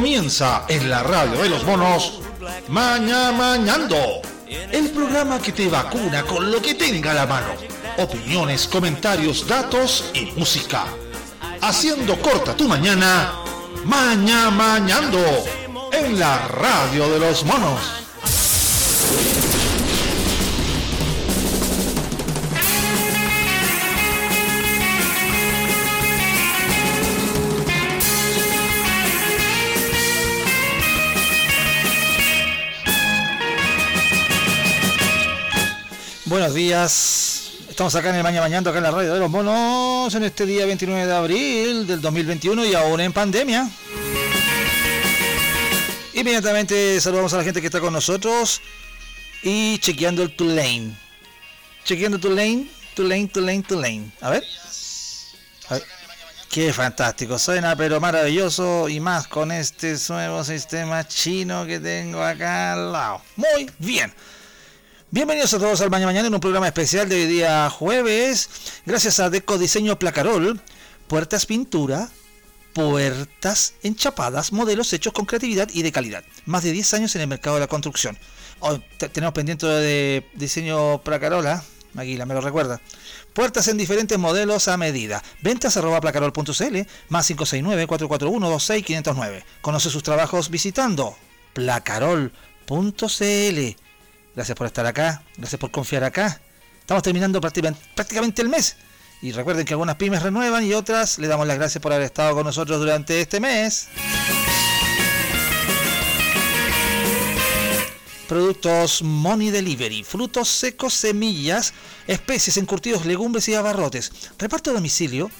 Comienza en la radio de los monos Maña Mañando, el programa que te vacuna con lo que tenga la mano. Opiniones, comentarios, datos y música. Haciendo corta tu mañana, Maña Mañando, en la radio de los monos. Buenos días. Estamos acá en el Mañana Mañana, acá en la radio de los monos, en este día 29 de abril del 2021 y aún en pandemia. Inmediatamente saludamos a la gente que está con nosotros y chequeando el Tulane. Chequeando Tulane, Tulane, Tulane, Tulane. A ver. A ver. Qué fantástico, suena pero maravilloso y más con este nuevo sistema chino que tengo acá al lado. Muy bien. Bienvenidos a todos al Mañana Mañana en un programa especial de hoy día jueves. Gracias a Deco Diseño Placarol, puertas pintura, puertas enchapadas, modelos hechos con creatividad y de calidad. Más de 10 años en el mercado de la construcción. Hoy tenemos pendiente de diseño Placarola, Maguila me lo recuerda. Puertas en diferentes modelos a medida. Ventas arroba placarol.cl más 569-441-26509. Conoce sus trabajos visitando placarol.cl. Gracias por estar acá, gracias por confiar acá. Estamos terminando prácticamente el mes. Y recuerden que algunas pymes renuevan y otras le damos las gracias por haber estado con nosotros durante este mes. Productos Money Delivery, frutos secos, semillas, especies, encurtidos, legumbres y abarrotes. Reparto a domicilio,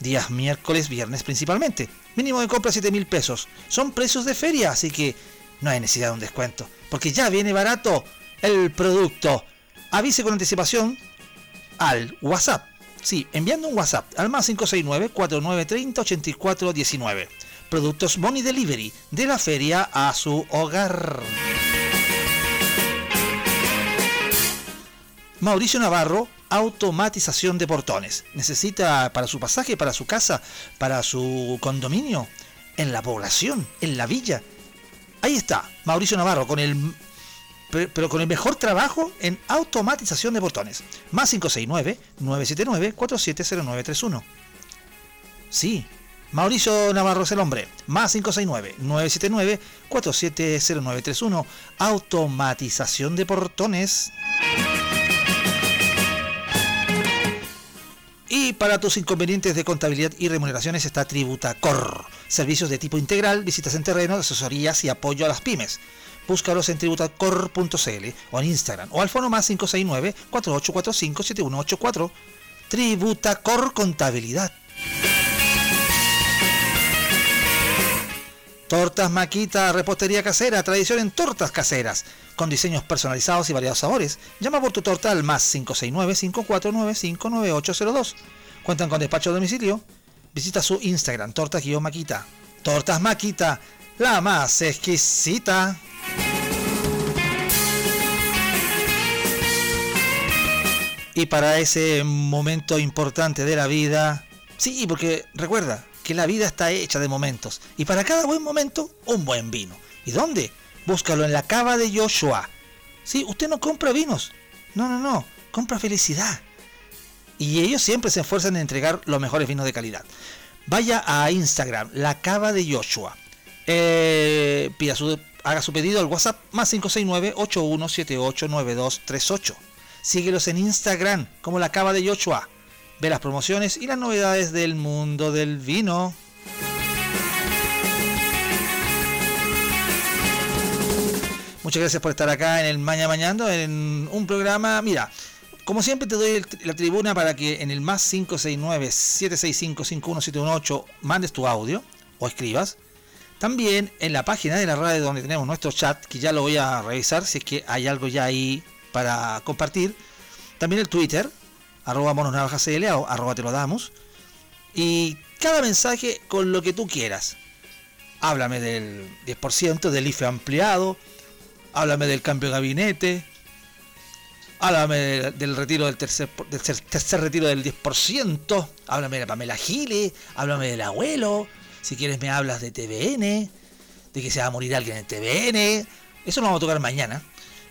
días miércoles, viernes principalmente. Mínimo de compra 7 mil pesos. Son precios de feria, así que no hay necesidad de un descuento. Porque ya viene barato el producto. Avise con anticipación al WhatsApp. Sí, enviando un WhatsApp al más 569-4930-8419. Productos Money Delivery de la feria a su hogar. Mauricio Navarro, automatización de portones. ¿Necesita para su pasaje, para su casa, para su condominio? En la población, en la villa. Ahí está, Mauricio Navarro, con el pero con el mejor trabajo en automatización de botones. Más 569-979-470931. Sí, Mauricio Navarro es el hombre. Más 569-979-470931. Automatización de portones. Y para tus inconvenientes de contabilidad y remuneraciones está Tributacor. Servicios de tipo integral, visitas en terreno, asesorías y apoyo a las pymes búscalos en tributacor.cl o en Instagram o al fono más 569-4845-7184. Tributacor Contabilidad. Tortas Maquita, repostería casera, tradición en tortas caseras, con diseños personalizados y variados sabores. Llama por tu torta al más 569-549-59802. Cuentan con despacho a domicilio. Visita su Instagram, tortas-maquita. Tortas Maquita, la más exquisita. Y para ese momento importante de la vida, sí, porque recuerda que la vida está hecha de momentos. Y para cada buen momento, un buen vino. ¿Y dónde? Búscalo en la cava de Joshua. Sí, usted no compra vinos. No, no, no. Compra felicidad. Y ellos siempre se esfuerzan en entregar los mejores vinos de calidad. Vaya a Instagram, la cava de Joshua. Eh, pida su, haga su pedido al WhatsApp más 569 81789238 Síguelos en Instagram como la cava de Joshua. Ve las promociones y las novedades del mundo del vino. Muchas gracias por estar acá en el Maña Mañando, en un programa. Mira, como siempre te doy la tribuna para que en el más 569-765-51718 mandes tu audio o escribas. También en la página de la radio donde tenemos nuestro chat, que ya lo voy a revisar si es que hay algo ya ahí para compartir. También el Twitter, arroba monosnavajacl arroba te lo damos. Y cada mensaje con lo que tú quieras. Háblame del 10% del IFE ampliado. Háblame del cambio de gabinete. Háblame del, retiro del tercer, del tercer retiro del 10%. Háblame de Pamela Gile. Háblame del abuelo. Si quieres me hablas de TVN. de que se va a morir alguien en TVN. Eso lo vamos a tocar mañana.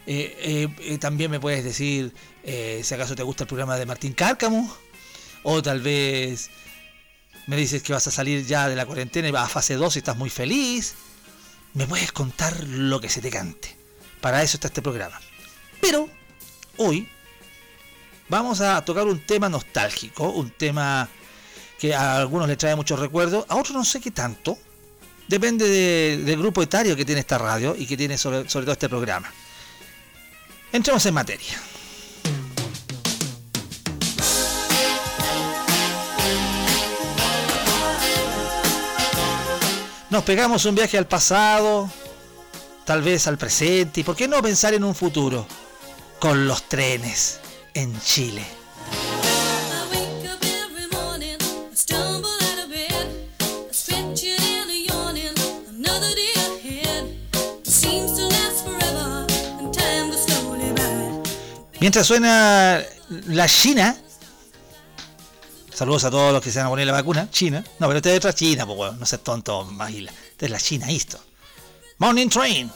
Eh, eh, también me puedes decir si acaso te gusta el programa de Martín Cárcamo. O tal vez me dices que vas a salir ya de la cuarentena y vas a fase 2 y estás muy feliz. Me puedes contar lo que se te cante. Para eso está este programa. Pero hoy vamos a tocar un tema nostálgico, un tema que a algunos les trae muchos recuerdos, a otros no sé qué tanto. Depende del grupo etario que tiene esta radio y que tiene sobre, todo este programa. Entremos en materia. Nos pegamos un viaje al pasado, tal vez al presente, y por qué no pensar en un futuro con los trenes en Chile. Mientras suena la China, saludos a todos los que se van a poner la vacuna, China. No, pero esta es otra China, pues no seas tonto, Magila. Esta es la China, esto. Morning Train,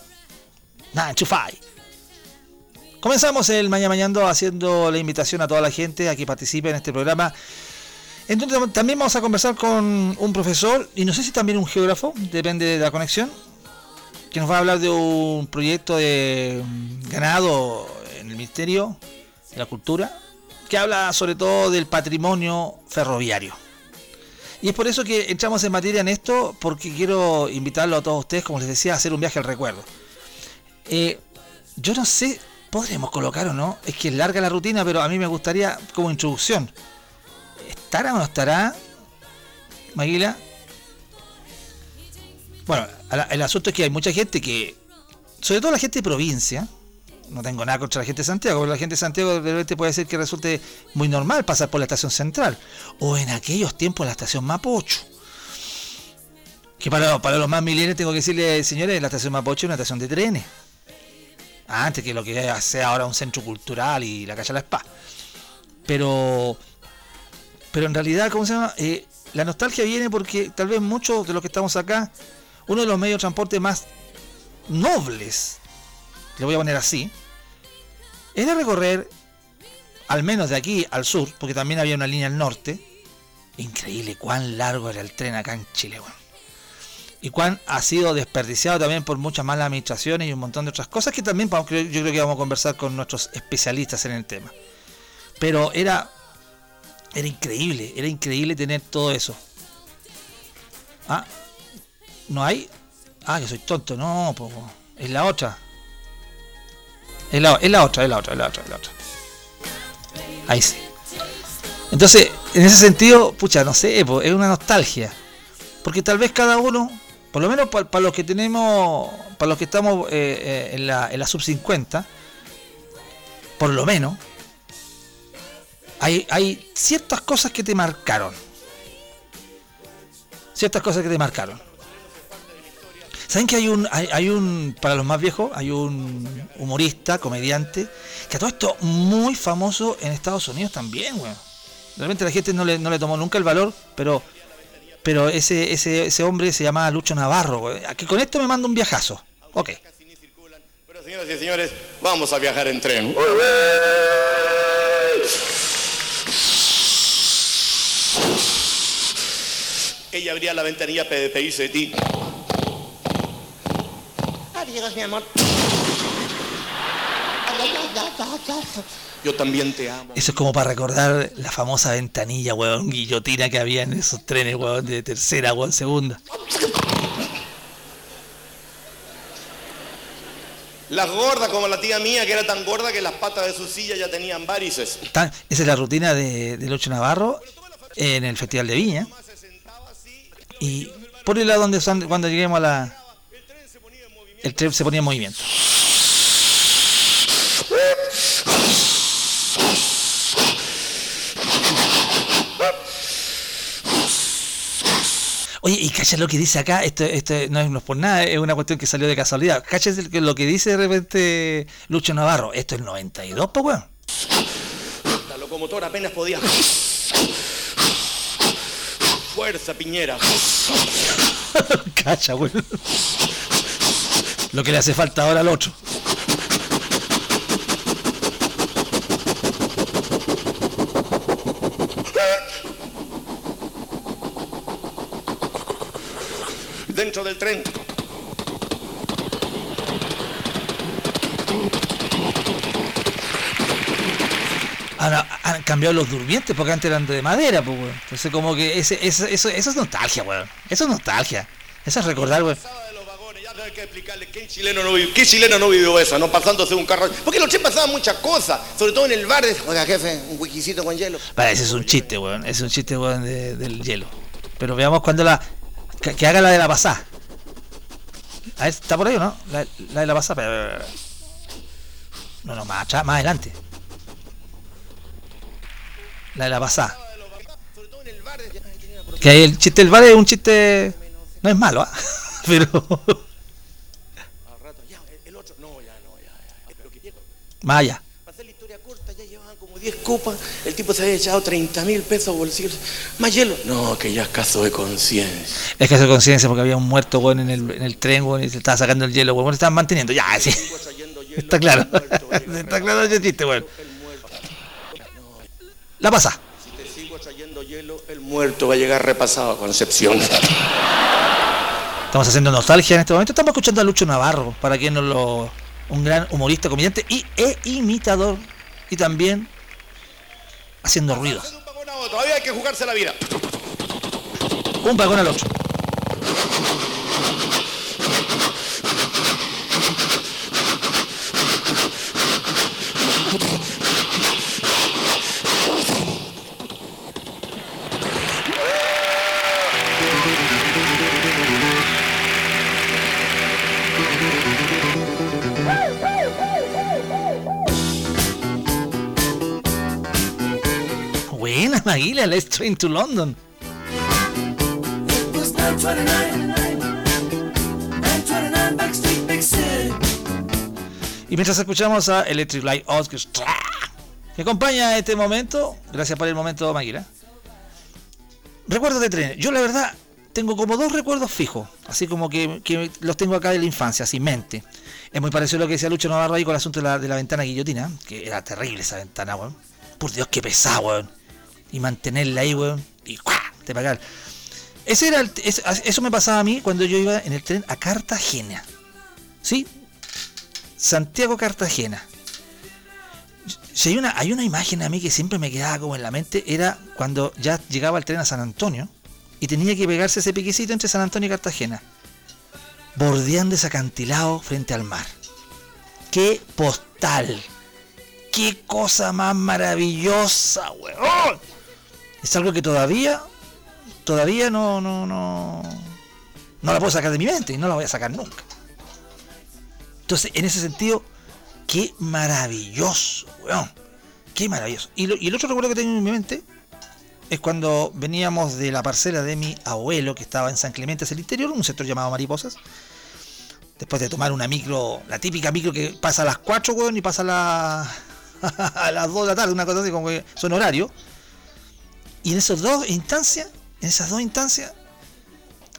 9 to 5. Comenzamos el Mañana Mañando haciendo la invitación a toda la gente a que participe en este programa. Entonces también vamos a conversar con un profesor y no sé si también un geógrafo, depende de la conexión, que nos va a hablar de un proyecto de ganado en el Ministerio de la Cultura, que habla sobre todo del patrimonio ferroviario. Y es por eso que entramos en materia en esto, porque quiero invitarlo a todos ustedes, como les decía, a hacer un viaje al recuerdo. Eh, yo no sé podremos colocar o no. Es que es larga la rutina, pero a mí me gustaría como introducción. ¿Estará o no estará? Maguila. Bueno, el asunto es que hay mucha gente que, sobre todo la gente de provincia, no tengo nada contra la gente de Santiago, pero la gente de Santiago de repente puede ser que resulte muy normal pasar por la estación central, o en aquellos tiempos la estación Mapocho. Que para, para los más milenios tengo que decirle, señores, la estación Mapocho es una estación de trenes antes que lo que sea ahora un centro cultural y la calle La Spa. Pero, pero en realidad, ¿cómo se llama? Eh, la nostalgia viene porque tal vez muchos de los que estamos acá, uno de los medios de transporte más nobles, le voy a poner así, era recorrer, al menos de aquí al sur, porque también había una línea al norte, increíble cuán largo era el tren acá en Chile, y cuán ha sido desperdiciado también por muchas malas administraciones y un montón de otras cosas que también yo creo que vamos a conversar con nuestros especialistas en el tema. Pero era, era increíble, era increíble tener todo eso. Ah, ¿no hay? Ah, que soy tonto, no, es la otra. Es la, es la otra, es la otra, es la otra, es la otra. Ahí sí. Entonces, en ese sentido, pucha, no sé, es una nostalgia. Porque tal vez cada uno por lo menos para, los que tenemos, para los que estamos eh, eh, en, la, en la sub 50, por lo menos, hay, hay ciertas cosas que te marcaron. Ciertas cosas que te marcaron. ¿Saben que hay un, hay, un, para los más viejos, hay un humorista, comediante, que a todo esto muy famoso en Estados Unidos también, weón? Realmente la gente no le, no le tomó nunca el valor, pero pero ese, ese, ese hombre se llamaba Lucho Navarro. Que con esto me manda un viajazo. Ok. Pero señoras y señores, vamos a viajar en tren. Ella abría la ventanilla para despedirse Adiós, mi amor. Yo también te amo. Eso es como para recordar la famosa ventanilla, weón, guillotina que había en esos trenes, weón, de tercera, weón, segunda. Las gordas, como la tía mía, que era tan gorda que las patas de su silla ya tenían varices. esa es la rutina de, de Lucho Navarro en el Festival de Viña. Y por el lado donde cuando lleguemos a la... El tren se ponía en movimiento. Oye, y cachas lo que dice acá, esto, esto no es por nada, es una cuestión que salió de casualidad. Cachas lo que dice de repente Lucho Navarro, esto es el 92, pues weón. La locomotora apenas podía. Fuerza, Piñera. Cacha, weón. Lo que le hace falta ahora al otro. Dentro del tren. Ahora han cambiado los durmientes porque antes eran de madera, pues, weón. Entonces, como que ese, ese- eso, eso es nostalgia, weón. Eso es nostalgia. Eso es recordar, weón. De hay que explicarle qué chileno no vivió, qué chileno no vivió eso, no pasándose un carro. Porque los tren pasaban muchas cosas, sobre todo en el bar. Oiga, jefe, un wikisito con hielo. Vale, ese es un chiste, weón. Es un chiste, weón, de- del hielo. Pero veamos cuando la. Que, haga la de la pasada. A ver, ¿está por ahí no? La, de la pasada. No, no, más atrás, más adelante. La de la pasada. Que el chiste del bar es un chiste. No es malo, ¿ah? Pero. Al rato, ya, el- el otro. No, ya, no, ya, ya. Pero que llega. Más allá. Para hacer la historia corta, ya llevaban como 10 copas. El tipo se había echado 30 mil pesos bolsillos. Más hielo. No, que ya es caso de conciencia. Es que hace conciencia porque había un muerto, weón, en el, en el tren, weón, y se estaba sacando el hielo, weón. Bueno, estaban manteniendo. Ya, sí. Está claro. Está claro ese chiste, weón. La pasa. Si te sigo trayendo hielo, el muerto va a llegar repasado a Concepción. Estamos haciendo nostalgia en este momento. Estamos escuchando a Lucho Navarro, para quien no lo. Un gran humorista, comediante y, e imitador. Y también haciendo ruidos. De un vagón a otro, Todavía hay que jugarse la vida. Un vagón al otro. Buena, Maguila, let's train to London. was 929 929 Backstreet Big City Y mientras escuchamos a Electric Light Orchestra, que acompaña este momento, gracias por el momento, Maguila. Recuerdos de tren. Yo, la verdad, tengo como dos recuerdos fijos, así como que, los tengo acá de la infancia, así mente. Es muy parecido a lo que decía Lucho Navarro ahí con el asunto de la, de la ventana guillotina, que era terrible esa ventana, weón. Por Dios, qué pesada, weón. Y mantenerla ahí, weón. Y ¡cuá! te pagar. Ese era el- es- eso me pasaba a mí cuando yo iba en el tren a Cartagena. ¿Sí? Santiago Cartagena. Hay una, hay una imagen a mí que siempre me quedaba como en la mente, era cuando ya llegaba el tren a San Antonio y tenía que pegarse ese piquecito entre San Antonio y Cartagena, bordeando ese acantilado frente al mar. ¡Qué postal! ¡Qué cosa más maravillosa, weón! Es algo que todavía, todavía no, no, no, no la puedo sacar de mi mente y no la voy a sacar nunca. Entonces, en ese sentido, qué maravilloso, weón. Qué maravilloso. Y, lo- y el otro recuerdo que tengo en mi mente es cuando veníamos de la parcela de mi abuelo, que estaba en San Clemente hacia el interior, un sector llamado Mariposas. Después de tomar una micro, la típica micro que pasa a las 4, weón, y pasa a, la- a las 2 de la tarde, una cosa así como que son horarios. Y en esas dos instancias, en esas dos instancias,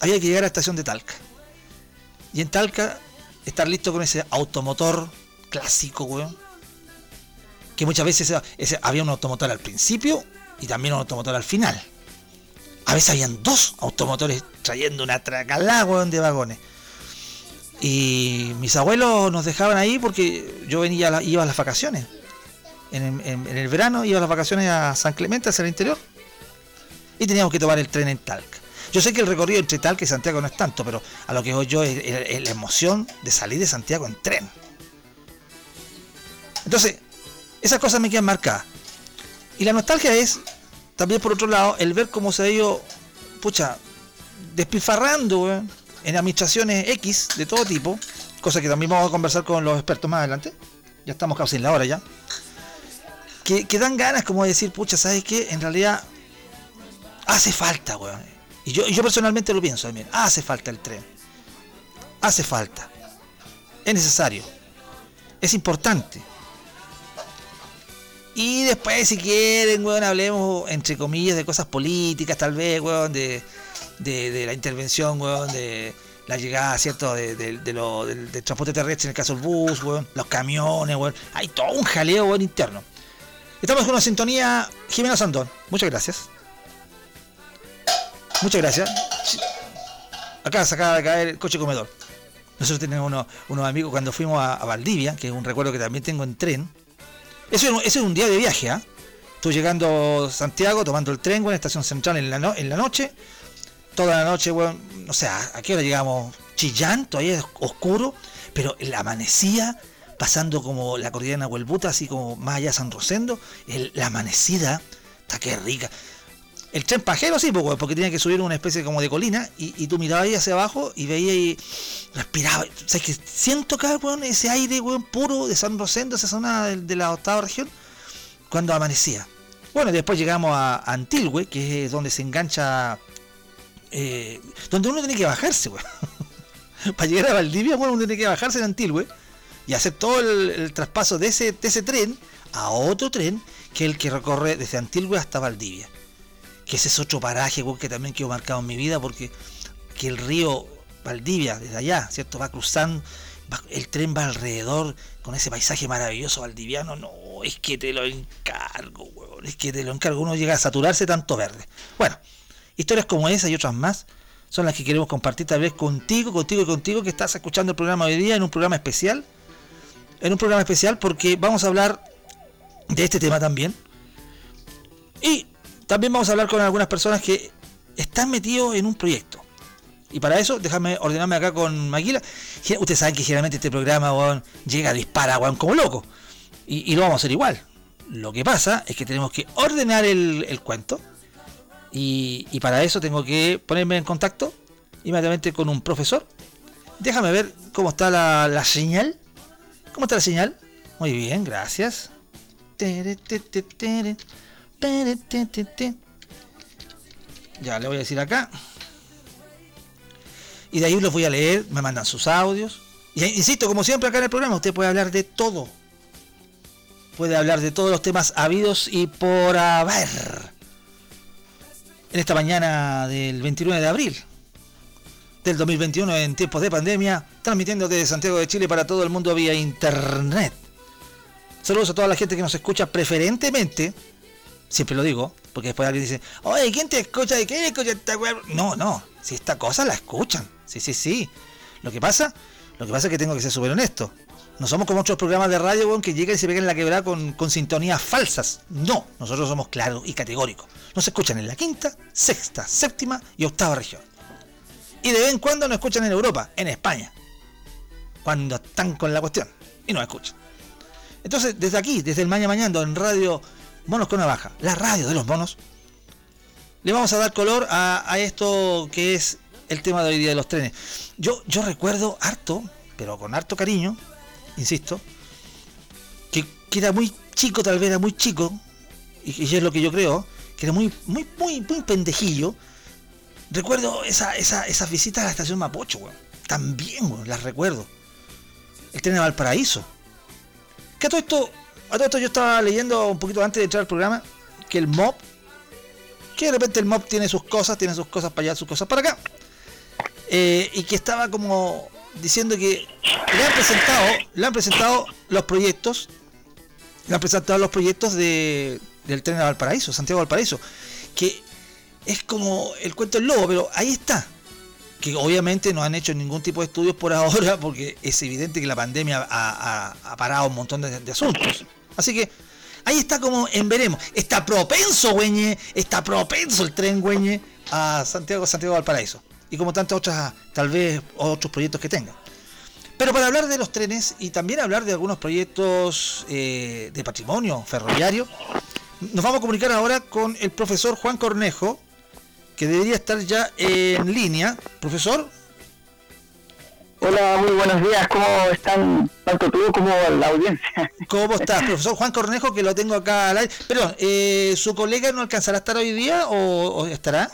había que llegar a la estación de Talca. Y en Talca, estar listo con ese automotor clásico, weón. Que muchas veces había un automotor al principio y también un automotor al final. A veces habían dos automotores trayendo una tracalá, weón, de vagones. Y mis abuelos nos dejaban ahí porque yo venía iba a las vacaciones. En- en el verano iba a las vacaciones a San Clemente, hacia el interior. Y teníamos que tomar el tren en Talca. Yo sé que el recorrido entre Talca y Santiago no es tanto, pero a lo que voy yo es, la emoción de salir de Santiago en tren. Entonces, esas cosas me quedan marcadas. Y la nostalgia es, también por otro lado, el ver cómo se ha ido, pucha, despilfarrando en administraciones X de todo tipo, cosa que también vamos a conversar con los expertos más adelante. Ya estamos casi en la hora ya. Que, que dan ganas como de decir, pucha, ¿sabes qué? En realidad hace falta, weón. Y yo, yo personalmente lo pienso también. Hace falta el tren. Hace falta. Es necesario. Es importante. Y después, si quieren, weón, hablemos, entre comillas, de cosas políticas, tal vez, weón, de, de, la intervención, weón, de, la llegada, ¿cierto?, de, de- de lo- del, del transporte terrestre, en el caso del bus, weón, los camiones, weón. Hay todo un jaleo, weón, interno. Estamos con una sintonía Jimena Sandón. Muchas gracias. Muchas gracias. Acá se acaba de caer el coche comedor. Nosotros tenemos unos, unos amigos cuando fuimos a, Valdivia, que es un recuerdo que también tengo en tren. Eso, es un día de viaje, ¿ah? Estuve llegando a Santiago, tomando el tren, en estación central en la, noche. Toda la noche, weón, no sé, ¿a qué hora llegamos? Chillán, todavía es oscuro, pero la amanecía, pasando como la cordillera Huelbuta, así como más allá de San Rosendo, el- la amanecida, está que rica. El tren pajero sí, porque tenía que subir una especie como de colina y, y tú mirabas ahí hacia abajo y veías y respiraba. ¿Sabes que Siento acá, weón, ese aire, weón, puro de San Rosendo, esa zona de, la octava región, cuando amanecía. Bueno, después llegamos a Antilgüe, que es donde se engancha, eh, donde uno tiene que bajarse, weón. Para llegar a Valdivia, bueno, uno tiene que bajarse en Antilgüe y hacer todo el, traspaso de ese, de ese tren a otro tren que es el que recorre desde Antilgüe hasta Valdivia que ese es otro paraje que también quedó marcado en mi vida porque que el río Valdivia desde allá, ¿cierto? Va cruzando, el tren va alrededor con ese paisaje maravilloso valdiviano, no, es que te lo encargo, weón, es que te lo encargo, uno llega a saturarse tanto verde. Bueno, historias como esa y otras más son las que queremos compartir tal vez contigo, contigo y contigo que estás escuchando el programa hoy día en un programa especial, en un programa especial porque vamos a hablar de este tema también. Y también vamos a hablar con algunas personas que están metidos en un proyecto. Y para eso, déjame ordenarme acá con Maguila. Ge- Ustedes saben que generalmente este programa, weón, llega, dispara, weón, como loco. Y, lo vamos a hacer igual. Lo que pasa es que tenemos que ordenar el, cuento. Y, para eso tengo que ponerme en contacto inmediatamente con un profesor. Déjame ver cómo está la, la señal. ¿Cómo está la señal? Muy bien, gracias. Tere, te, te, tere. Tere, te, te, te. Ya, le voy a decir acá. Y de ahí los voy a leer, me mandan sus audios. Y eh, insisto, como siempre acá en el programa, usted puede hablar de todo. Puede hablar de todos los temas habidos y por haber. En esta mañana del 29 de abril del 2021, en tiempos de pandemia, transmitiendo desde Santiago de Chile para todo el mundo vía internet. Saludos a toda la gente que nos escucha preferentemente siempre lo digo, porque después alguien dice, oye, ¿quién te escucha? ¿De quién escucha esta weá?". No, no, si esta cosa la escuchan. Sí, sí, sí. Lo que pasa, lo que pasa es que tengo que ser súper honesto. No somos como otros programas de radio, que llegan y se pegan en la quebrada con, con sintonías falsas. No, nosotros somos claros y categóricos. Nos escuchan en la quinta, sexta, séptima y octava región. Y de vez en cuando nos escuchan en Europa, en España. Cuando están con la cuestión. Y nos escuchan. Entonces, desde aquí, desde el Maña Mañando, en Radio Monos con Baja, la radio de los monos, le vamos a dar color a, esto que es el tema de hoy día de los trenes. Yo, yo recuerdo harto, pero con harto cariño, insisto, que, era muy chico, tal vez era muy chico, y, es lo que yo creo, que era muy, muy, muy, muy pendejillo. Recuerdo esa, esa, esas visitas a la estación Mapocho, weón. También, weón, las recuerdo. El tren de Valparaíso. Que todo esto, a esto yo estaba leyendo un poquito antes de entrar al programa que el mob, que de repente el mob tiene sus cosas, tiene sus cosas para allá, sus cosas para acá, eh, y que estaba como diciendo que le han presentado, le han presentado los proyectos, le han presentado los proyectos de, del tren a Valparaíso, Santiago Valparaíso, que es como el cuento del lobo, pero ahí está. Que obviamente no han hecho ningún tipo de estudios por ahora, porque es evidente que la pandemia ha, parado un montón de, de asuntos. Así que ahí está como en veremos. Está propenso, güeñe, está propenso el tren, güeñe, a Santiago, Santiago Valparaíso. Y como tantas otras, tal vez otros proyectos que tenga. Pero para hablar de los trenes y también hablar de algunos proyectos eh, de patrimonio ferroviario, nos vamos a comunicar ahora con el profesor Juan Cornejo, que debería estar ya en línea. Profesor, Hola, muy buenos días. ¿Cómo están tanto tú como la audiencia? ¿cómo estás? profesor Juan Cornejo, que lo tengo acá al aire. Perdón, eh, ¿su colega no alcanzará a estar hoy día o, o estará?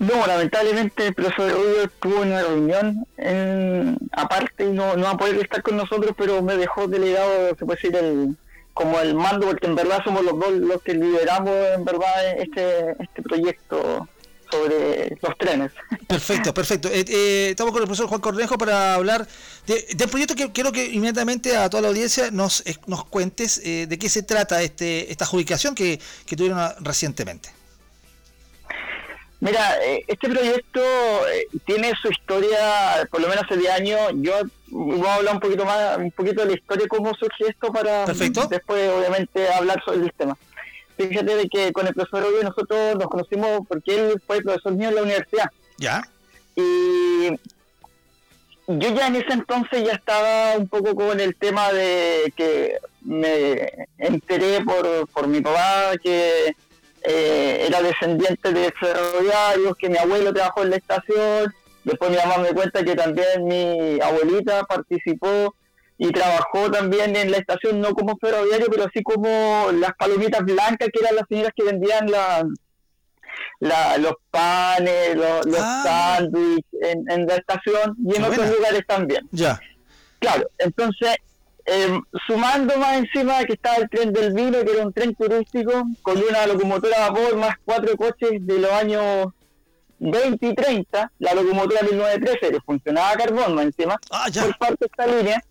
No, lamentablemente el profesor hoy estuvo en una reunión en- aparte y no, no va a poder estar con nosotros, pero me dejó delegado, se puede decir, el, como el mando, porque en verdad somos los dos los que lideramos en verdad este, este proyecto sobre los trenes. Perfecto, perfecto. Eh, eh, estamos con el profesor Juan Cornejo para hablar de- del proyecto que quiero que inmediatamente a toda la audiencia nos, eh, nos cuentes eh, de qué se trata este esta adjudicación que, que tuvieron ah, recientemente. Mira, eh, este proyecto eh, tiene su historia, por lo menos hace 10 años. Yo voy a hablar un poquito más, un poquito de la historia, cómo surge esto para Perfecto. después, obviamente, hablar sobre el tema. Fíjate de que con el profesor Obvio nosotros nos conocimos porque él fue profesor mío en la universidad. ¿Ya? Y yo ya en ese entonces ya estaba un poco con el tema de que me enteré por, por mi papá que eh, era descendiente de ferroviarios, que mi abuelo trabajó en la estación, después mi mamá me cuenta que también mi abuelita participó y trabajó también en la estación, no como ferroviario, pero sí como las palomitas blancas, que eran las señoras que vendían la, la- los panes, los, los Ah. sándwiches en, en la estación y Qué en otros buena. lugares también. Ya. Claro, entonces, eh, sumando más encima que estaba el tren del vino, que era un tren turístico, con una locomotora a vapor, más cuatro coches de los años 20 y 30, la locomotora 1913, que funcionaba a carbón más encima, Ah, por parte de esta línea,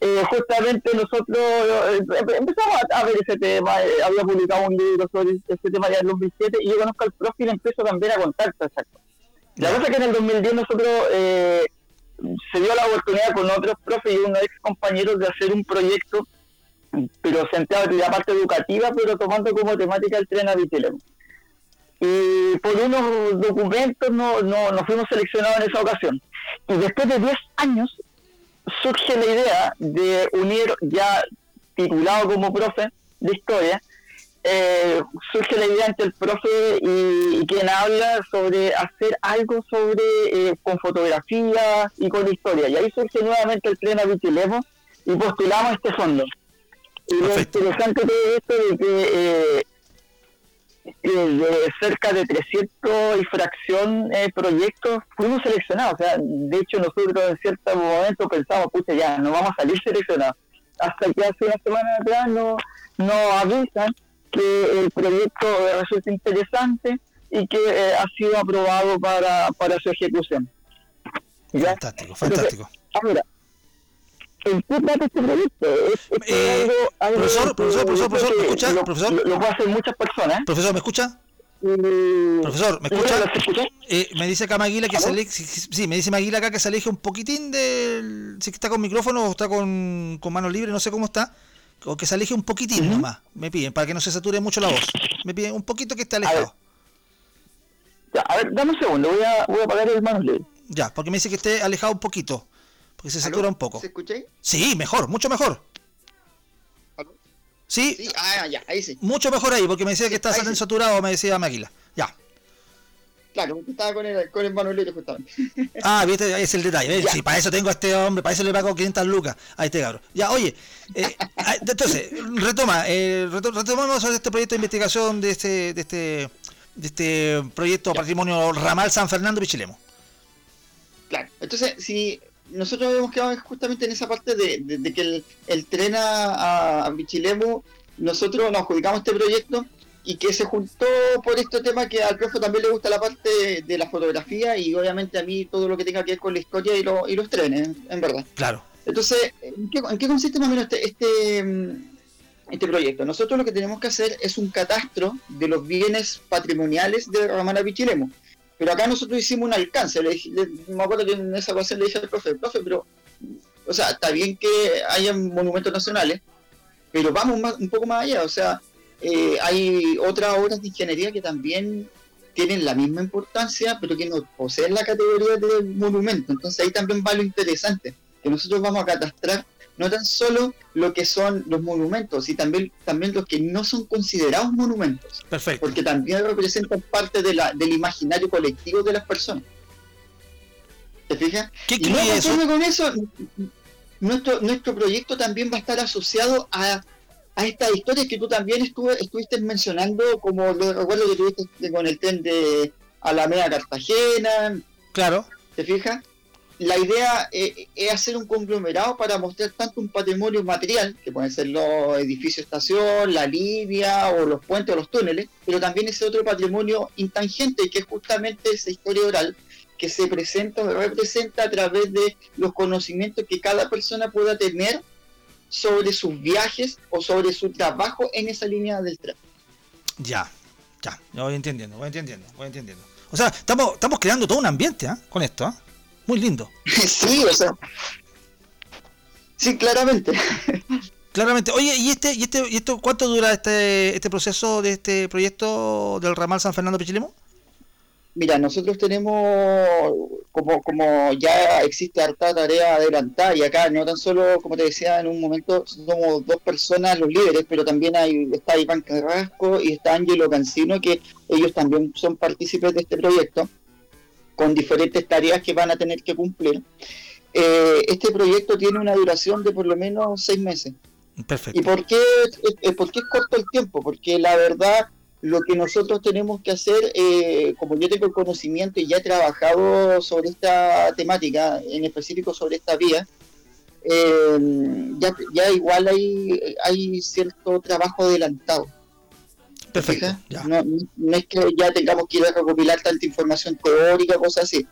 eh, justamente nosotros eh, empe- empezamos a, ver ese tema, eh, había publicado un libro sobre ese tema ya en el 2007, y yo conozco al profe y le empiezo también a contar todas esas cosas. La cosa es que en el 2010 nosotros se dio la oportunidad con otros profes y unos ex compañeros de hacer un proyecto, pero centrado en la parte educativa, pero tomando como temática el tren a Vitilemo. Y por unos documentos no, no, fuimos seleccionados en esa ocasión. Y después de 10 años surge la idea de unir, ya titulado como profe de historia, eh, surge la idea entre el profe y, y quien habla sobre hacer algo sobre eh, con fotografía y con historia. Y ahí surge nuevamente el tren a Vitilemo y postulamos este fondo. Y lo interesante de esto es que eh, de cerca de 300 y fracción eh, proyectos fuimos seleccionados. O sea, de hecho nosotros en cierto momento pensamos, pucha, ya, no vamos a salir seleccionados. Hasta que hace una semana atrás nos no avisan que el proyecto eh, resulta interesante y que eh, ha sido aprobado para, para su ejecución. ¿Ya? Fantástico, fantástico. Ahora, ¿en qué trata este proyecto? Es, es Eh, algo- profesor, profesor, profesor, profesor, ¿me escucha? Lo, Profesor. lo- muchas personas. Profesor, ¿me escucha? Profesor, ¿me ¿Sí, escucha? Eh, me dice acá Maguila que se aleje, sí, sí, me dice Maguila acá que se aleje un poquitín del... Si está con micrófono o está con, con mano libre, no sé cómo está. O que se aleje un poquitín nomás, me piden, para que no se sature mucho la voz. Me piden un poquito que esté alejado. Ya, a ver, dame un segundo, voy a, voy a apagar el manos libres. Ya, porque me dice que esté alejado un poquito. Porque se satura un poco. ¿Se escuché? Sí, mejor, mucho mejor. ¿Aló? Sí, Sí, ah, ya, ahí sí. mucho mejor ahí, porque me decía que está sí. saturado, me decía Maguila. Claro, porque estaba con el, con el justamente. Ah, viste, ahí es el detalle. Sí, para eso tengo a este hombre, para eso le pago 500 lucas a este cabrón. Ya, oye, eh, ah, entonces, retoma, eh, reto- retomamos sobre este proyecto de investigación de este, de este, de este proyecto Patrimonio Ramal San Fernando Pichilemo. Claro, entonces, si nosotros habíamos quedado justamente en esa parte de, de- de que el, el tren a, a, nosotros nos adjudicamos este proyecto y que se juntó por este tema que al profe también le gusta la parte de, la fotografía y obviamente a mí todo lo que tenga que ver con la historia y, lo- y los trenes, en verdad. Claro, Entonces, ¿en qué, en qué consiste más o menos este, este, este proyecto? Nosotros lo que tenemos que hacer es un catastro de los bienes patrimoniales de Ramana Pichilemo. Pero acá nosotros hicimos un alcance. Le, le- me acuerdo que en esa ocasión le dije al profe, profe, pero, o sea, está bien que hayan monumentos nacionales, pero vamos más- un poco más allá. O sea, eh, hay otras obras de ingeniería que también tienen la misma importancia, pero que no poseen la categoría de monumento. Entonces ahí también va lo interesante, que nosotros vamos a catastrar no tan solo lo que son los monumentos, y también, también los que no son considerados monumentos, perfecto. porque también representan parte de la, del imaginario colectivo de las personas. ¿Te fijas? ¿Qué Y no eso? con eso, nuestro, nuestro proyecto también va a estar asociado a, a estas historias que tú también estuviste mencionando, como lo recuerdo que tuviste con el tren de Alameda Cartagena, Claro, ¿te fijas? la idea eh, es hacer un conglomerado para mostrar tanto un patrimonio material, que pueden ser los edificios estación, la línea o los puentes o los túneles, pero también ese otro patrimonio intangente que es justamente esa historia oral que se presenta o representa a través de los conocimientos que cada persona pueda tener sobre sus viajes o sobre su trabajo en esa línea del tren. Ya, ya, ya voy entendiendo, voy entendiendo, voy entendiendo. O sea, estamos, estamos creando todo un ambiente ¿ah? con esto, ¿ah? muy lindo. sí, o sea. Sí, claramente. Claramente. Oye, ¿y este, y este, y esto cuánto dura este, este proceso de este proyecto del ramal San Fernando Pichilemo? Mira, nosotros tenemos, como, como ya existe harta tarea adelantada, y acá no tan solo, como te decía en un momento, somos dos personas los líderes, pero también hay, está Iván Carrasco y está Angelo Cancino, que ellos también son partícipes de este proyecto, con diferentes tareas que van a tener que cumplir. Eh, este proyecto tiene una duración de por lo menos seis meses. Perfecto. ¿Y por qué, eh, por qué es corto el tiempo? Porque la verdad lo que nosotros tenemos que hacer, eh, como yo tengo el conocimiento y ya he trabajado sobre esta temática, en específico sobre esta vía, eh, ya, ya igual hay, hay cierto trabajo adelantado. ¿te Perfecto. ya. No, no es que ya tengamos que ir a recopilar tanta información teórica, cosas así.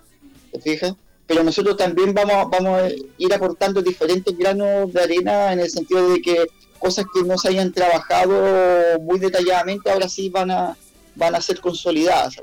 ¿Te fijas? Pero nosotros también vamos, vamos a ir aportando diferentes granos de arena en el sentido de que cosas que no se hayan trabajado muy detalladamente ahora sí van a van a ser consolidadas.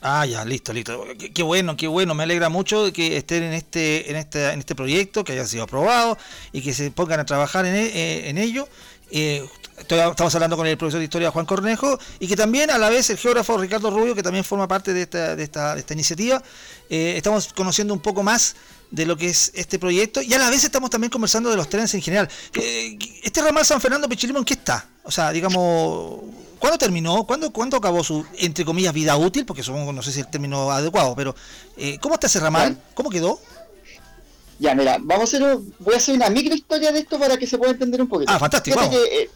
Ah, ya, listo, listo. Qué, bueno, qué bueno. Me alegra mucho que estén en este, en este, en este proyecto, que haya sido aprobado y que se pongan a trabajar en, eh, en ello. Eh, estamos hablando con el profesor de historia Juan Cornejo y que también a la vez el geógrafo Ricardo Rubio, que también forma parte de esta, de esta, de esta iniciativa. Eh, estamos conociendo un poco más de lo que es este proyecto y a la vez estamos también conversando de los trenes en general. Este ramal San Fernando Pichilimo, ¿en qué está? O sea, digamos, ¿cuándo terminó? ¿Cuándo, ¿Cuándo acabó su, entre comillas, vida útil? Porque supongo, no sé si el término adecuado, pero eh, ¿cómo está ese ramal? ¿Cómo quedó? Ya, mira, vamos a hacer, voy a hacer una micro historia de esto para que se pueda entender un poquito. Ah, fantástico, vamos. que, eh,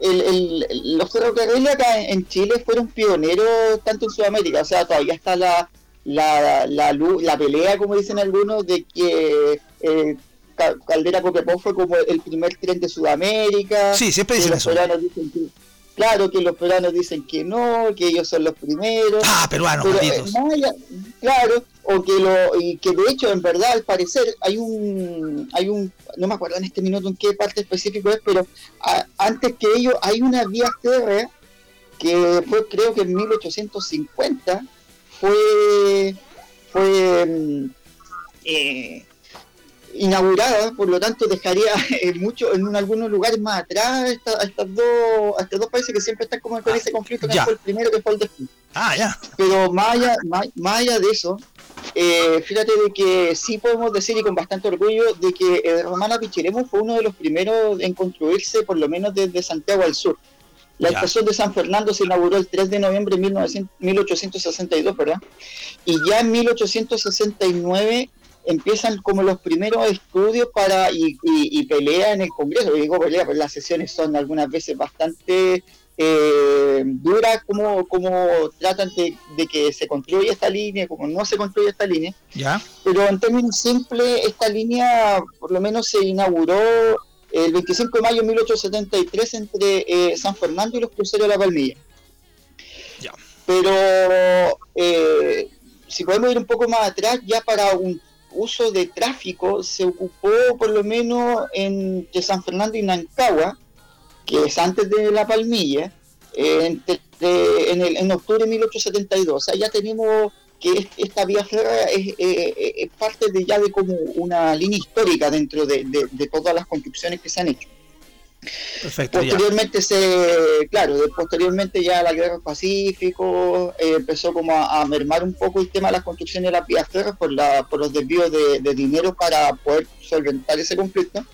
el- el- el- los ferrocarriles acá en Chile fueron pioneros tanto en Sudamérica, o sea, todavía está la, la, la, la pelea, como dicen algunos, de que eh, Ca- Caldera Copiapó fue como el primer tren de Sudamérica. Sí, siempre dicen los eso. peruanos dicen que, claro, que los peruanos dicen que no, que ellos son los primeros. Ah, peruanos, Pero, eh, claro, o que lo, y que de hecho, en verdad, al parecer, hay un, hay un, no me acuerdo en este minuto en qué parte específico es, pero a- antes que ello hay una vía férrea que fue, creo que en 1850, fue, fue eh, inaugurada, por lo tanto dejaría eh, mucho en un- algunos lugares más atrás a, estas dos, a estos dos países que siempre están como con ese conflicto que ya. fue el primero que fue el después. Ah, ya. Pero más allá, más, más allá de eso, eh, fíjate de que sí podemos decir y con bastante orgullo de que el Romana Pichiremo fue uno de los primeros en construirse por lo menos desde Santiago al sur. La Ya. estación de San Fernando se inauguró el 3 de noviembre de 1900 1862, ¿verdad? Y ya en 1869 empiezan como los primeros estudios para y, y, y pelea en el Congreso. Y digo pelea, pues las sesiones son algunas veces bastante eh, duras, como, como tratan de, de que se construya esta línea, como no se construye esta línea. Ya. Pero en términos simples, esta línea por lo menos se inauguró el 25 de mayo de 1873 entre eh, San Fernando y los cruceros de la Palmilla. Pero eh, si podemos ir un poco más atrás, ya para un uso de tráfico se ocupó por lo menos entre San Fernando y Nancagua, que es antes de la Palmilla, eh, entre- en, el, en octubre de 1872. O sea, ya tenemos que es- esta vía férrea es, eh, eh, es parte de ya de como una línea histórica dentro de, de- de todas las construcciones que se han hecho. Perfecto, ya. Posteriormente se, claro, posteriormente ya la guerra del Pacífico eh, empezó como a, a mermar un poco el tema de las construcciones de las vías férreas por, la, por los desvíos de, de dinero para poder solventar ese conflicto.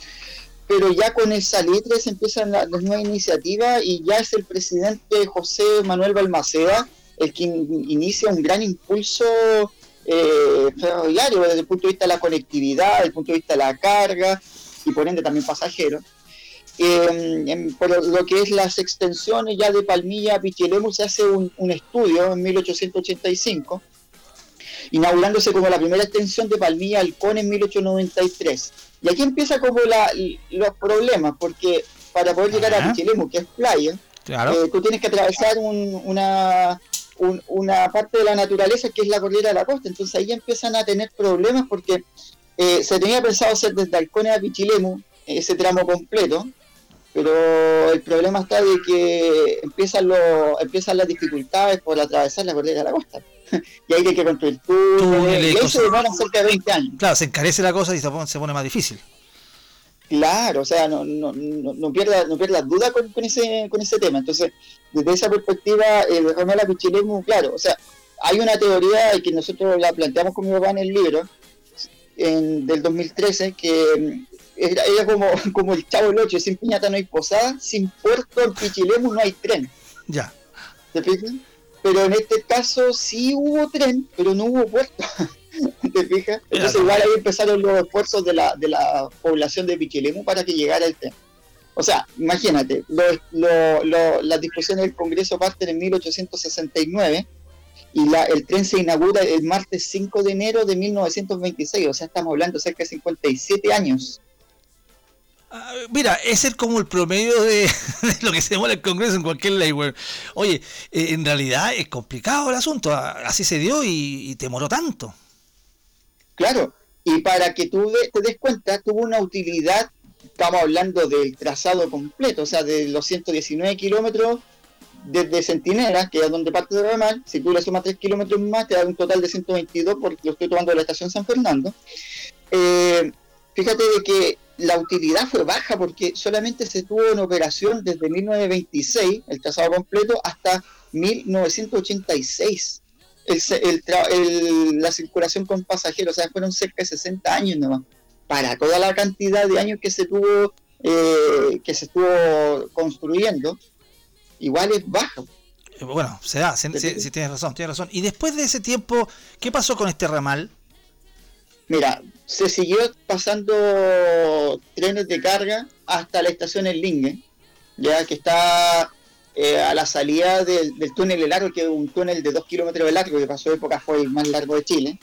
Pero ya con el salitre se empiezan la- las nuevas iniciativas y ya es el presidente José Manuel Balmaceda el que in- inicia un gran impulso eh, ferroviario desde el punto de vista de la conectividad, desde el punto de vista de la carga y por ende también pasajeros eh, en- por lo que es las extensiones ya de Palmilla a Pichilemu se hace un, un estudio en 1885 inaugurándose como la primera extensión de Palmilla Halcón en 1893. Y aquí empieza como la, los problemas, porque para poder llegar a. Pichilemu, que es playa, Claro. eh, tú tienes que atravesar un- una, un- una parte de la naturaleza que es la cordillera de la costa. Entonces ahí empiezan a tener problemas porque eh, se tenía pensado hacer desde Halcones a Pichilemu ese tramo completo, pero el problema está de que empiezan, los, empiezan las dificultades por atravesar la cordillera de la costa. y ahí hay que construir túneles, y ahí se demoran cerca de 20 años. Claro, se encarece la cosa y se pone, se pone más difícil. Claro, o sea, no, no, no, no pierdas no pierdas duda con, con ese, con ese tema. Entonces, desde esa perspectiva, el Ramala Pichilemu, claro, o sea, hay una teoría que nosotros la planteamos con mi papá en el libro en, del 2013, que mm, era, era como, como el chavo del 8, sin piñata no hay posada, sin puerto en Pichilemu no hay tren. Ya. ¿Te fijas? Pero en este caso sí hubo tren, pero no hubo puerto. ¿Te fijas? Entonces igual ahí empezaron los esfuerzos de la, de la población de Pichilemu para que llegara el tren. O sea, imagínate, lo- lo- lo- las discusiones del Congreso parten en 1869 y la, el tren se inaugura el martes 5 de enero de 1926. O sea, estamos hablando cerca de 57 años. Ah, Mira, ese es como el promedio de, de lo que se demora el Congreso en cualquier ley, güey. Oye, eh, en realidad es complicado el asunto, así se dio y, y demoró tanto. Claro, y para que tú te des cuenta, tuvo una utilidad, estamos hablando del trazado completo, o sea, de los 119 kilómetros desde Centinela, que es donde parte de ramal, si tú le sumas 3 kilómetros más, te da un total de 122, porque lo estoy tomando de la estación San Fernando. Eh, fíjate de que la utilidad fue baja porque solamente se tuvo en operación desde 1926, el trazado completo, hasta 1986 el, el el- la circulación con pasajeros, o sea, fueron cerca de 60 años nomás, para toda la cantidad de años que se tuvo, eh, que se estuvo construyendo, igual es bajo. Eh, Bueno, se da, sí, sí, tienes razón, tienes razón. Y después de ese tiempo, ¿qué pasó con este ramal? Mira, se siguió pasando trenes de carga hasta la estación El Lingue, ya que está eh, a la salida del, del túnel El Largo, que es un túnel de 2 kilómetros de largo, que pasó época fue el más largo de Chile,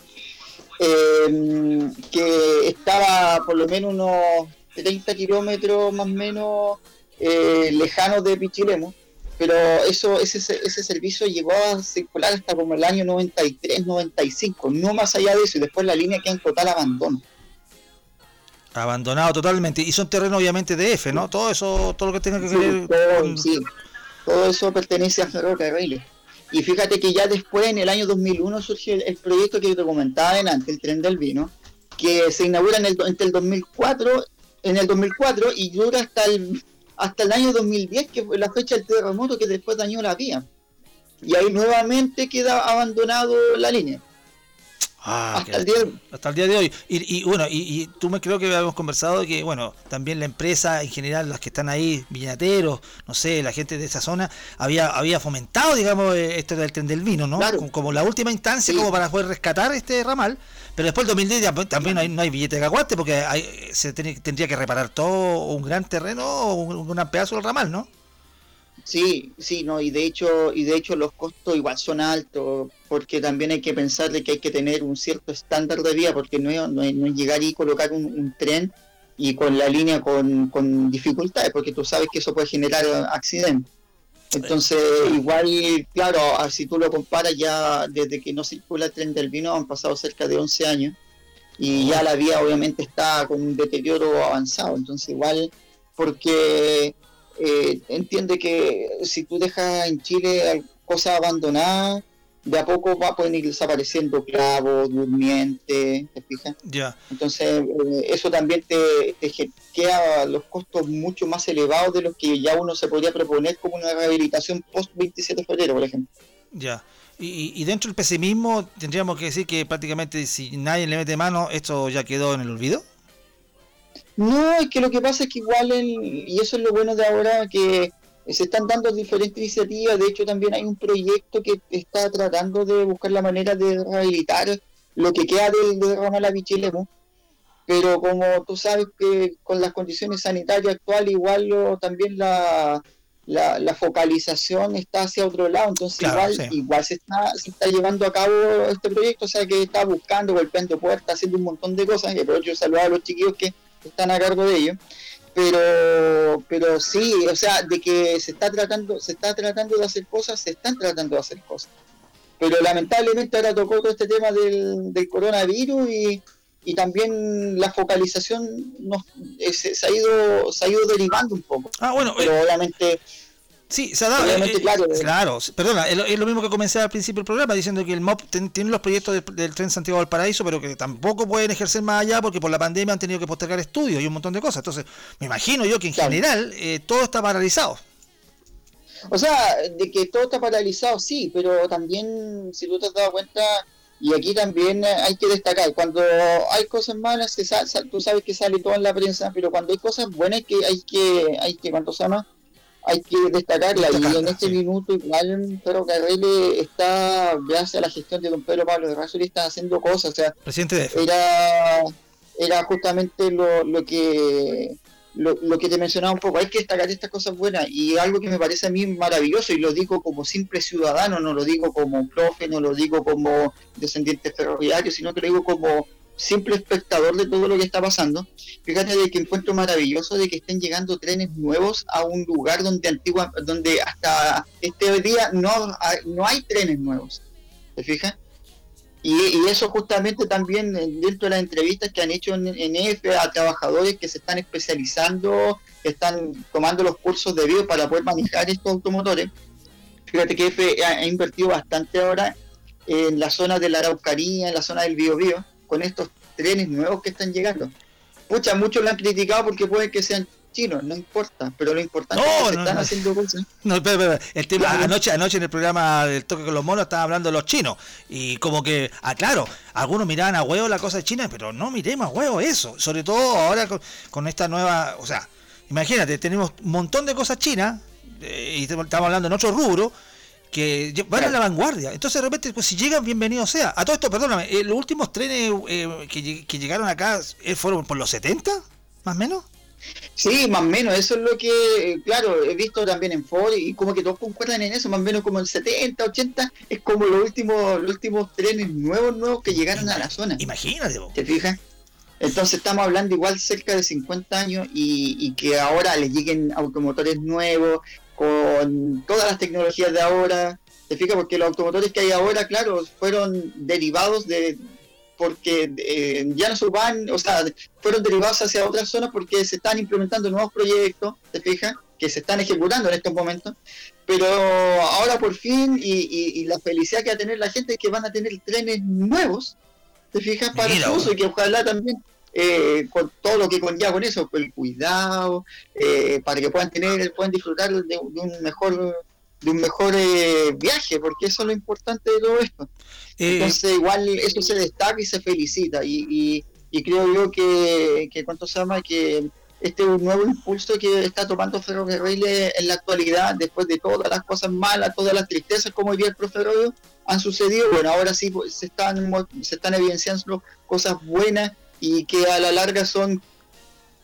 eh, que estaba por lo menos unos 30 kilómetros más o menos eh, lejanos de Pichilemu, pero eso ese, ese servicio llegó a circular hasta como el año 93, 95, no más allá de eso, y después la línea queda en total abandono. Abandonado totalmente. Y son terrenos obviamente de F, ¿no? Todo eso, todo lo que tenga que ver con... sí, todo eso pertenece a ferrocarriles. Y fíjate que ya después, en el año 2001, surge el, proyecto que te comentaba adelante, el Tren del Vino, que se inaugura en el, entre el 2004, en el 2004 y dura hasta el, hasta el año 2010, que fue la fecha del terremoto que después dañó la vía. Y ahí nuevamente queda abandonado la línea. Ah, hasta que- el día de- hasta el día de hoy. Y, y, bueno, y, y tú me creo que habíamos conversado de que, bueno, también la empresa en general, las que están ahí, viñateros, no sé, la gente de esa zona, había había fomentado, digamos, eh, esto del tren del vino, ¿no? Claro. Como, como la última instancia, Sí. como para poder rescatar este ramal. Pero después del 2010 ya- también no hay, no hay billete de caguate porque hay- se tiene- tendría que reparar todo un gran terreno o un, un gran pedazo del ramal, ¿no? Sí, sí, no, y de hecho, y de hecho los costos igual son altos, porque también hay que pensar de que hay que tener un cierto estándar de vía, porque no es, no no llegar y colocar un, un tren y con la línea con, con dificultades, porque tú sabes que eso puede generar accidentes. Entonces, igual, claro, ah, si tú lo comparas ya desde que no circula el tren del vino han pasado cerca de 11 años y ya la vía obviamente está con un deterioro avanzado, entonces igual, porque eh, entiende que si tú dejas en Chile cosas abandonadas, de a poco va a poder ir desapareciendo clavos, durmientes, ¿te fijas? Ya. Entonces, eh, eso también te, te queda los costos mucho más elevados de los que ya uno se podría proponer como una rehabilitación post 27 de febrero, por ejemplo. Ya. Y- y dentro del pesimismo tendríamos que decir que prácticamente si nadie le mete mano, esto ya quedó en el olvido. No, es que lo que pasa es que igual, el- y eso es lo bueno de ahora, que se están dando diferentes iniciativas, de hecho también hay un proyecto que está tratando de buscar la manera de rehabilitar lo que queda del de ramal a Pichilemu, pero como tú sabes que con las condiciones sanitarias actuales igual lo- también la, la, la focalización está hacia otro lado, entonces Claro, igual, sí. igual se está, se está llevando a cabo este proyecto, o sea que está buscando, golpeando puertas, haciendo un montón de cosas, y aprovecho de saludar a los chiquillos que están a cargo de ello. Pero, pero sí, o sea, de que se está tratando, se está tratando de hacer cosas, se están tratando de hacer cosas. Pero lamentablemente ahora tocó todo este tema del, del coronavirus y, y también la focalización nos, eh, se, se ha ido se ha ido derivando un poco. Ah, bueno, Pero eh, obviamente sí, se ha dado. eh, eh, claro, eh. claro, perdona, es lo, es lo mismo que comencé al principio del programa diciendo que el MOP ten- tiene los proyectos del, del tren Santiago del Paraíso, pero que tampoco pueden ejercer más allá porque por la pandemia han tenido que postergar estudios y un montón de cosas. Entonces, me imagino yo que en Claro. general eh, todo está paralizado. O sea, de que todo está paralizado, sí, pero también, si tú te has dado cuenta, y aquí también hay que destacar, cuando hay cosas malas, se sa- tú sabes que sale todo en la prensa, pero cuando hay cosas buenas, que hay que, hay que, ¿cuánto se llama? Hay que destacarla, y en este sí. minuto igual Pedro Carrele está, gracias a la gestión de don Pedro Pablo de Razuri, está haciendo cosas, o sea, Presidente era, era justamente lo, lo que lo, lo que te mencionaba un poco, hay que destacar estas cosas buenas y algo que me parece a mí maravilloso y lo digo como simple ciudadano, no lo digo como profe, no lo digo como descendiente ferroviario, sino que lo digo como simple espectador de todo lo que está pasando. Fíjate de que encuentro maravilloso de que estén llegando trenes nuevos a un lugar donde antigua, donde hasta este día no, no hay trenes nuevos. ¿Te fijas? Y, y eso justamente también eh, dentro de las entrevistas que han hecho en, en EFE a trabajadores que se están especializando, que están tomando los cursos debidos para poder manejar estos automotores. Fíjate que EFE ha, ha invertido bastante ahora en la zona de la Araucanía, en la zona del Biobío, con estos trenes nuevos que están llegando. Pucha, muchos lo han criticado porque puede que sean chinos, no importa, pero lo importante No, es que se no, están no. haciendo cosas. No, espera, espera. El tema, Claro. anoche, anoche en el programa del toque con los monos estaban hablando de los chinos. Y como que, ah, claro, algunos miraban a huevo la cosa de China, pero no miremos a huevo eso. Sobre todo ahora con, con esta nueva, o sea, imagínate, tenemos un montón de cosas chinas, eh, y estamos hablando en otro rubro, que van a la vanguardia. Entonces de repente, pues si llegan, bienvenido sea. A todo esto, perdóname, eh, los últimos trenes eh, que, que llegaron acá eh, fueron por los 70, más o menos. Sí, más o menos, eso es lo que, claro, he visto también en Ford y como que todos concuerdan en eso, más o menos como en 70, 80, es como los últimos, los últimos trenes nuevos, nuevos que llegaron a la zona. Imagínate, po. ¿Te fijas? Entonces estamos hablando igual cerca de 50 años y, y que ahora les lleguen automotores nuevos, con todas las tecnologías de ahora. ¿Te fijas? Porque los automotores que hay ahora, claro, fueron derivados de porque eh, ya no se van, o sea, fueron derivados hacia otras zonas porque se están implementando nuevos proyectos, ¿te fijas? Que se están ejecutando en estos momentos. Pero ahora por fin, y, y- y la felicidad que va a tener la gente es que van a tener trenes nuevos, ¿te fijas? Para Mira, su uso y que ojalá también, eh, con todo lo que conlleva con eso, el cuidado, eh, para que puedan tener, puedan disfrutar de, de un mejor de un mejor eh, viaje, porque eso es lo importante de todo esto. Eh, Entonces igual eso se destaca y se felicita y, y, y creo yo que, que cuánto se llama que este nuevo impulso que está tomando Ferrocarril en la actualidad después de todas las cosas malas, todas las tristezas como diría el profe Rodio, han sucedido, bueno ahora sí pues, se están se están evidenciando cosas buenas y que a la larga son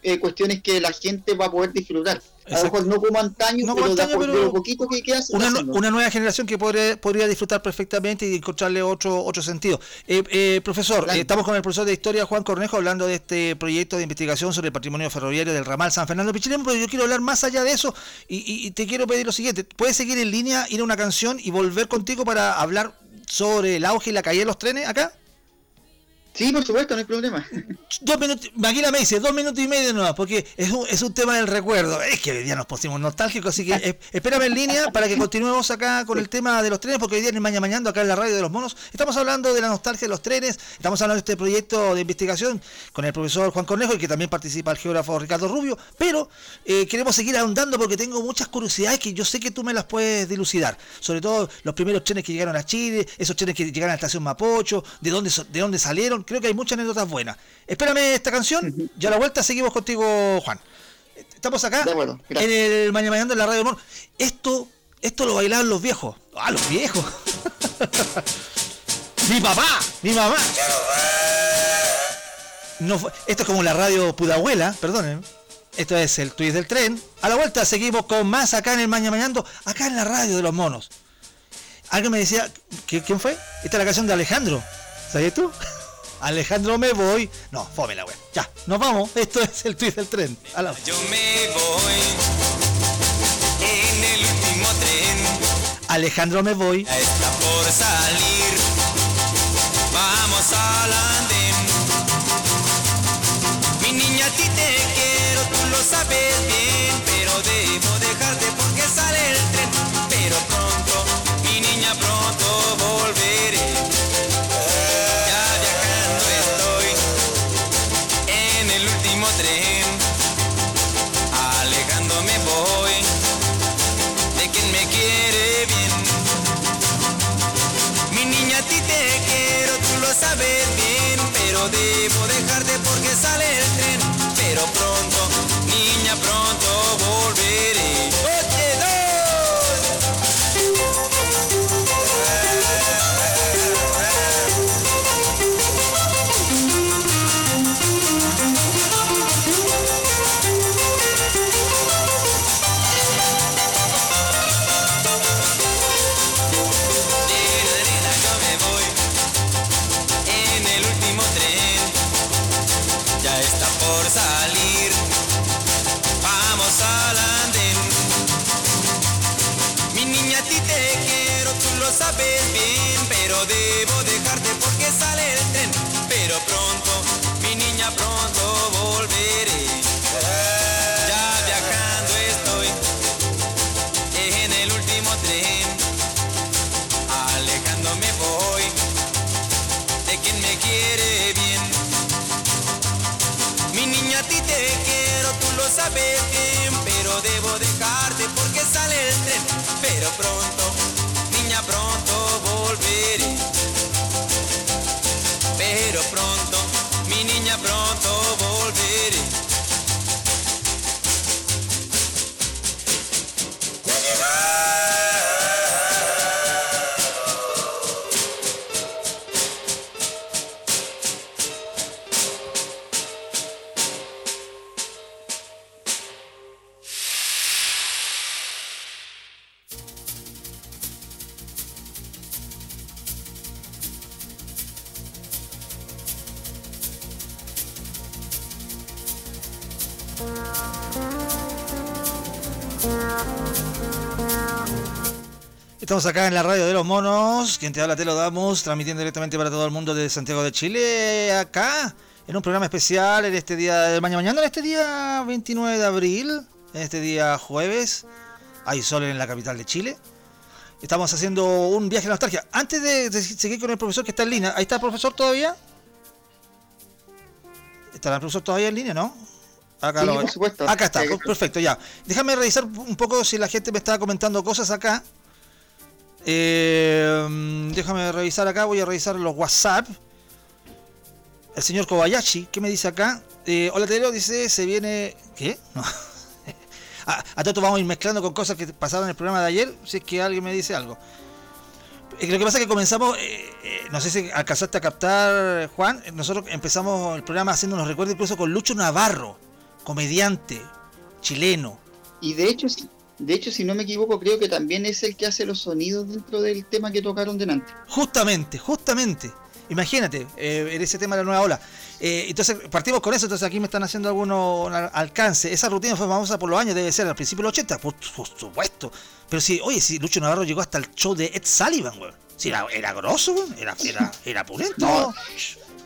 eh, cuestiones que la gente va a poder disfrutar. A lo mejor no como antaño, No pero, antaño, lo poquito que queda una, nueva generación que podría, podría disfrutar perfectamente y encontrarle otro otro sentido. Eh, eh, profesor, Claro. eh, estamos con el profesor de historia Juan Cornejo hablando de este proyecto de investigación sobre el patrimonio ferroviario del ramal San Fernando Pichilemu, pero yo quiero hablar más allá de eso y, y- y te quiero pedir lo siguiente, ¿puedes seguir en línea, ir a una canción y volver contigo para hablar sobre el auge y la caída de los trenes acá? Sí, por supuesto, no hay problema. Dos minutos, Maquila me dice, dos minutos y medio nomás, porque es un, es un tema del recuerdo. Es que hoy día nos pusimos nostálgicos, así que eh, espérame en línea para que continuemos acá con el tema de los trenes, porque hoy día en Mañana Mañando, acá en la radio de los monos, estamos hablando de la nostalgia de los trenes, estamos hablando de este proyecto de investigación con el profesor Juan Cornejo, y que también participa el geógrafo Ricardo Rubio, pero eh, queremos seguir ahondando porque tengo muchas curiosidades que yo sé que tú me las puedes dilucidar, sobre todo los primeros trenes que llegaron a Chile, esos trenes que llegaron a la estación Mapocho, de dónde, de dónde salieron, creo que hay muchas anécdotas buenas. Espérame esta canción, ya a la vuelta seguimos contigo, Juan. Estamos acá acuerdo, en el Mañana Mañana en la radio Mono. Esto, esto lo bailaban los viejos. Ah, los viejos. mi papá, mi mamá. No esto es como la radio Pudahuela, perdonen. Esto es el tweet del tren. A la vuelta seguimos con más acá en el Maña Mañando, acá en la radio de los monos. Alguien me decía, ¿qui- ¿quién fue? Esta es la canción de Alejandro. ¿Sabías tú? Alejandro me voy. No, fome la wea. Ya, nos vamos. Esto es el tweet del tren. A la Yo me voy en el último tren, Alejandro me voy. ya está por salir. Vamos al andén. Estamos acá en la radio de los monos. Quien te habla te lo damos, transmitiendo directamente para todo el mundo de Santiago de Chile. Acá, en un programa especial, en este día de mañana, mañana, en este día 29 de abril, en este día jueves. Hay sol en la capital de Chile. Estamos haciendo un viaje a la nostalgia. Antes de, de seguir con el profesor que está en línea, ¿ahí está el profesor todavía? ¿Estará el profesor todavía en línea, no? Acá, Sí, lo- por supuesto. acá está, Sí, per- perfecto, ya. Déjame revisar un poco si la gente me está comentando cosas acá. Eh, déjame revisar acá, voy a revisar los WhatsApp. El señor Kobayashi, ¿qué me dice acá? Eh, hola Telo, dice, se viene... ¿Qué? No. a, a todo vamos a ir mezclando con cosas que pasaron en el programa de ayer, si es que alguien me dice algo. Eh, Lo que pasa es que comenzamos, eh, eh, no sé si alcanzaste a captar, Juan, nosotros empezamos el programa haciendo unos recuerdos incluso con Lucho Navarro, comediante chileno. Y de hecho, si, de hecho, si no me equivoco, creo que también es el que hace los sonidos dentro del tema que tocaron delante. Justamente, justamente. Imagínate, eh, en ese tema de la nueva ola. Eh, entonces, partimos con eso. Entonces, aquí me están haciendo algunos al- alcance. Esa rutina fue famosa por los años, debe ser al principio de los 80, por, por supuesto. Pero si, oye, si Lucho Navarro llegó hasta el show de Ed Sullivan, weón. Si era, era grosso, weón. Era, era, era pulento. No.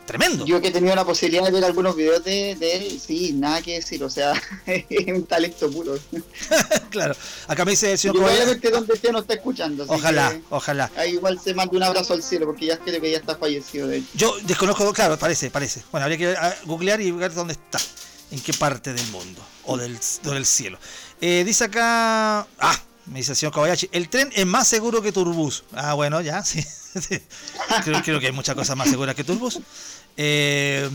Tremendo. Yo que he tenido la posibilidad de ver algunos videos de, de él, sí, nada que decir, o sea, es un talento puro. claro. Acá me dice el señor probablemente donde esté no está escuchando. Ojalá, ojalá. ahí igual se manda un abrazo al cielo, porque ya creo que ya está fallecido de hecho. Yo desconozco, claro, parece, parece. Bueno, habría que googlear y ver dónde está. En qué parte del mundo. O del, o del cielo. Eh, dice acá. Ah, me dice el señor Kobayashi. El tren es más seguro que Turbus. Ah, bueno, ya, sí. creo, creo que hay muchas cosas más seguras que Turbus. Eh,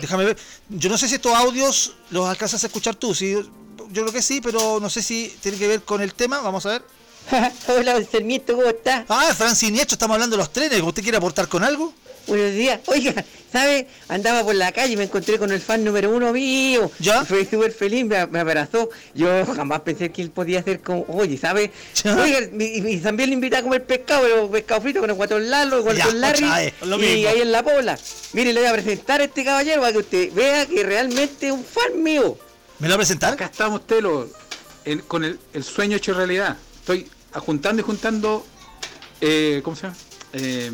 déjame ver. Yo no sé si estos audios los alcanzas a escuchar tú. Sí, yo creo que sí, pero no sé si tiene que ver con el tema. Vamos a ver. Hola, don Sarmiento, ¿cómo está? Ah, Fran Siniestro, estamos hablando de los trenes. ¿Usted quiere aportar con algo? Buenos días. Oiga, ¿sabe? Andaba por la calle y me encontré con el fan número uno mío. ¿Ya? Fue súper feliz, me, me abrazó. Yo jamás pensé que él podía ser como, oye, ¿sabe? ¿Ya? Oiga, y, y también le invité a comer pescado, pero pescado frito con el guatón Lalo, el guatón Larry. y ahí en la pola. Mire, le voy a presentar a este caballero para que usted vea que realmente es un fan mío. ¿Me lo va a presentar? Acá estamos, Telo, en- con el, el sueño hecho realidad. Estoy juntando y juntando, eh, ¿cómo se llama? Eh,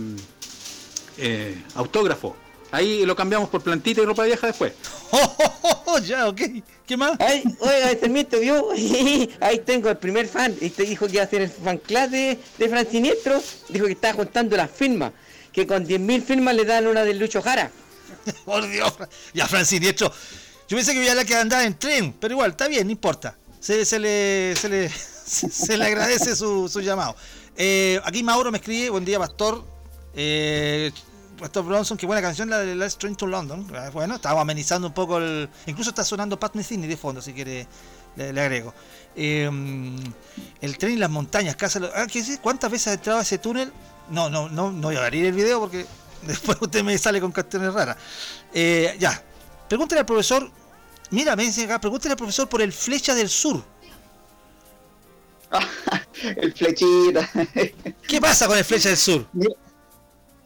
eh, autógrafo. Ahí lo cambiamos por plantita y ropa vieja después. Oh, oh, oh, oh, ya, ok. ¿Qué más? Ay, oiga, vio, ahí tengo el primer fan. Este dijo que iba a ser el fan club de, de Fran Siniestro. Dijo que estaba juntando las firmas. Que con 10.000 firmas le dan una del Lucho Jara. Por Dios. Ya, Fran Siniestro. Yo pensé que iba a la que andaba en tren, pero igual, está bien, no importa. Se, se le, se, le, se le agradece su, su llamado. Eh, aquí Mauro me escribe, buen día, Pastor. Eh, Pastor Bronson, qué buena canción la de Let's Train to London. Ah, Bueno, estábamos amenizando un poco el... Incluso está sonando Pat Metheny de fondo, si quiere, le, le agrego. Eh, el tren y las montañas, casa... Ah. ¿Cuántas veces ha entrado a ese túnel? No, no, no, no voy a abrir el video porque después usted me sale con cuestiones raras. Eh, ya, pregúntale al profesor. Mira, me dice acá, pregúntale al profesor por el Flecha del Sur. el flechita. ¿Qué pasa con el Flecha del Sur?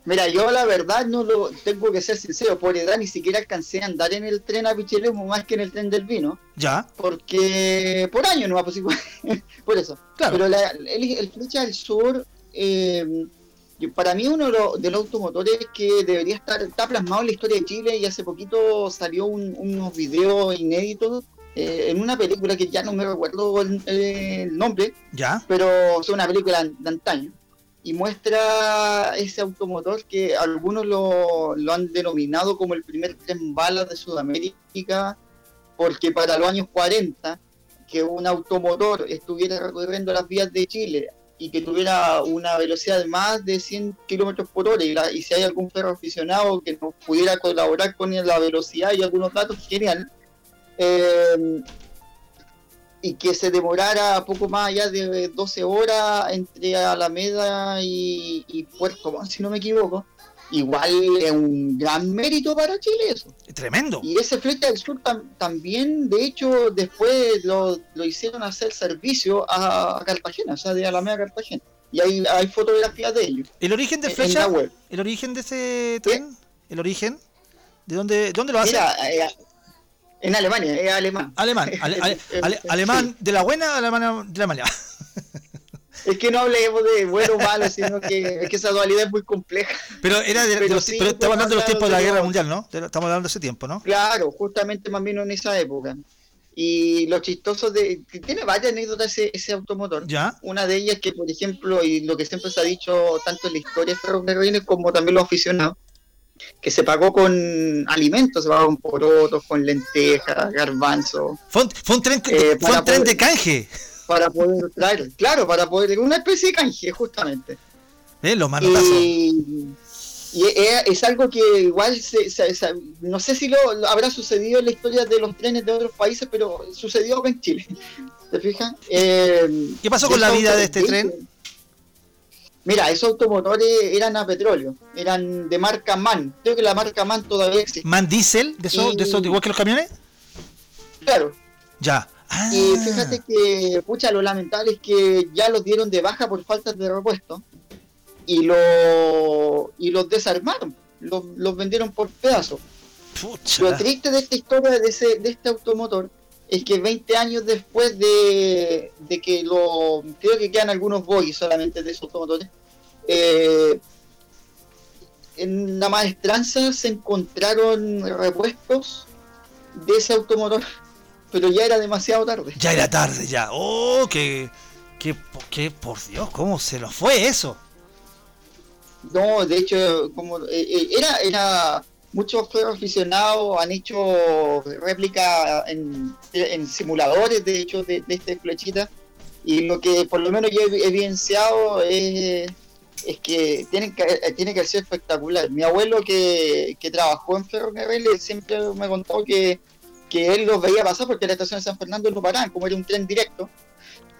Mira, yo la verdad no lo tengo que ser sincero, por edad ni siquiera alcancé a andar en el tren a Pichilemu más que en el tren del vino, Ya, porque por año no va igual, por eso. Claro. Pero la- el, el Flecha del Sur, eh, para mí uno de los, de los automotores que debería estar, está plasmado en la historia de Chile y hace poquito salió un- unos videos inéditos eh, en una película que ya no me recuerdo el- el nombre, ya. pero es una película de antaño y muestra ese automotor que algunos lo, lo han denominado como el primer tren bala de Sudamérica porque para los años 40 que un automotor estuviera recorriendo las vías de Chile y que tuviera una velocidad de más de 100 kilómetros por hora y, la- y si hay algún perro aficionado que nos pudiera colaborar con la velocidad y algunos datos, genial. Eh, y que se demorara poco más allá de 12 horas entre Alameda y, y Puerto Montt, si no me equivoco. Igual es un gran mérito para Chile eso. Tremendo. Y ese Flecha del Sur tam- también, de hecho, después lo, lo hicieron hacer servicio a, a Cartagena, o sea, de Alameda a Cartagena. Y hay, hay fotografías de ellos ¿El origen de en- en Flecha? ¿El origen de ese tren? ¿El origen? ¿De dónde, dónde lo hace? Mira, eh, en Alemania, es alemán. Alemán. ale- alemán de la buena, alemán de la mala. Es que no hablemos de bueno o malo, sino que, es que esa dualidad es muy compleja. Pero era de, de Pero los- sí, pero estamos hablando de los tiempos de la de guerra mundial, ¿no? De- Estamos hablando de ese tiempo, ¿no? Claro, justamente más bien en esa época. Y lo chistoso de... Tiene varias anécdotas ese, ese automotor. Ya. Una de ellas que, por ejemplo, y lo que siempre se ha dicho tanto en la historia de ferrocarriles como también los aficionados, que se pagó con alimentos, se pagó con porotos, con lentejas, garbanzo, Fue un, fue un tren, Eh, fue un tren poder- de canje. para poder traer, claro, para poder, una especie de canje, justamente. ¿Eh? Los manotazos. Y, y es, es algo que igual se, se- se- no sé si lo, lo habrá sucedido en la historia de los trenes de otros países, pero sucedió acá en Chile. ¿Te fijas? Eh, ¿Qué pasó con la vida de este tren? Mira, esos automotores eran a petróleo, eran de marca MAN. Creo que la marca MAN todavía existe. ¿Man diésel? ¿De esos, de esos igual que los camiones? Claro. Ya. Ah, Y fíjate que, pucha, lo lamentable es que ya los dieron de baja por falta de repuesto y, lo, y los desarmaron, los, los vendieron por pedazos. pucha. Lo triste de esta historia de, ese, de este automotor es que 20 años después de, de que lo. Creo que quedan algunos bogies solamente de esos automotores. eh, en la maestranza se encontraron repuestos de ese automotor, pero ya era demasiado tarde. Ya era tarde, ya. Oh, que, que, que por Dios, ¿cómo se nos fue eso? No, de hecho, como eh, eh, era, era muchos ferro aficionados han hecho réplica en, simuladores, de hecho, de, de este flechita. Y lo que por lo menos yo he evidenciado es, que tienen que eh, tiene que ser espectacular. Mi abuelo que, que trabajó en ferrocarriles siempre me contó que, que él los veía pasar porque la estación de San Fernando no paraban, como era un tren directo.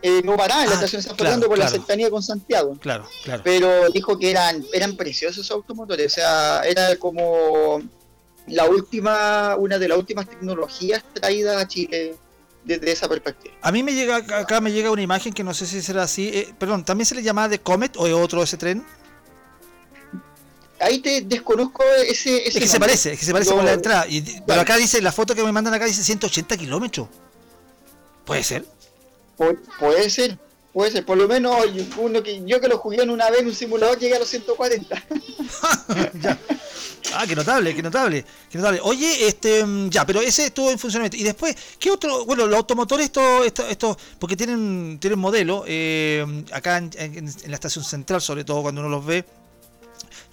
Eh, no paraba en la Ah, estación San claro, Fernando por la cercanía con Santiago. Claro, claro. Pero dijo que eran, eran preciosos esos automotores, o sea, era como la última, una de las últimas tecnologías traídas a Chile desde esa perspectiva. A mí me llega acá me llega una imagen que no sé si será así. eh, perdón, ¿también se le llamaba de Comet o es otro ese tren? Ahí te desconozco ese... ese Es que se parece, es que se parece con la entrada. Y, Pero acá dice, la foto que me mandan acá dice 180 kilómetros. ¿Puede ser? Pu- puede ser, puede ser. Por lo menos uno que yo que lo jugué en una vez en un simulador llegué a los 140. Ya. Ah, qué notable, qué notable, qué notable. Oye, este, mm, ya, pero ese estuvo en funcionamiento. Y después, ¿qué otro? Bueno, los automotores, esto, esto, esto porque tienen, tienen modelo, eh, acá en, en- en la estación central, sobre todo cuando uno los ve.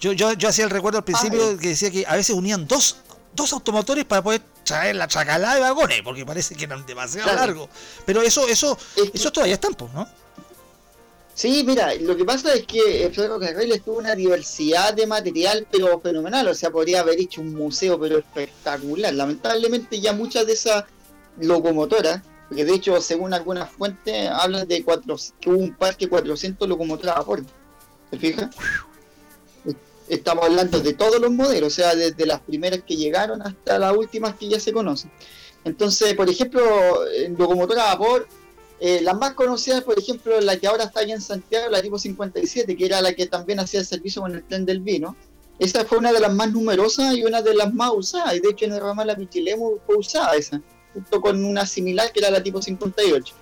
Yo, yo, yo hacía el recuerdo al principio Ay. que decía que a veces unían dos, dos automotores para poder traer la chacalada de vagones, porque parece que eran demasiado Claro. largos. Pero eso, eso, Es que- eso todavía están, pues, ¿no? Sí, mira, lo que pasa es que el ferrocarril tuvo una diversidad de material, pero fenomenal. O sea, podría haber hecho un museo, pero espectacular. Lamentablemente, ya muchas de esas locomotoras, porque de hecho, según algunas fuentes, hablan de cuatro, que hubo un parque de 400 locomotoras a vapor. ¿Te fijas? Estamos hablando de todos los modelos, o sea, desde las primeras que llegaron hasta las últimas que ya se conocen. Entonces, por ejemplo, en locomotora a vapor, eh, las más conocidas, por ejemplo, la que ahora está allá en Santiago, la tipo 57, que era la que también hacía el servicio con el tren del vino. Esa fue una de las más numerosas y una de las más usadas. Y de hecho en el ramal La Pichilemu fue usada esa, junto con una similar que era la tipo 58.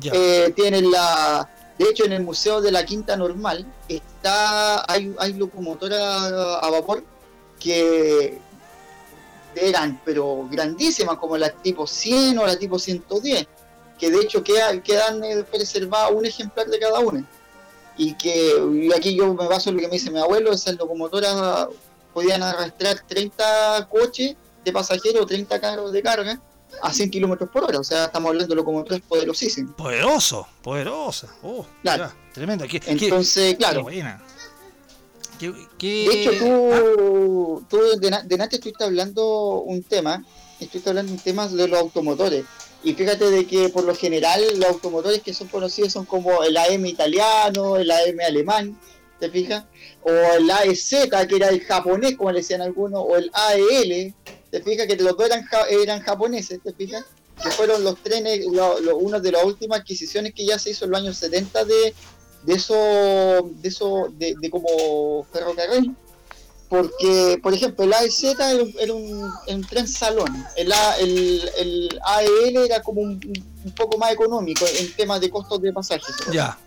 Ya. Eh, tienen la... De hecho, en el Museo de la Quinta Normal está hay, locomotoras a vapor que eran pero grandísimas, como la tipo 100 o la tipo 110, que de hecho queda- quedan eh, preservadas un ejemplar de cada una. Y que aquí yo me baso en lo que me dice mi abuelo, esas locomotoras podían arrastrar 30 coches de pasajeros o 30 carros de carga a 100 kilómetros por hora. O sea, estamos hablando de locomotoras poderosísimas. Poderoso, poderosa. Oh, Claro. ya, tremendo. Qué- Entonces, qué claro. Qué- De hecho, Ah, tú, tú de, de Nate estuviste hablando un tema, estuviste hablando un tema de los automotores. Y fíjate de que por lo general los automotores que son conocidos son como el AM italiano, el AM alemán, ¿te fijas? O el AEZ, que era el japonés, como le decían algunos, o el AEL, ¿te fijas? Que los dos eran, ja- eran japoneses, ¿te fijas? Que fueron los trenes, lo- lo- una de las últimas adquisiciones que ya se hizo en los años 70 de, de eso, de eso, de, como ferrocarril. Porque, por ejemplo, el AEZ era un, era un tren salón, el, A- el, el AEL era como un, un poco más económico en temas de costos de pasajes. Ya.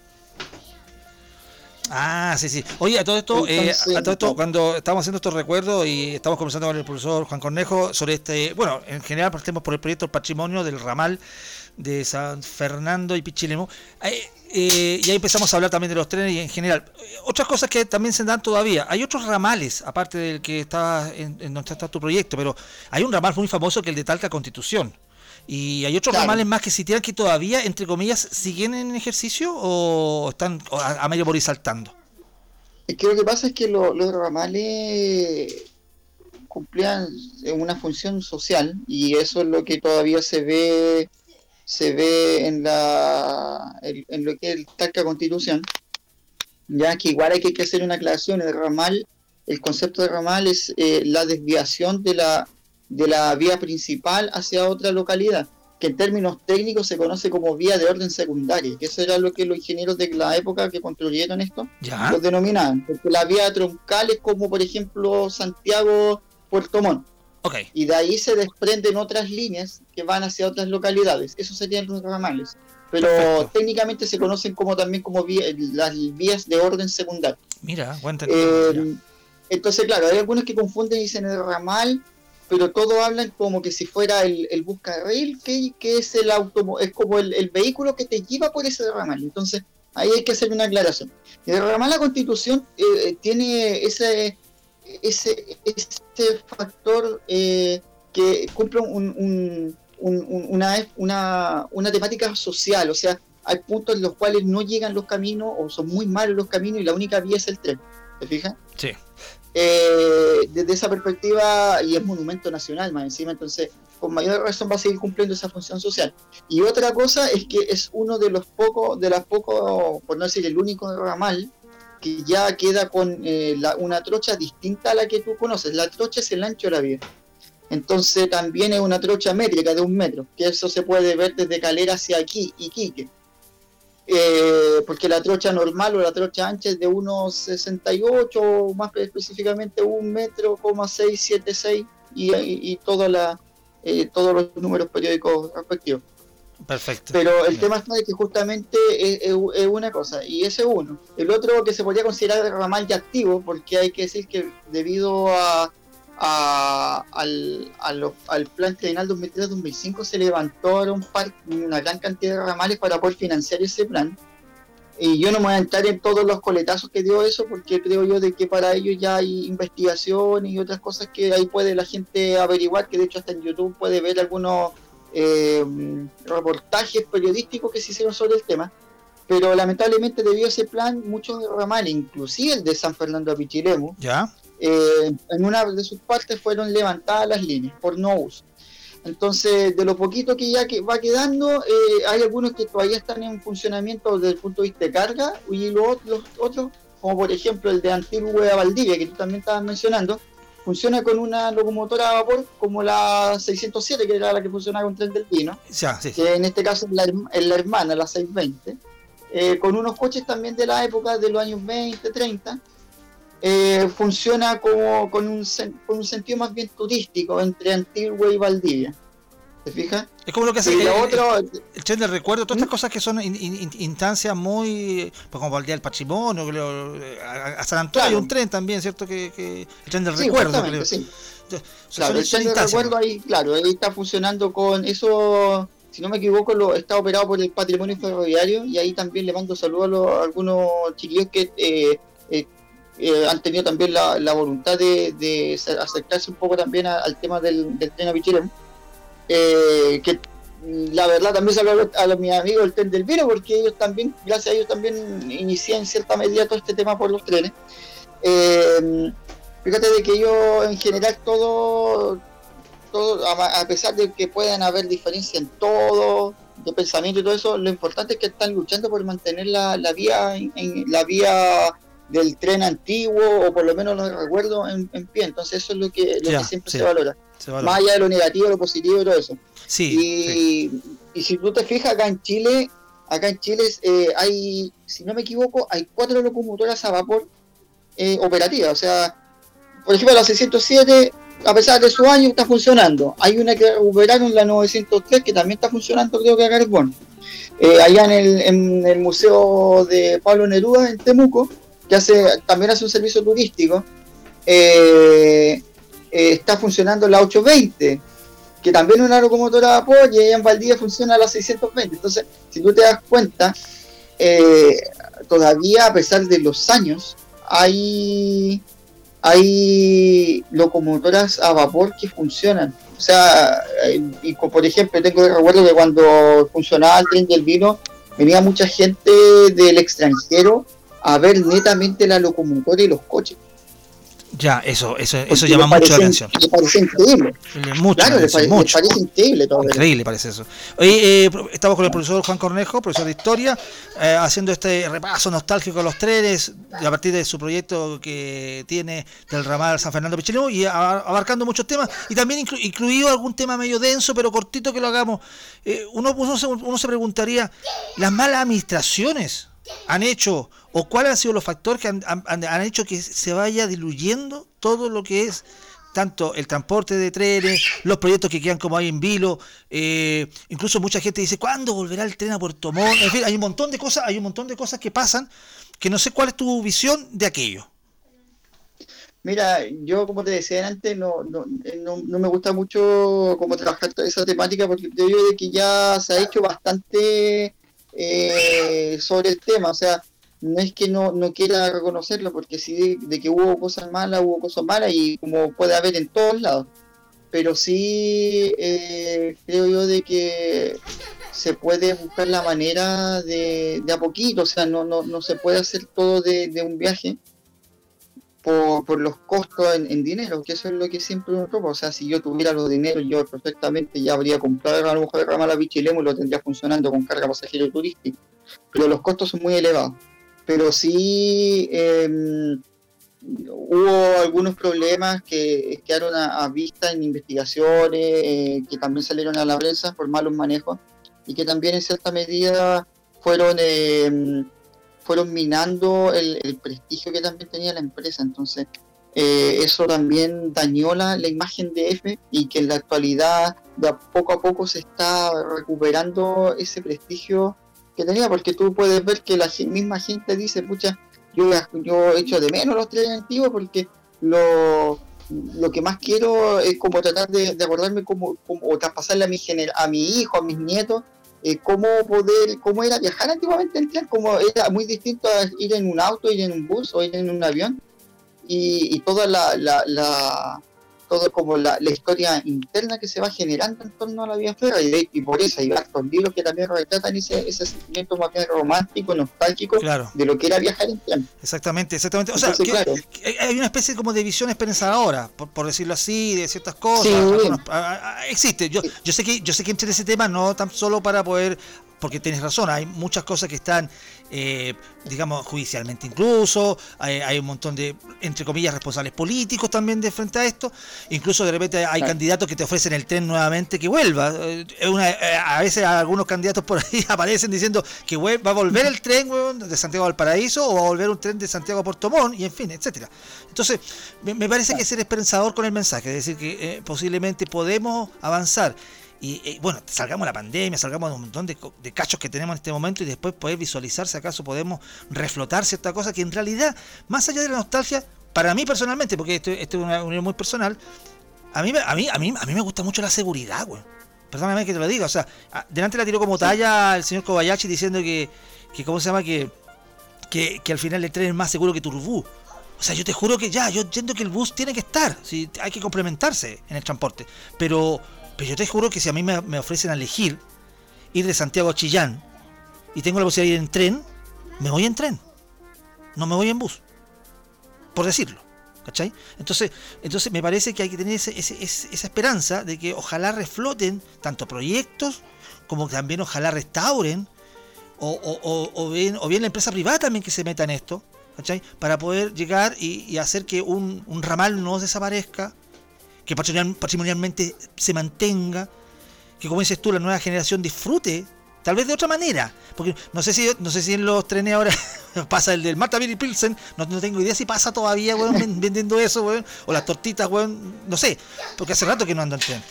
Ah, sí, sí. Oye, a todo esto, eh, a todo esto, cuando estamos haciendo estos recuerdos y estamos conversando con el profesor Juan Cornejo sobre este, bueno, en general partemos por el proyecto del patrimonio del ramal de San Fernando y Pichilemu. Eh, eh, y ahí empezamos a hablar también de los trenes y en general. Eh, Otras cosas que también se dan todavía. Hay otros ramales, aparte del que está en, en donde está tu proyecto, pero hay un ramal muy famoso que es el de Talca Constitución. Y hay otros Claro. ramales más que si tienen que todavía, entre comillas, siguen en ejercicio o están a, a medio morir saltando. Es que lo que pasa es que lo- los ramales cumplían una función social y eso es lo que todavía se ve se ve en la en, en lo que es el Talca Constitución ya que igual hay que hacer una aclaración el ramal el concepto de ramal es eh, la desviación de la de la vía principal hacia otra localidad que en términos técnicos se conoce como vía de orden secundaria que eso era lo que los ingenieros de la época que construyeron esto Ya. los denominaban, porque la vía troncal es como por ejemplo Santiago Puerto Montt, y de ahí se desprenden otras líneas que van hacia otras localidades, esos serían los ramales, pero Perfecto. técnicamente se conocen como también como vía- las vías de orden secundario. Mira, buen Eh, entonces, claro, hay algunos que confunden y dicen el ramal, pero todos hablan como que si fuera el, el buscarril, que, que es el auto, es como el, el vehículo que te lleva por ese ramal. Entonces, ahí hay que hacer una aclaración. El ramal La Constitución eh, tiene ese, ese, ese factor eh, que cumple un- una, una, una temática social, o sea, hay puntos en los cuales no llegan los caminos o son muy malos los caminos y la única vía es el tren. ¿Te fijas? Sí. Eh, desde esa perspectiva, y es monumento nacional más encima, entonces con mayor razón va a seguir cumpliendo esa función social. Y otra cosa es que es uno de los pocos, de las pocos, por no decir el único ramal, que ya queda con eh, la- una trocha distinta a la que tú conoces. La trocha es el ancho de la vía. Entonces también es una trocha métrica de un metro, que eso se puede ver desde Calera hacia aquí, Iquique. Eh, porque la trocha normal o la trocha ancha es de 1,68 o más específicamente un metro, coma 676 y, y, y toda la, eh, todos los números periódicos respectivos. Perfecto. Pero el Bien. tema está de que justamente es, es- es una cosa, y ese es uno. El otro que se podría considerar ramal ya activo, porque hay que decir que debido a, a- al, a lo- al plan trienal 2003-2005 se levantaron un par- una gran cantidad de ramales para poder financiar ese plan. Y yo no me voy a entrar en todos los coletazos que dio eso, porque creo yo de que para ello ya hay investigación y otras cosas que ahí puede la gente averiguar, que de hecho hasta en YouTube puede ver algunos eh, reportajes periodísticos que se hicieron sobre el tema. Pero lamentablemente debido a ese plan, muchos ramales, inclusive el de San Fernando a Pichilemu, ¿Ya? Eh, en una de sus partes fueron levantadas las líneas por no uso. Entonces, de lo poquito que ya que va quedando, eh, hay algunos que todavía están en funcionamiento desde el punto de vista de carga y los, los otros, como por ejemplo el de Antigua Valdivia, que tú también estabas mencionando, funciona con una locomotora a vapor como la 607, que era la que funcionaba con tren del vino, Ya, sí. que en este caso es la, es la hermana, la 620, eh, con unos coches también de la época de los años 20, 30, eh, funciona como con un, con un sentido más bien turístico entre Antigua y Valdivia. ¿Te fijas? Es como lo que hace el, tren del recuerdo, todas ¿Mm? estas cosas que son in- in- in- instancias muy. Pues como el Día del Patrimonio, lo- a, a San Antonio hay un tren también, ¿cierto? Que, que- el tren del sí, recuerdo. creo. sí. Claro, el tren de instancias. recuerdo ahí, claro, ahí está funcionando con eso, si no me equivoco, lo está operado por el patrimonio ferroviario y ahí también le mando saludos a, los- a algunos chiquillos que eh, eh, eh, han tenido también la, la voluntad de, de se- acercarse un poco también a- al tema del, del tren a Pichilemu. Eh, que mm, la verdad también saludo a los- mis amigos del tren del vino porque ellos también, gracias a ellos también inicié en cierta medida todo este tema por los trenes. Eh, fíjate de que yo en general todo, todo a, a pesar de que puedan haber diferencias en todo, de pensamiento y todo eso, lo importante es que están luchando por mantener la, la vía en la vía del tren antiguo o por lo menos los recuerdos en, en pie. Entonces eso es lo que, lo Ya, que siempre sí. se valora. Se valora. Más allá de lo negativo, lo positivo y todo eso. Sí, y si tú te fijas acá en Chile, acá en Chile eh, hay, si no me equivoco, hay cuatro locomotoras a vapor eh, operativas. O sea, por ejemplo, la 607, a pesar de su año, está funcionando. Hay una que recuperaron, la 903, que también está funcionando, creo que a carbón. Eh, allá en el, en el Museo de Pablo Neruda, en Temuco, que hace, también hace un servicio turístico. eh, eh, está funcionando la 820, que también es una locomotora a vapor, y en Valdivia funciona la 620. Entonces, si tú te das cuenta, eh, todavía a pesar de los años, hay, hay locomotoras a vapor que funcionan. O sea, y por ejemplo, tengo recuerdo que cuando funcionaba el tren del vino, venía mucha gente del extranjero a ver netamente la locomotora y los coches. Ya, eso, eso, eso llama mucho la parece- atención. Le parece increíble. Mucho, claro, la le, atención, pare- le mucho. parece increíble todo. Increíble parece eso. Oye, eh, estamos con el profesor Juan Cornejo, profesor de historia, eh, haciendo este repaso nostálgico de los trenes a partir de su proyecto que tiene del ramal San Fernando Pichilemu y abarcando muchos temas y también inclu- incluido algún tema medio denso pero cortito que lo hagamos. Eh, uno, uno, se, uno se preguntaría, ¿las malas administraciones han hecho o cuáles han sido los factores que han, han- han hecho que se vaya diluyendo todo lo que es tanto el transporte de trenes, los proyectos que quedan como hay en vilo, eh, incluso mucha gente dice, ¿cuándo volverá el tren a Puerto Montt? En fin, hay un montón de cosas, hay un montón de cosas que pasan que no sé cuál es tu visión de aquello. Mira, yo como te decía antes, no, no, eh, no, me gusta mucho como trabajar esa temática porque te digo de que ya se ha hecho bastante eh, sobre el tema, o sea, no es que no, no quiera reconocerlo porque sí de, que hubo cosas malas, hubo cosas malas y como puede haber en todos lados, pero sí eh, creo yo de que se puede buscar la manera de, de a poquito, o sea, no, no, no se puede hacer todo de, de un viaje por, por los costos en, dinero, que eso es lo que siempre uno topa. O sea, si yo tuviera los dineros, yo perfectamente ya habría comprado a lo mejor el ramal a Pichilemu y lo tendría funcionando con carga pasajero turístico. Pero los costos son muy elevados. Pero sí em, hubo algunos problemas que quedaron a, vista en investigaciones, eh, que también salieron a la prensa por malos manejos y que también en cierta medida fueron em, fueron minando el, prestigio que también tenía la empresa. Entonces, eh, eso también dañó la, la imagen de F y que en la actualidad de poco a poco se está recuperando ese prestigio tenía, porque tú puedes ver que la misma gente dice, pucha, yo, yo echo de menos los trenes antiguos porque lo, lo que más quiero es como tratar de, de acordarme cómo, cómo- o traspasarle a mi, gener- a mi hijo, a mis nietos, eh, cómo poder, cómo era viajar antiguamente en tren, como era muy distinto a ir en un auto, ir en un bus o ir en un avión, y, toda la- todo como la, la historia interna que se va generando en torno a la férrea, y, de- y por eso hay hartos libros que también retratan ese, ese sentimiento más bien romántico, nostálgico, Claro. de lo que era viajar en tren. Exactamente, exactamente. O sea, Entonces, que- claro. que hay una especie como de visión esperanzadora, por, por decirlo así, de ciertas cosas. Sí. algunos- a- a- existe. Yo, yo sé que yo sé que en ese tema no tan solo para poder, porque tienes razón, hay muchas cosas que están, eh, digamos, judicialmente incluso, hay, hay un montón de, entre comillas, responsables políticos también de frente a esto. Incluso de repente hay candidatos que te ofrecen el tren nuevamente que vuelva. Eh, una- eh, a veces algunos candidatos por ahí aparecen diciendo que va a volver el tren de Santiago al Paraíso o va a volver un tren de Santiago a Puerto Montt y en fin, etcétera. Entonces, me, me parece que ser esperanzador con el mensaje, es decir, que eh, posiblemente podemos avanzar. Y eh, bueno, salgamos de la pandemia, salgamos de un montón de, cachos que tenemos en este momento y después poder visualizar si acaso podemos reflotar cierta cosa que en realidad, más allá de la nostalgia, para mí personalmente, porque esto, esto es una unión muy personal, a mí, me- a mí, a mí, a mí me gusta mucho la seguridad, güey. Perdóname que te lo diga, o sea, delante la tiró como talla el señor Kobayashi diciendo que, que ¿cómo se llama? Que, que, que al final el tren es más seguro que Turbú. O sea, yo te juro que ya, yo entiendo que el bus tiene que estar, sí, hay que complementarse en el transporte. Pero, pero yo te juro que si a mí me, ofrecen a elegir ir de Santiago a Chillán y tengo la posibilidad de ir en tren, me voy en tren. No me voy en bus. Por decirlo. ¿Cachai? Entonces, entonces me parece que hay que tener esa esperanza de que ojalá refloten tanto proyectos como también ojalá restauren o, o- bien, o bien la empresa privada también que se meta en esto, ¿cachai? Para poder llegar y, y hacer que un, un ramal no desaparezca, que patrimonial- patrimonialmente se mantenga, que como dices tú, la nueva generación disfrute, tal vez de otra manera. Porque no sé si no sé si en los trenes ahora pasa el del Marta Billy Pilsen, no, no tengo idea si pasa todavía, weón, ven- vendiendo eso, weón, o las tortitas, weón, no sé, porque hace rato que no ando en tren.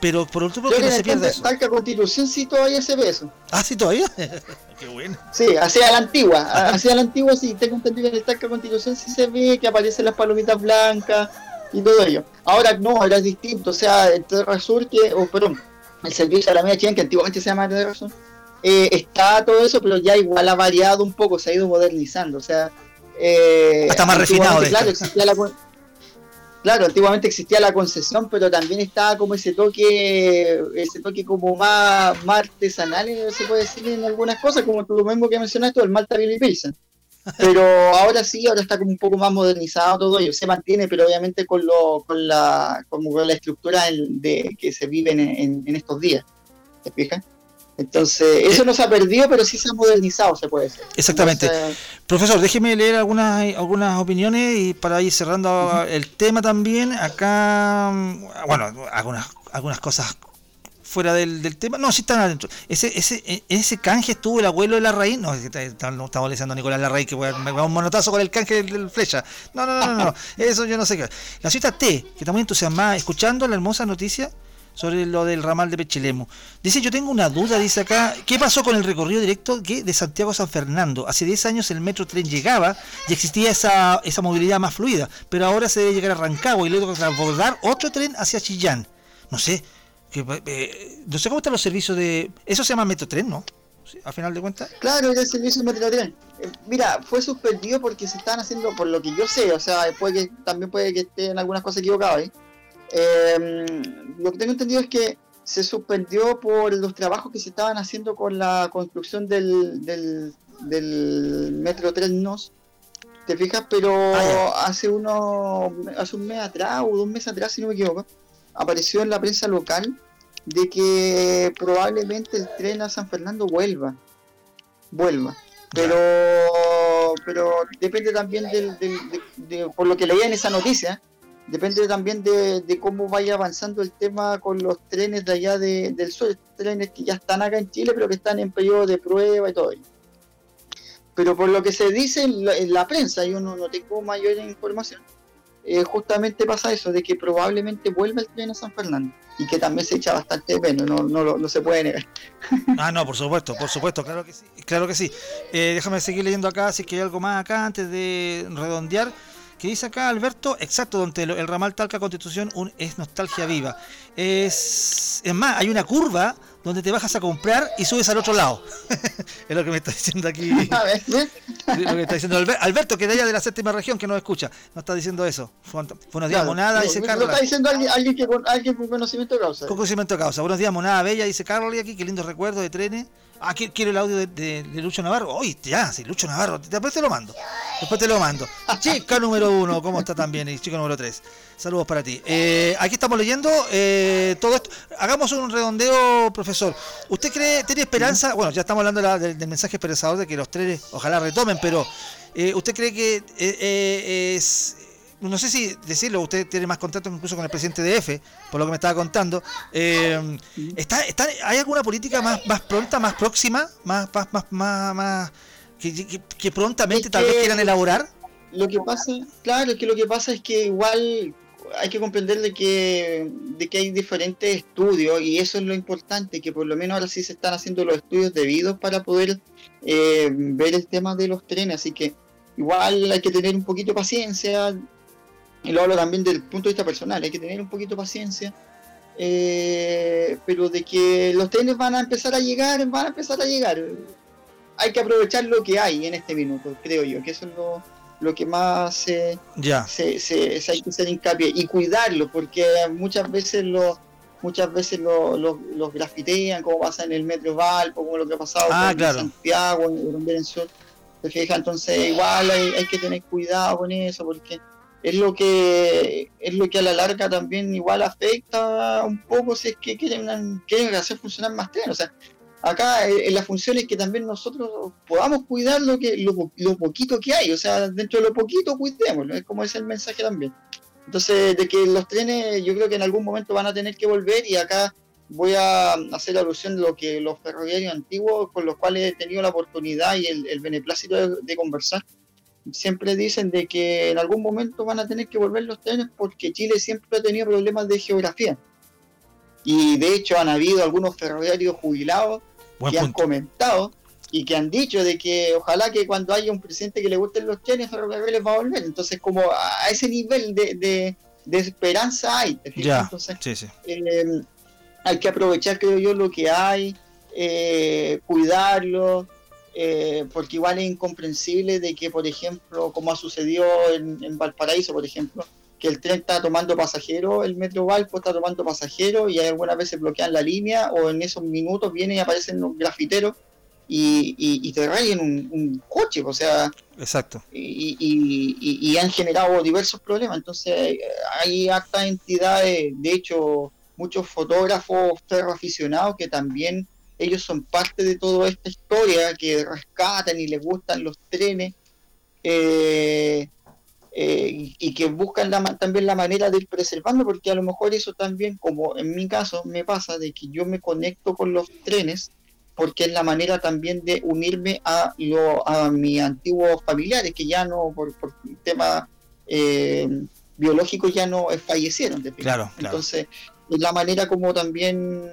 Pero por último que no se pierda eso. Talca Constitución sí todavía se ve eso. Ah, sí, todavía. Qué bueno. Sí, hacia la antigua, hacia la antigua sí, tengo entendido que en el Talca Constitución sí se ve que aparecen las palomitas blancas y todo ello. Ahora no, ahora es distinto, o sea, el Terra Sur, que, o perdón, el servicio a la media chilena, que antiguamente se llama Terra Sur, eh, está todo eso, pero ya igual ha variado un poco, se ha ido modernizando, o sea... Eh, Está más refinado, de Claro, hecho. existía la, con- claro, antiguamente existía la concesión, pero también estaba como ese toque, ese toque como más, más artesanal, se puede decir en algunas cosas, como tú lo mismo que mencionaste, el Malta Billy Pilsen. Pero ahora sí, ahora está como un poco más modernizado todo ello, se mantiene, pero obviamente con lo, con la, con la estructura en- de que se vive en, en- en estos días. ¿Te fijas? Entonces, eso no se ha perdido, pero sí se ha modernizado, se puede decir. Exactamente. Entonces, Profesor, déjeme leer algunas, algunas opiniones y para ir cerrando el tema también. Acá, mm, bueno, algunas, algunas cosas fuera del, del tema. No, sí están adentro. Ese, ese, en ese canje estuvo el abuelo de la raíz. No, estamos leyendo a Nicolás Larraín que me va un monotazo con el canje del, del flecha. No, no, no, no, no. Eso yo no sé qué. La cita T, que está muy entusiasmada, escuchando la hermosa noticia sobre lo del ramal de Pechilemo. Dice, yo tengo una duda, dice acá, ¿qué pasó con el recorrido directo que de Santiago a San Fernando? Hace 10 años el metro tren llegaba y existía esa, esa movilidad más fluida, pero ahora se debe llegar a Rancagua y luego abordar otro tren hacia Chillán. No sé, que, eh, no sé cómo están los servicios de... Eso se llama metro tren, ¿no? Sí, a final de cuentas. Claro, era el servicio de Metrotren. Eh, Mira, fue suspendido porque se están haciendo, por lo que yo sé, o sea, puede que, también puede que esté en algunas cosas equivocadas. Eh, lo que tengo entendido es que se suspendió por los trabajos que se estaban haciendo con la construcción del, del, del Metro Tren Nos ¿Te fijas? Pero Ah, hace uno, hace un mes atrás o dos meses atrás, si no me equivoco, apareció en la prensa local de que probablemente el tren a San Fernando vuelva. Vuelva. Pero, pero depende también del, de, por lo que leía en esa noticia, depende también de, de cómo vaya avanzando el tema con los trenes de allá de- del sur, trenes que ya están acá en Chile, pero que están en periodo de prueba y todo ello. Pero por lo que se dice en la, en la prensa, yo no, no tengo mayor información, eh, justamente pasa eso, de que probablemente vuelva el tren a San Fernando y que también se echa bastante menos, no, no, no se puede negar. Ah, no, por supuesto, por supuesto, claro que sí. Claro que sí. Eh, déjame seguir leyendo acá, si es que hay algo más acá antes de redondear. Que dice acá Alberto, exacto, donde el, el ramal Talca Constitución un- es nostalgia viva. Es, es más, hay una curva donde te bajas a comprar y subes al otro lado. es lo que me está diciendo aquí. A ver, ¿ves? lo que está diciendo Alber- Alberto, que de allá de la séptima región, que nos escucha. No está diciendo eso. Buenos días, Claro, monada, lo- dice lo Carlos. está diciendo alguien, alguien que con, alguien con conocimiento de causa. Con conocimiento de causa. Buenos días, monada bella, dice Carlos aquí, qué lindo recuerdo de trenes. Ah, ¿qui- quiero el audio de, de- Lucho Navarro. Oye, ya, sí, Lucho Navarro. Después te lo mando. Después te lo mando. Chica número uno, ¿cómo está también? Y chico número tres. Saludos para ti. Eh, aquí estamos leyendo eh, todo esto. Hagamos un redondeo, profesor. ¿Usted cree, tiene esperanza? Bueno, ya estamos hablando de la- del, mensaje esperanzador de que los trenes ojalá retomen, pero eh, ¿usted cree que es no sé si decirlo, usted tiene más contacto incluso con el presidente de EFE, por lo que me estaba contando. Eh, ¿está, está, ¿Hay alguna política más, más pronta, más próxima, más, más, más, más, más- que, que- que prontamente Es tal vez quieran elaborar? Lo que pasa, claro, es que lo que pasa es que igual hay que comprender de que, de que hay diferentes estudios y eso es lo importante, que por lo menos ahora sí se están haciendo los estudios debidos para poder eh, ver el tema de los trenes, así que igual hay que tener un poquito de paciencia, y lo hablo también del punto de vista personal, hay que tener un poquito de paciencia, eh, pero de que los trenes van a empezar a llegar, van a empezar a llegar. Hay que aprovechar lo que hay en este minuto, creo yo, que eso es lo, lo que más se, Ya. se, se- se hay que hacer hincapié y cuidarlo, porque muchas veces los muchas veces lo- lo- los grafitean, como pasa en el Metro Valpo, como lo que ha pasado Ah, claro. Santiago, en en Sur. ¿Te fijas? Entonces igual hay, hay que tener cuidado con eso, porque es lo que es lo que a la larga también igual afecta un poco si es que quieren, quieren hacer funcionar más trenes. O sea, acá eh, la función es que también nosotros podamos cuidar lo que lo, lo poquito que hay, o sea, dentro de lo poquito cuidémoslo, es como es el mensaje también. Entonces, de que los trenes yo creo que en algún momento van a tener que volver y acá voy a hacer alusión de lo que los ferroviarios antiguos con los cuales he tenido la oportunidad y el, el beneplácito de, de conversar, siempre dicen de que en algún momento van a tener que volver los trenes porque Chile siempre ha tenido problemas de geografía. Y de hecho han habido algunos ferroviarios jubilados Buen que han comentado y que han dicho de que ojalá que cuando haya un presidente que le gusten los trenes, ferrocarriles va a volver. Entonces, como a ese nivel de, de- de esperanza hay. Entonces, Sí, sí. eh, hay que aprovechar, creo yo, lo que hay, eh, cuidarlo, eh, porque igual es incomprensible de que, por ejemplo, como ha sucedido en, en Valparaíso, por ejemplo, que el tren está tomando pasajeros, el metro Valpo está tomando pasajeros y algunas veces bloquean la línea o en esos minutos vienen y aparecen los grafiteros y, y- y te rayen un, un coche, o sea, Exacto. y, y- han generado diversos problemas. Entonces hay hartas entidades, de hecho muchos fotógrafos ferroaficionados que también ellos son parte de toda esta historia, que rescatan y les gustan los trenes eh, eh, y, y que buscan la también la manera de ir preservando, porque a lo mejor eso también, como en mi caso me pasa, de que yo me conecto con los trenes porque es la manera también de unirme a, lo, a mis antiguos familiares que ya no, por, por temas eh, biológicos, ya no fallecieron. claro. Entonces, es la manera como también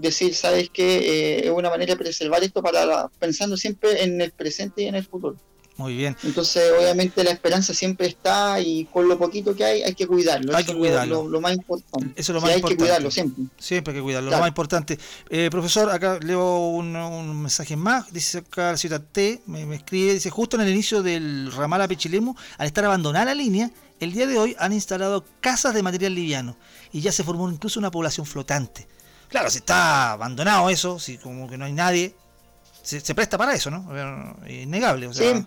decir, ¿sabes qué? es una manera de preservar esto para la- pensando siempre en el presente y en el futuro. Muy bien. Entonces, obviamente, la esperanza siempre está y con lo poquito que hay, hay que cuidarlo. Hay Eso que lo- cuidarlo. Lo, lo más importante. Eso es lo Sí, más hay importante. que cuidarlo siempre. Siempre hay que cuidarlo, lo más importante. Eh, profesor, acá leo un, un mensaje más. Dice acá la ciudad T, me, me escribe, dice, justo en el inicio del ramal a Pichilemu, al estar abandonada la línea, el día de hoy han instalado casas de material liviano y ya se formó incluso una población flotante. Claro, si está abandonado eso, si como que no hay nadie, se, se presta para eso, ¿no? Innegable. O sea, Sí.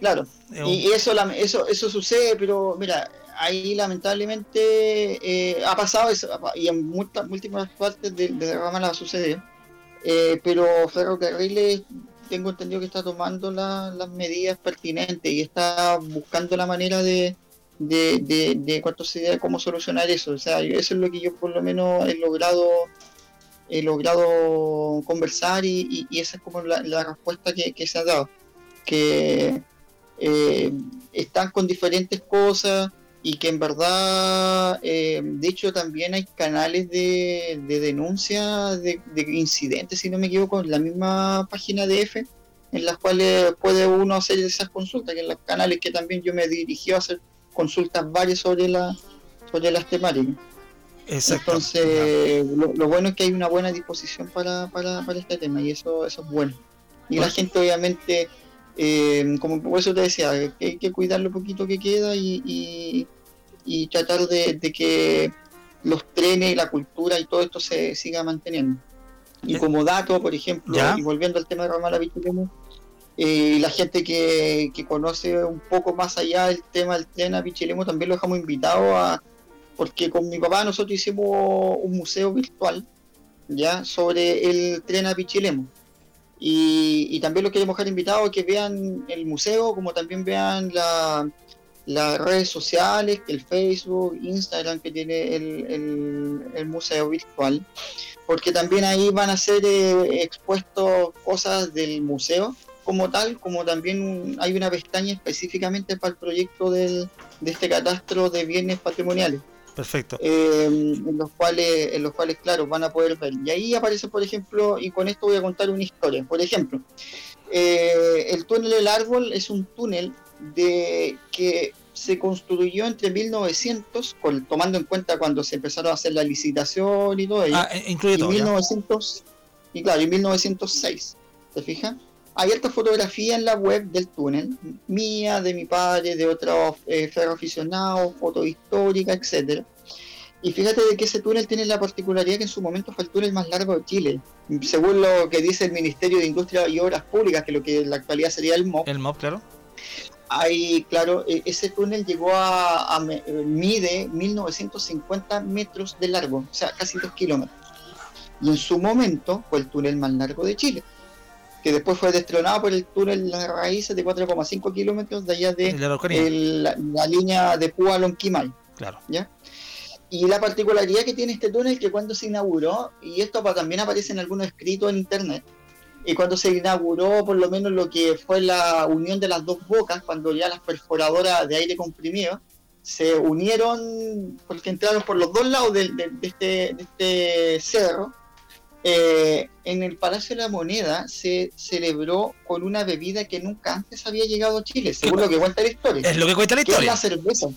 Claro. Y eso, eso, eso sucede, pero mira, ahí lamentablemente eh, ha pasado eso, y en multa- múltiples partes de, de la rama la sucede. Eh, pero Ferrocarriles tengo entendido que está tomando la- las medidas pertinentes y está buscando la manera de, de, de, de cuánto se idea cómo solucionar eso. O sea, eso es lo que yo por lo menos he logrado he logrado conversar y, y- esa es como la, la respuesta que, que se ha dado. Que eh, están con diferentes cosas y que en verdad, eh, de hecho también hay canales de, de denuncia de, de incidentes, si no me equivoco, en la misma página de F, en las cuales puede uno hacer esas consultas, que en los canales que también yo me dirigí a hacer consultas varias sobre, la, sobre las temáticas. Exacto. Entonces, lo, lo bueno es que hay una buena disposición para, para, para este tema y eso, eso es bueno. Y la gente obviamente, eh, como por eso te decía, hay que cuidar lo poquito que queda y, y, y tratar de, de que los trenes y la cultura y todo esto se siga manteniendo. Y como dato, por ejemplo, ¿ya? y volviendo al tema de Ramala Eh, la gente que, conoce un poco más allá el tema del tren a Pichilemu también lo dejamos invitado a, porque con mi papá nosotros hicimos un museo virtual ya sobre el tren a Pichilemu. Y, y también los queremos dejar invitados a que vean el museo, como también vean la- las redes sociales, el Facebook, Instagram que tiene el museo virtual, porque también ahí van a ser eh, expuestos cosas del museo como tal, como también un- hay una pestaña específicamente para el proyecto del, de este catastro de bienes patrimoniales Perfecto. eh, en los cuales, en los cuales, claro, van a poder ver. Y ahí aparece, por ejemplo, y con esto voy a contar una historia. Por ejemplo, eh, el túnel del árbol es un túnel de que se construyó entre 1900, con- tomando en cuenta cuando se empezaron a hacer la licitación y todo ello, Ah, eh, incluye y todo. ya. 1900 y claro, en 1906, ¿te fijas? Hay esta fotografía en la web del túnel, mía, de mi padre, de otros eh, ferroaficionados, foto histórica, etcétera. Y fíjate de que ese túnel tiene la particularidad que en su momento fue el túnel más largo de Chile. Según lo que dice el Ministerio de Industria y Obras Públicas, que lo que en la actualidad sería el MOP, El mob, claro. hay, claro, e- ese túnel llegó a, a eh, mide 1950 metros de largo, o sea, casi 2 kilómetros. Y en su momento fue el túnel más largo de Chile, que después fue destronado por el túnel Las Raíces de 4,5 kilómetros de allá de la Araucanía. el- la, la línea de Púa a Lonquimay. Claro. ¿ya? Y la particularidad que tiene este túnel que cuando se inauguró, y esto también aparece en algunos escritos en internet, y cuando se inauguró por lo menos lo que fue la unión de las dos bocas, cuando ya las perforadoras de aire comprimido se unieron, porque entraron por los dos lados de este, de este cerro, eh, en el Palacio de la Moneda se celebró con una bebida que nunca antes había llegado a Chile, según lo que cuenta la historia, Es lo que cuenta la que es la historia. cerveza,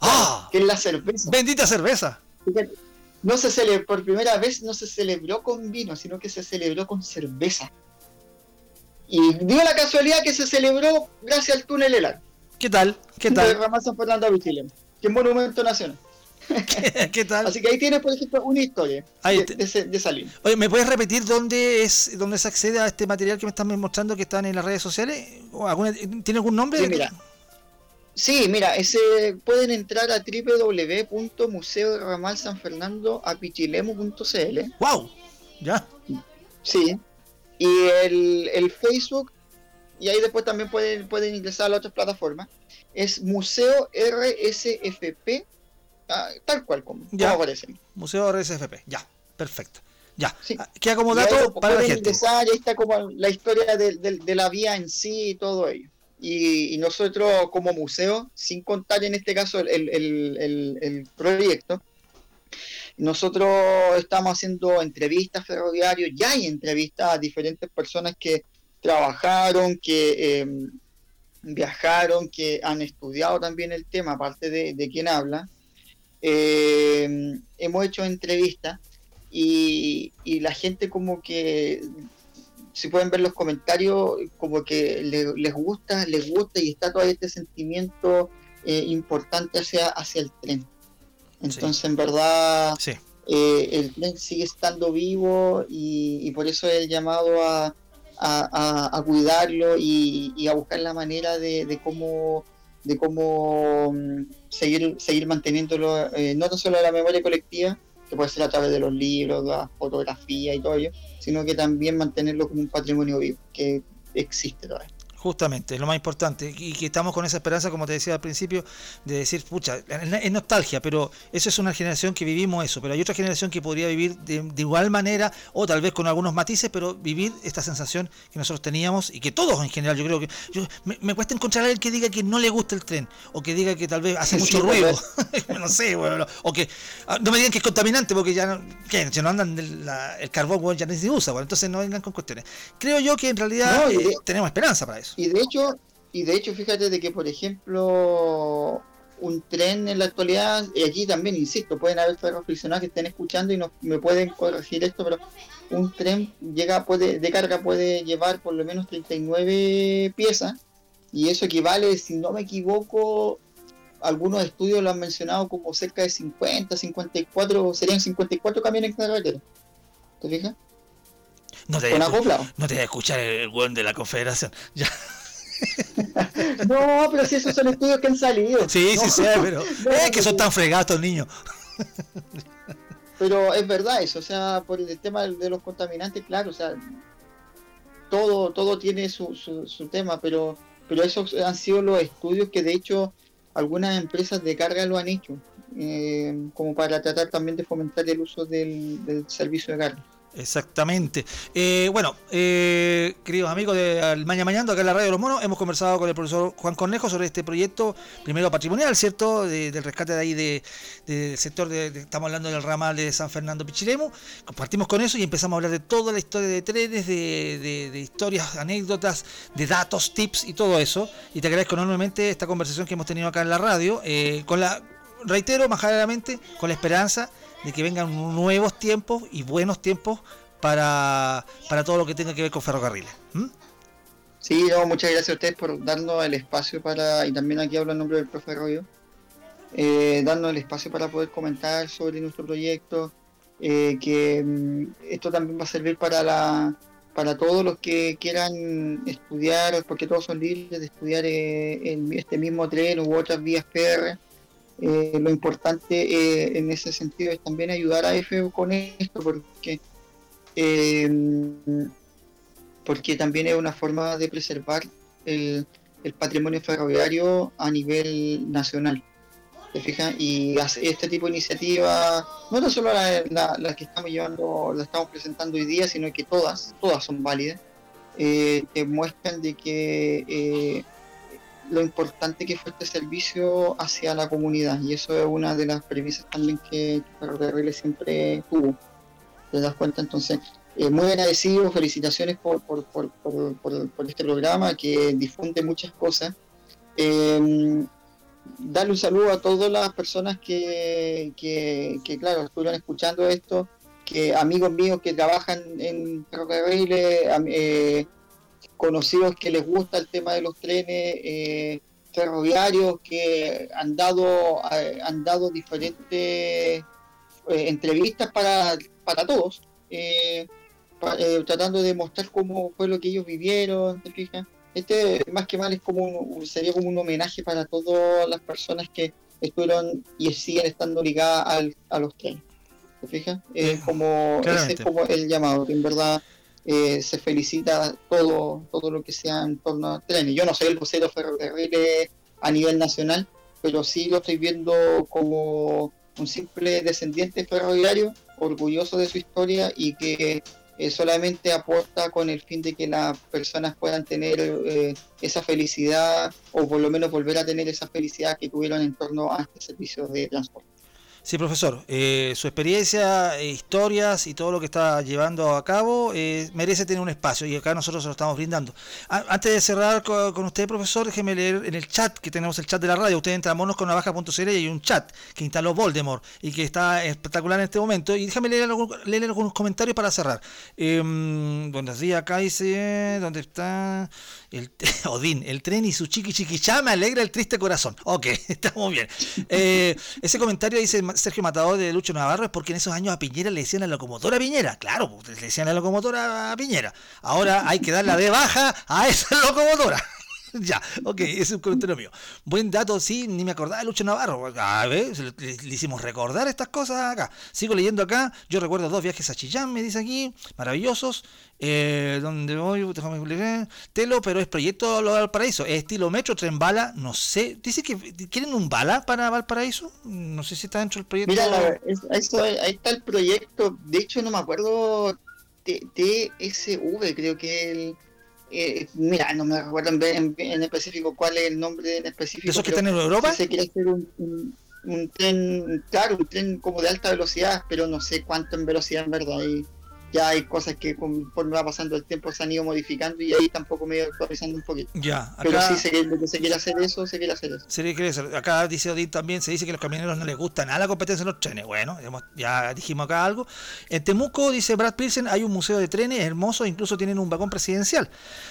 ¡Ah! que es la cerveza. Bendita cerveza. No se cele- por primera vez no se celebró con vino, sino que se celebró con cerveza. Y dio la casualidad que se celebró gracias al túnel Helar ¿Qué tal? ¿Qué de tal? Ramón San Fernando de que es monumento nacional. ¿Qué tal? Así que ahí tienes, por ejemplo, una historia Ahí de, línea. Oye, ¿me puedes repetir dónde es dónde se accede a este material que me están mostrando que están en las redes sociales? ¿O alguna- ¿Tiene algún nombre? Sí, mira. Sí, mira, ese pueden entrar a www.museo-ramal-san-fernando-apichilemu.cl ¡Wow! Ya. Sí. Y el, el Facebook, y ahí después también pueden, pueden ingresar a las otras plataformas, es Museo RSFP, ah, tal cual como, Ya. como aparece. Museo RSFP. Ya. Perfecto. Ya. Sí. Queda como ahí dato para la gente. ingresar, ahí está como la historia de, de- de la vía en sí y todo ello. Y, y nosotros como museo, sin contar en este caso el, el- el- el- el proyecto, nosotros estamos haciendo entrevistas ferroviarios, ya hay entrevistas a diferentes personas que trabajaron, que eh, viajaron, que han estudiado también el tema, aparte de, de quien habla. Eh, hemos hecho entrevistas y, y la gente como que si pueden ver los comentarios como que le- les gusta les gusta y está todo este sentimiento eh, importante hacia hacia el tren entonces en verdad Sí. eh, el tren sigue estando vivo y, y por eso el llamado a, a, a- a cuidarlo y, y a buscar la manera de, de cómo de cómo mm, seguir seguir manteniéndolo eh, no tan solo la memoria colectiva que puede ser a través de los libros la fotografía y todo ello sino que también mantenerlo como un patrimonio vivo que existe todavía Justamente, es lo más importante. Y que estamos con esa esperanza, como te decía al principio, de decir, pucha, es nostalgia, pero eso es una generación que vivimos eso. Pero hay otra generación que podría vivir de, de igual manera, o tal vez con algunos matices, pero vivir esta sensación que nosotros teníamos y que todos en general, yo creo que. Yo, me, me cuesta encontrar a alguien que diga que no le gusta el tren, o que diga que tal vez hace Sí, mucho sí, ruido. no sé, bueno, o que. ah, No me digan que es contaminante, porque ya no. ¿qué? Si no andan del- la- el carbón, bueno, ya ni se usa, bueno, entonces no vengan con cuestiones. Creo yo que en realidad No, eh, tenemos esperanza para eso. Y de hecho, y de hecho, fíjate de que, por ejemplo, un tren en la actualidad, y aquí también insisto, pueden haber aficionados que estén escuchando y no, me pueden corregir esto, pero un tren llega puede de carga puede llevar por lo menos 39 piezas y eso equivale, si no me equivoco, algunos estudios lo han mencionado como cerca de 50, 54, serían 54 camiones en carretera. ¿Te fijas? No te no te voy a escuchar el buen de la confederación. Ya. No, pero si esos son estudios que han salido. Sí, No, sí sé, pero no, es que son tan fregados estos niños. Pero es verdad eso, o sea, por el tema de de los contaminantes, claro, o sea, todo, todo tiene su, su, su tema, pero, pero esos han sido los estudios que de hecho algunas empresas de carga lo han hecho, eh, como para tratar también de fomentar el uso del, del servicio de carga. Exactamente. Eh, bueno, eh, queridos amigos de Al Maña Mañando, acá en la Radio de los Monos, hemos conversado con el profesor Juan Cornejo sobre este proyecto, primero patrimonial, ¿cierto? De- del rescate de ahí de- del sector, de, estamos hablando del ramal de San Fernando Pichilemu. Compartimos con eso y empezamos a hablar de toda la historia de trenes, de, historias, anécdotas, de datos, tips y todo eso. Y te agradezco enormemente esta conversación que hemos tenido acá en la radio, eh, con la, reitero, majaramente, con la esperanza de que vengan nuevos tiempos y buenos tiempos para, para todo lo que tenga que ver con ferrocarriles. Sí, no, muchas gracias a ustedes por darnos el espacio para, y también aquí hablo en nombre del profe Arroyo, eh, darnos el espacio para poder comentar sobre nuestro proyecto, eh, que mm, esto también va a servir para la para todos los que quieran estudiar, porque todos son libres de estudiar eh, en este mismo tren u otras vías PR. Eh, lo importante eh, en ese sentido es también ayudar a EFE con esto, porque eh, porque también es una forma de preservar el, patrimonio ferroviario a nivel nacional. ¿Te fijas? Y este tipo de iniciativas, no tan solo las la, que estamos llevando, la estamos presentando hoy día, sino que todas, todas son válidas, eh, te muestran de que lo importante que fue este servicio hacia la comunidad. Y eso es una de las premisas también que Ferrocarriles siempre tuvo. ¿Te das cuenta? Entonces, eh, muy agradecido, felicitaciones por, por, por, por, este programa que difunde muchas cosas. Eh, darle un saludo a todas las personas que, que, que, claro, estuvieron escuchando esto, que amigos míos que trabajan en ferrocarriles, eh, conocidos que les gusta el tema de los trenes eh, ferroviarios, que han dado, eh, han dado diferentes eh, entrevistas para, para todos, eh, tratando de mostrar cómo fue lo que ellos vivieron, ¿te fijas? Este más que mal es como un- sería como un homenaje para todas las personas que estuvieron y siguen estando ligadas al- a los trenes. ¿Te fijas? Es como, ese es como el llamado, que en verdad eh, se felicita todo, todo lo que sea en torno a trenes. Yo no soy el vocero ferrocarriles a nivel nacional, pero sí lo estoy viendo como un simple descendiente ferroviario, orgulloso de su historia y que eh, solamente aporta con el fin de que las personas puedan tener eh, esa felicidad o por lo menos volver a tener esa felicidad que tuvieron en torno a este servicio de transporte. Sí, profesor, eh, su experiencia, eh, historias y todo lo que está llevando a cabo eh, merece tener un espacio y acá nosotros se lo estamos brindando. Antes de cerrar co- con, usted, profesor, déjeme leer en el chat, que tenemos el chat de la radio. Usted entra a monosconavaja.cl y hay un chat que instaló Voldemort y que está espectacular en este momento. Y déjame leer, leer algunos comentarios para cerrar. Eh, buenos días, acá dice, ¿dónde está? El, Odín, el tren y su chiqui chiquichá me alegra el triste corazón. Ok, está muy bien. Eh, ese comentario dice Sergio Matador de Lucho Navarro es porque en esos años a Piñera le decían la locomotora Piñera. Claro, pues, le decían la locomotora a Piñera. Ahora hay que dar la de baja a esa locomotora. ya, ok, es un comentario mío. Buen dato, sí, ni me acordaba de Lucho Navarro. A ver, le, le hicimos recordar estas cosas acá. Sigo leyendo acá. Yo recuerdo dos viajes a Chillán, me dice aquí, maravillosos. Eh, donde voy, déjame. Telo, pero es proyecto Valparaíso. Es estilo metro, tren bala, no sé. Dice que quieren un bala para Valparaíso. No sé si está dentro del proyecto. Mira, la- es- eso- ahí está el proyecto. De hecho, no me acuerdo. TSV, creo que el. Eh, mira, no me recuerdo en, en- en específico cuál es el nombre en específico. ¿De esos que están en Europa? sí Se quiere hacer un, un- un tren, claro, un tren como de alta velocidad, pero no sé cuánto en velocidad en verdad. Y ya hay cosas que conforme va pasando el tiempo se han ido modificando y ahí tampoco me he actualizando un poquito. Ya, Pero acá- sí, se, que se quiere hacer eso, se quiere hacer eso. Se le quiere hacer. Acá dice Odín también, se dice que a los camioneros no les gusta nada la competencia en los trenes. Bueno, hemos- ya dijimos acá algo. En Temuco, dice Brad Pilsen, hay un museo de trenes hermoso, incluso tienen un vagón presidencial.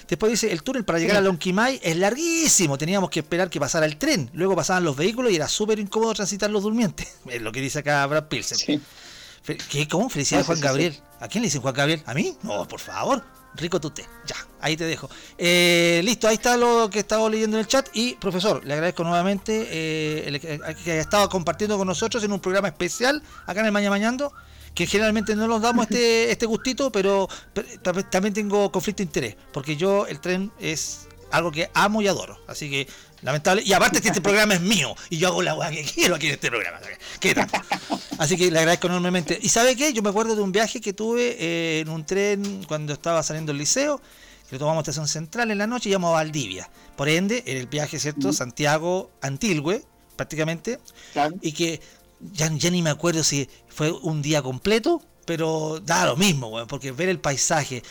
Después dice, el túnel para llegar a Lonquimay es larguísimo, teníamos que esperar que pasara el tren. Luego pasaban los vehículos y era súper incómodo transitar los durmientes. Es lo que dice acá Brad Pilsen. Sí. ¿Qué? ¿Cómo? Felicidades, Ah, Juan Gabriel. ¿A quién le dicen Juan Gabriel? ¿A mí? No, por favor. Rico tute. Ya, ahí te dejo. Eh, listo, ahí está lo que estaba leyendo en el chat. Y, profesor, le agradezco nuevamente eh, el que que haya estado compartiendo con nosotros en un programa especial acá en el Maña Mañando. Que generalmente no nos damos este, este gustito, pero, pero tam- también tengo conflicto de interés. Porque yo, el tren es algo que amo y adoro. Así que, lamentable. Y aparte que este programa es mío. Y yo hago la weá que quiero aquí en este programa. ¿Qué tal? Así que le agradezco enormemente. ¿Y sabe qué? Yo me acuerdo de un viaje que tuve eh, en un tren cuando estaba saliendo del liceo, que lo tomamos a estación central en la noche y íbamos a Valdivia. Por ende, era el viaje, ¿cierto? Santiago-Antilgüe, prácticamente. Claro. Y que ya, ya ni me acuerdo si fue un día completo, pero da lo mismo, weón, porque ver el paisaje,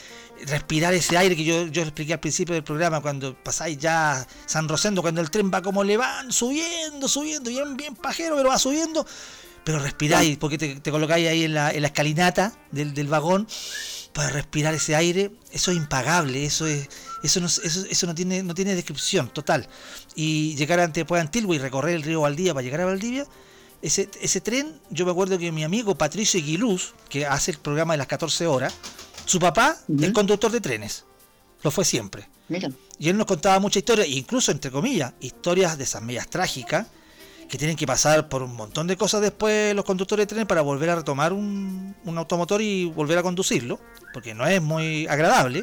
respirar ese aire que yo, yo expliqué al principio del programa, cuando pasáis ya San Rosendo, cuando el tren va como le van, subiendo, subiendo, bien, bien pajero, pero va subiendo, pero respiráis, porque te, te colocáis ahí en la, en la escalinata del, del vagón para respirar ese aire, eso es impagable, eso es eso no, eso, eso no tiene no tiene descripción total. Y llegar ante después a Antigua y recorrer el río Valdivia para llegar a Valdivia, ese, ese tren, yo me acuerdo que mi amigo Patricio Aguiluz, que hace el programa de las 14 horas, su papá es conductor de trenes, lo fue siempre. Mira. Y él nos contaba muchas historias, incluso entre comillas, historias de esas medias trágicas, que tienen que pasar por un montón de cosas después los conductores de trenes para volver a retomar un, un automotor y volver a conducirlo, porque no es muy agradable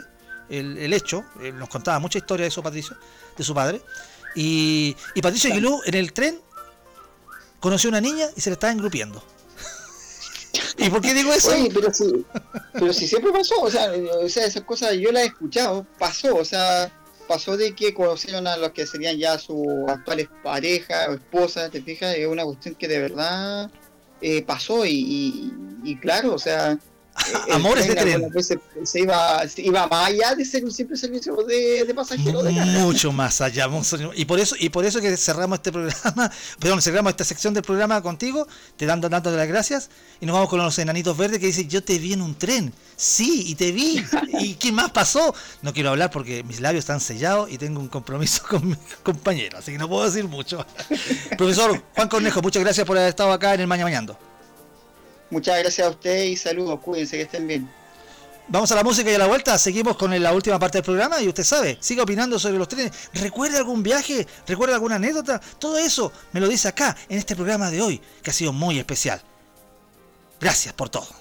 el, el hecho. Él nos contaba mucha historia de eso, Patricio, de su padre. Y, y Patricio Aguilú en el tren conoció a una niña y se le estaba engrupiendo. ¿Y por qué digo eso? Pero si, siempre pasó, o sea, o sea, esas cosas yo las he escuchado, pasó, o sea, pasó de que conocieron a los que serían ya sus actuales parejas o esposas, te fijas, es una cuestión que de verdad eh, pasó y, claro, o sea, Amores de tren. veces se iba, se iba más allá de ser un simple servicio de, de pasajeros de mucho más allá y por eso y por eso que cerramos este programa perdón cerramos esta sección del programa contigo te dando dando las gracias y nos vamos con los enanitos verdes que dicen yo te vi en un tren sí y te vi. Y qué más pasó no quiero hablar porque mis labios están sellados y tengo un compromiso con mi compañero así que no puedo decir mucho. Profesor Juan Cornejo muchas gracias por haber estado acá en el Maña Mañando Muchas gracias a ustedes y saludos, cuídense que estén bien. Vamos a la música y a la vuelta. Seguimos con la última parte del programa y usted sabe, siga opinando sobre los trenes. ¿Recuerda algún viaje? ¿Recuerda alguna anécdota? Todo eso me lo dice acá, en este programa de hoy, que ha sido muy especial. Gracias por todo.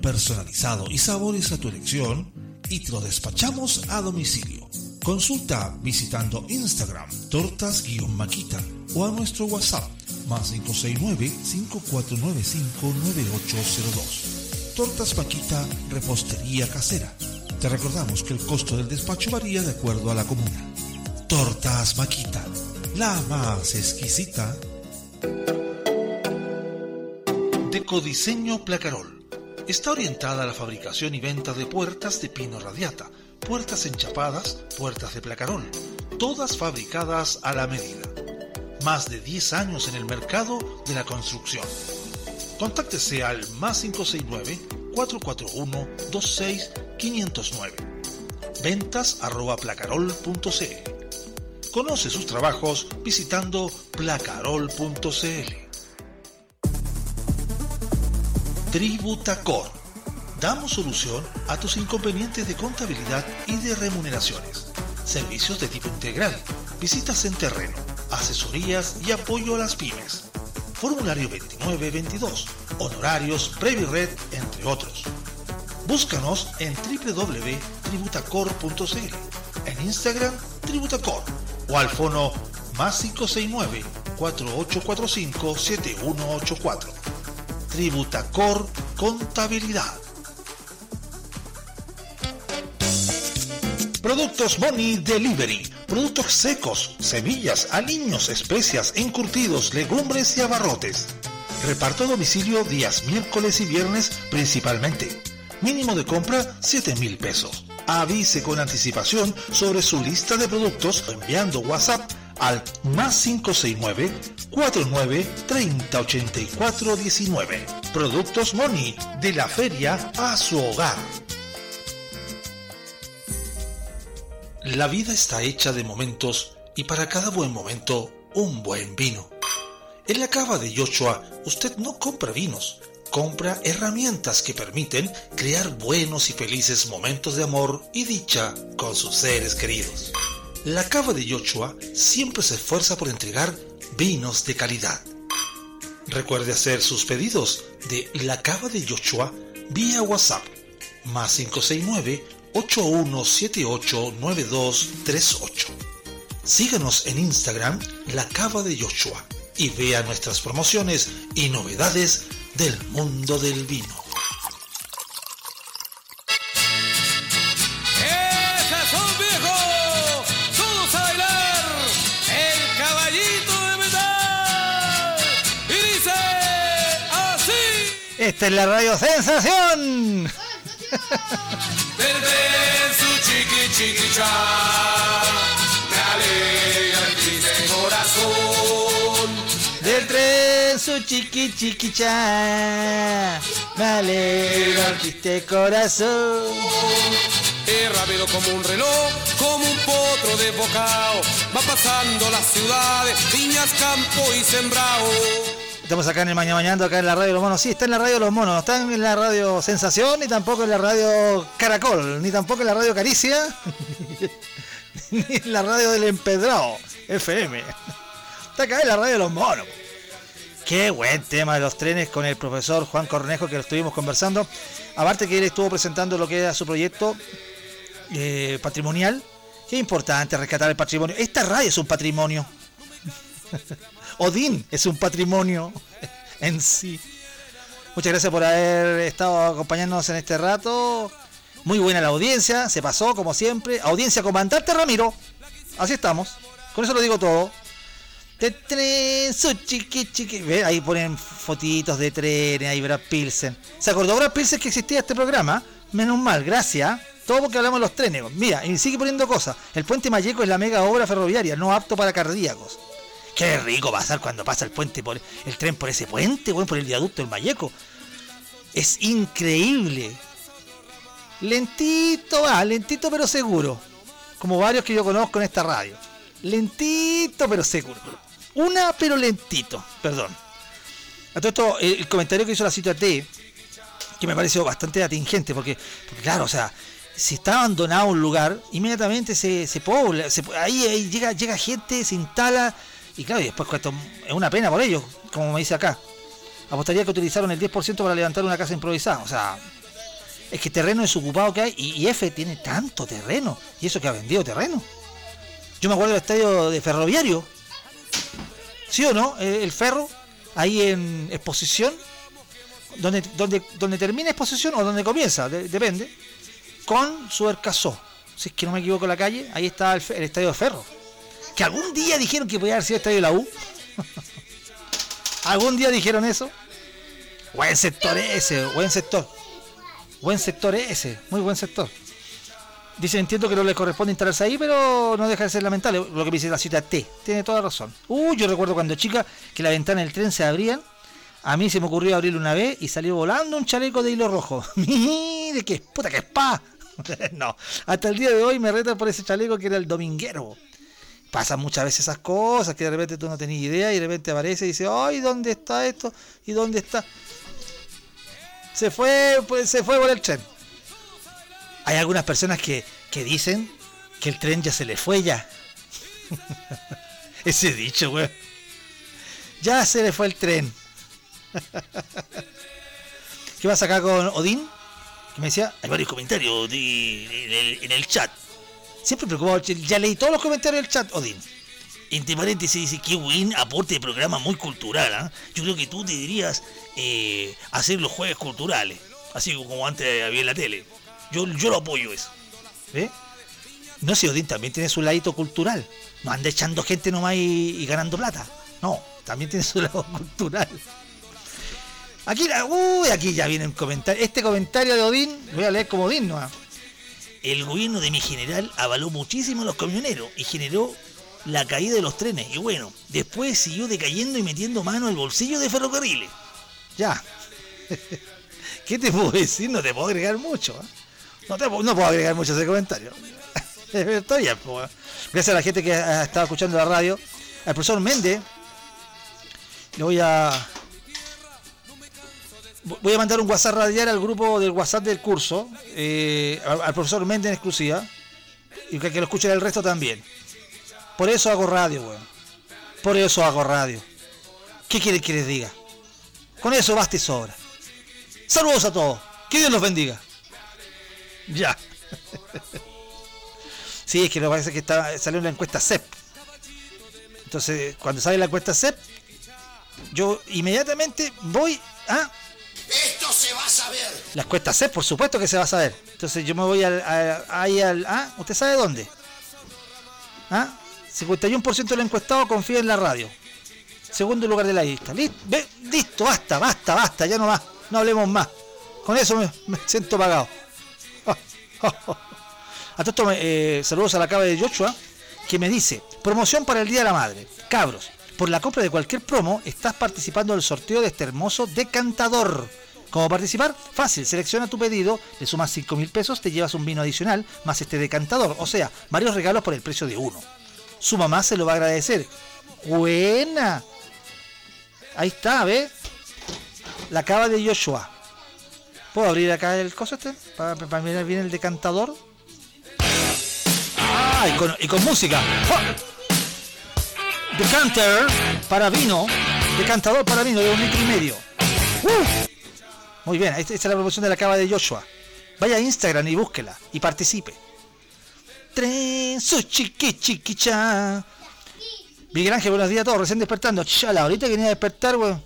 Personalizado y sabores a tu elección y te lo despachamos a domicilio. Consulta visitando Instagram tortas-maquita o a nuestro WhatsApp más 569-5495-9802. Tortas Maquita, repostería casera. Te recordamos que el costo del despacho varía de acuerdo a la comuna. Tortas Maquita, la más exquisita. Decodiseño Placarol. Está orientada a la fabricación y venta de puertas de pino radiata, puertas enchapadas, puertas de placarol, todas fabricadas a la medida. Más de 10 años en el mercado de la construcción. Contáctese al más 569-441-26509. Ventas arroba placarol.cl. Conoce sus trabajos visitando placarol.cl. Tributacor. Damos solución a tus inconvenientes de contabilidad y de remuneraciones. Servicios de tipo integral, visitas en terreno, asesorías y apoyo a las pymes. Formulario 2922, honorarios, Previred, entre otros. Búscanos en www.tributacor.cl, en Instagram Tributacor o al fono más 569 4845 7184. Tributacor Contabilidad. Productos Money Delivery. Productos secos, semillas, aliños, especias, encurtidos, legumbres y abarrotes. Reparto domicilio días miércoles y viernes principalmente. Mínimo de compra 7 mil pesos. Avise con anticipación sobre su lista de productos enviando WhatsApp al más 569 49 30 84 19. Productos Money, de la feria a su hogar. La vida está hecha de momentos y para cada buen momento un buen vino. En la cava de Yoshua usted no compra vinos, compra herramientas que permiten crear buenos y felices momentos de amor y dicha con sus seres queridos. La cava de Yoshua siempre se esfuerza por entregar vinos de calidad. Recuerde hacer sus pedidos de La Cava de Yoshua vía WhatsApp más 569 81789238. Síganos en Instagram La Cava de Yoshua y vea nuestras promociones y novedades del mundo del vino. Esta es la radio sensación. Del tren su chiqui chiqui cha. Me alegra el triste corazón. Es rápido como un reloj, como un potro desbocado Va pasando las ciudades, viñas, campo y sembrado Estamos acá en el Mañana Mañando, acá en la radio los monos. Sí, está en la radio los monos. No está en la radio Sensación, ni tampoco en la radio Caracol, ni tampoco en la radio Caricia, ni en la radio del Empedrado, FM. Está acá en la radio los monos. Qué buen tema de los trenes con el profesor Juan Cornejo que lo estuvimos conversando. Aparte que él estuvo presentando lo que era su proyecto eh, patrimonial. Qué importante rescatar el patrimonio. Esta radio es un patrimonio. Odín es un patrimonio en sí. Muchas gracias por haber estado acompañándonos en este rato. Muy buena la audiencia, se pasó como siempre. Audiencia comandante Ramiro. Así estamos. Con eso lo digo todo. De tren, su chiqui chiqui. Ve, Ahí ponen fotitos de trenes, ahí Brad Pilsen. ¿Se acordó Brad Pilsen que existía este programa? Menos mal, gracias. Todo porque hablamos de los trenes. Mira, y sigue poniendo cosas. El puente Mayeco es la mega obra ferroviaria, no apto para cardíacos. Qué rico pasar cuando pasa el puente por el tren por ese puente, weón, por el viaducto del Mayeco. Es increíble. Lentito va, lentito pero seguro. Como varios que yo conozco en esta radio. Lentito pero seguro. Una pero lentito, perdón. A todo el comentario que hizo la cita T, que me pareció bastante atingente, porque, porque claro, o sea, si está abandonado un lugar, inmediatamente se, se pobla, ahí, ahí llega, llega gente, se instala, y claro, y después cuesta es una pena por ellos, como me dice acá. Apostaría que utilizaron el 10% para levantar una casa improvisada. O sea, es que terreno desocupado que hay. Y, F tiene tanto terreno. Y eso que ha vendido terreno. Yo me acuerdo del estadio de Ferroviario. ¿Sí o no? El ferro, ahí en exposición. Donde, donde, donde termina exposición o donde comienza, de- depende. Con su Ercazó. Si es que no me equivoco la calle, ahí está el estadio de Ferro. Que algún día dijeron que podía haber sido estadio de la U. algún día dijeron eso. Buen sector ese, buen sector. Buen sector ese, muy buen sector. Dice, entiendo que no le corresponde instalarse ahí, pero no deja de ser lamentable lo que me dice la cita T. Tiene toda razón. Uh, yo recuerdo cuando chica que la ventana del tren se abrían. A mí se me ocurrió abrirlo una vez y salió volando un chaleco de hilo rojo. Mire, que puta que spa. no, hasta el día de hoy me retan por ese chaleco que era el dominguero. Pasan muchas veces esas cosas que de repente tú no tenías idea y de repente aparece y dice, ay, ¿dónde está esto? ¿Y dónde está? Se fue, pues se fue por el tren. Hay algunas personas que, que dicen que el tren ya se le fue ya. Ese dicho, güey. Ya se le fue el tren. ¿Qué vas acá con Odín? Que me decía, hay varios comentarios de- en, el, en el chat. Siempre preocupado, ya leí todos los comentarios del chat, Odín. Entre paréntesis dice, qué buen aporte de programa muy cultural, ¿ah? Yo creo que tú deberías eh, hacer los jueves culturales, así como antes había en la tele. Yo, yo lo apoyo eso. ¿Ve? No sé, Odín también tiene su ladito cultural. No anda echando gente nomás y, y ganando plata. No, también tiene su lado cultural. Aquí, uy, aquí ya viene un comentario. Este comentario de Odín, voy a leer como Odín nomás. El gobierno de mi general avaló muchísimo a los camioneros y generó la caída de los trenes. Y bueno, después siguió decayendo y metiendo mano al bolsillo de ferrocarriles. Ya. ¿Qué te puedo decir? No te puedo agregar mucho. ¿eh? No, te, no puedo agregar mucho a ese comentario. Está bien, pues. Gracias a la gente que ha estado escuchando la radio. Al profesor Méndez. Le voy a. Voy a mandar un WhatsApp radial al grupo del WhatsApp del curso. eh, al, al profesor Méndez en exclusiva. Y que, que lo escuchen el resto también. Por eso hago radio, weón. Por eso hago radio. ¿Qué quieren que les diga? Con eso basta y sobra. Saludos a todos. Que Dios los bendiga. Ya. Sí, es que lo es que está, salió la encuesta CEP. Entonces, cuando sale la encuesta CEP, yo inmediatamente voy a... Se va a saber. La encuesta CEP, por supuesto que se va a saber. Entonces yo me voy al, a- ahí al... ¿Ah? ¿Usted sabe dónde? ¿Ah? 51% de los encuestados confía en la radio. Segundo lugar de la lista. Listo, listo, basta, basta, basta, ya no más. No hablemos más. Con eso me, siento pagado. Me- eh, saludos a la cava de Joshua, que me dice, promoción para el Día de la Madre. Cabros, por la compra de cualquier promo, estás participando del sorteo de este hermoso decantador. ¿Cómo participar? Fácil, selecciona tu pedido, le sumas 5 mil pesos, te llevas un vino adicional, más este decantador, o sea, varios regalos por el precio de uno. Su mamá se lo va a agradecer. Buena. Ahí está, ¿ve? La cava de Joshua. ¿Puedo abrir acá el coso este? Para, para mirar bien el decantador. Ah, y con, música. Decanter para vino. Decantador para vino de un litro y medio. ¡Uh! Muy bien, esta, es la promoción de la cava de Joshua. Vaya a Instagram y búsquela y participe. Tren, su chiqui chiquicha. Miguel Ángel, buenos días a todos, recién despertando. Chala, ahorita que venía a despertar, weón.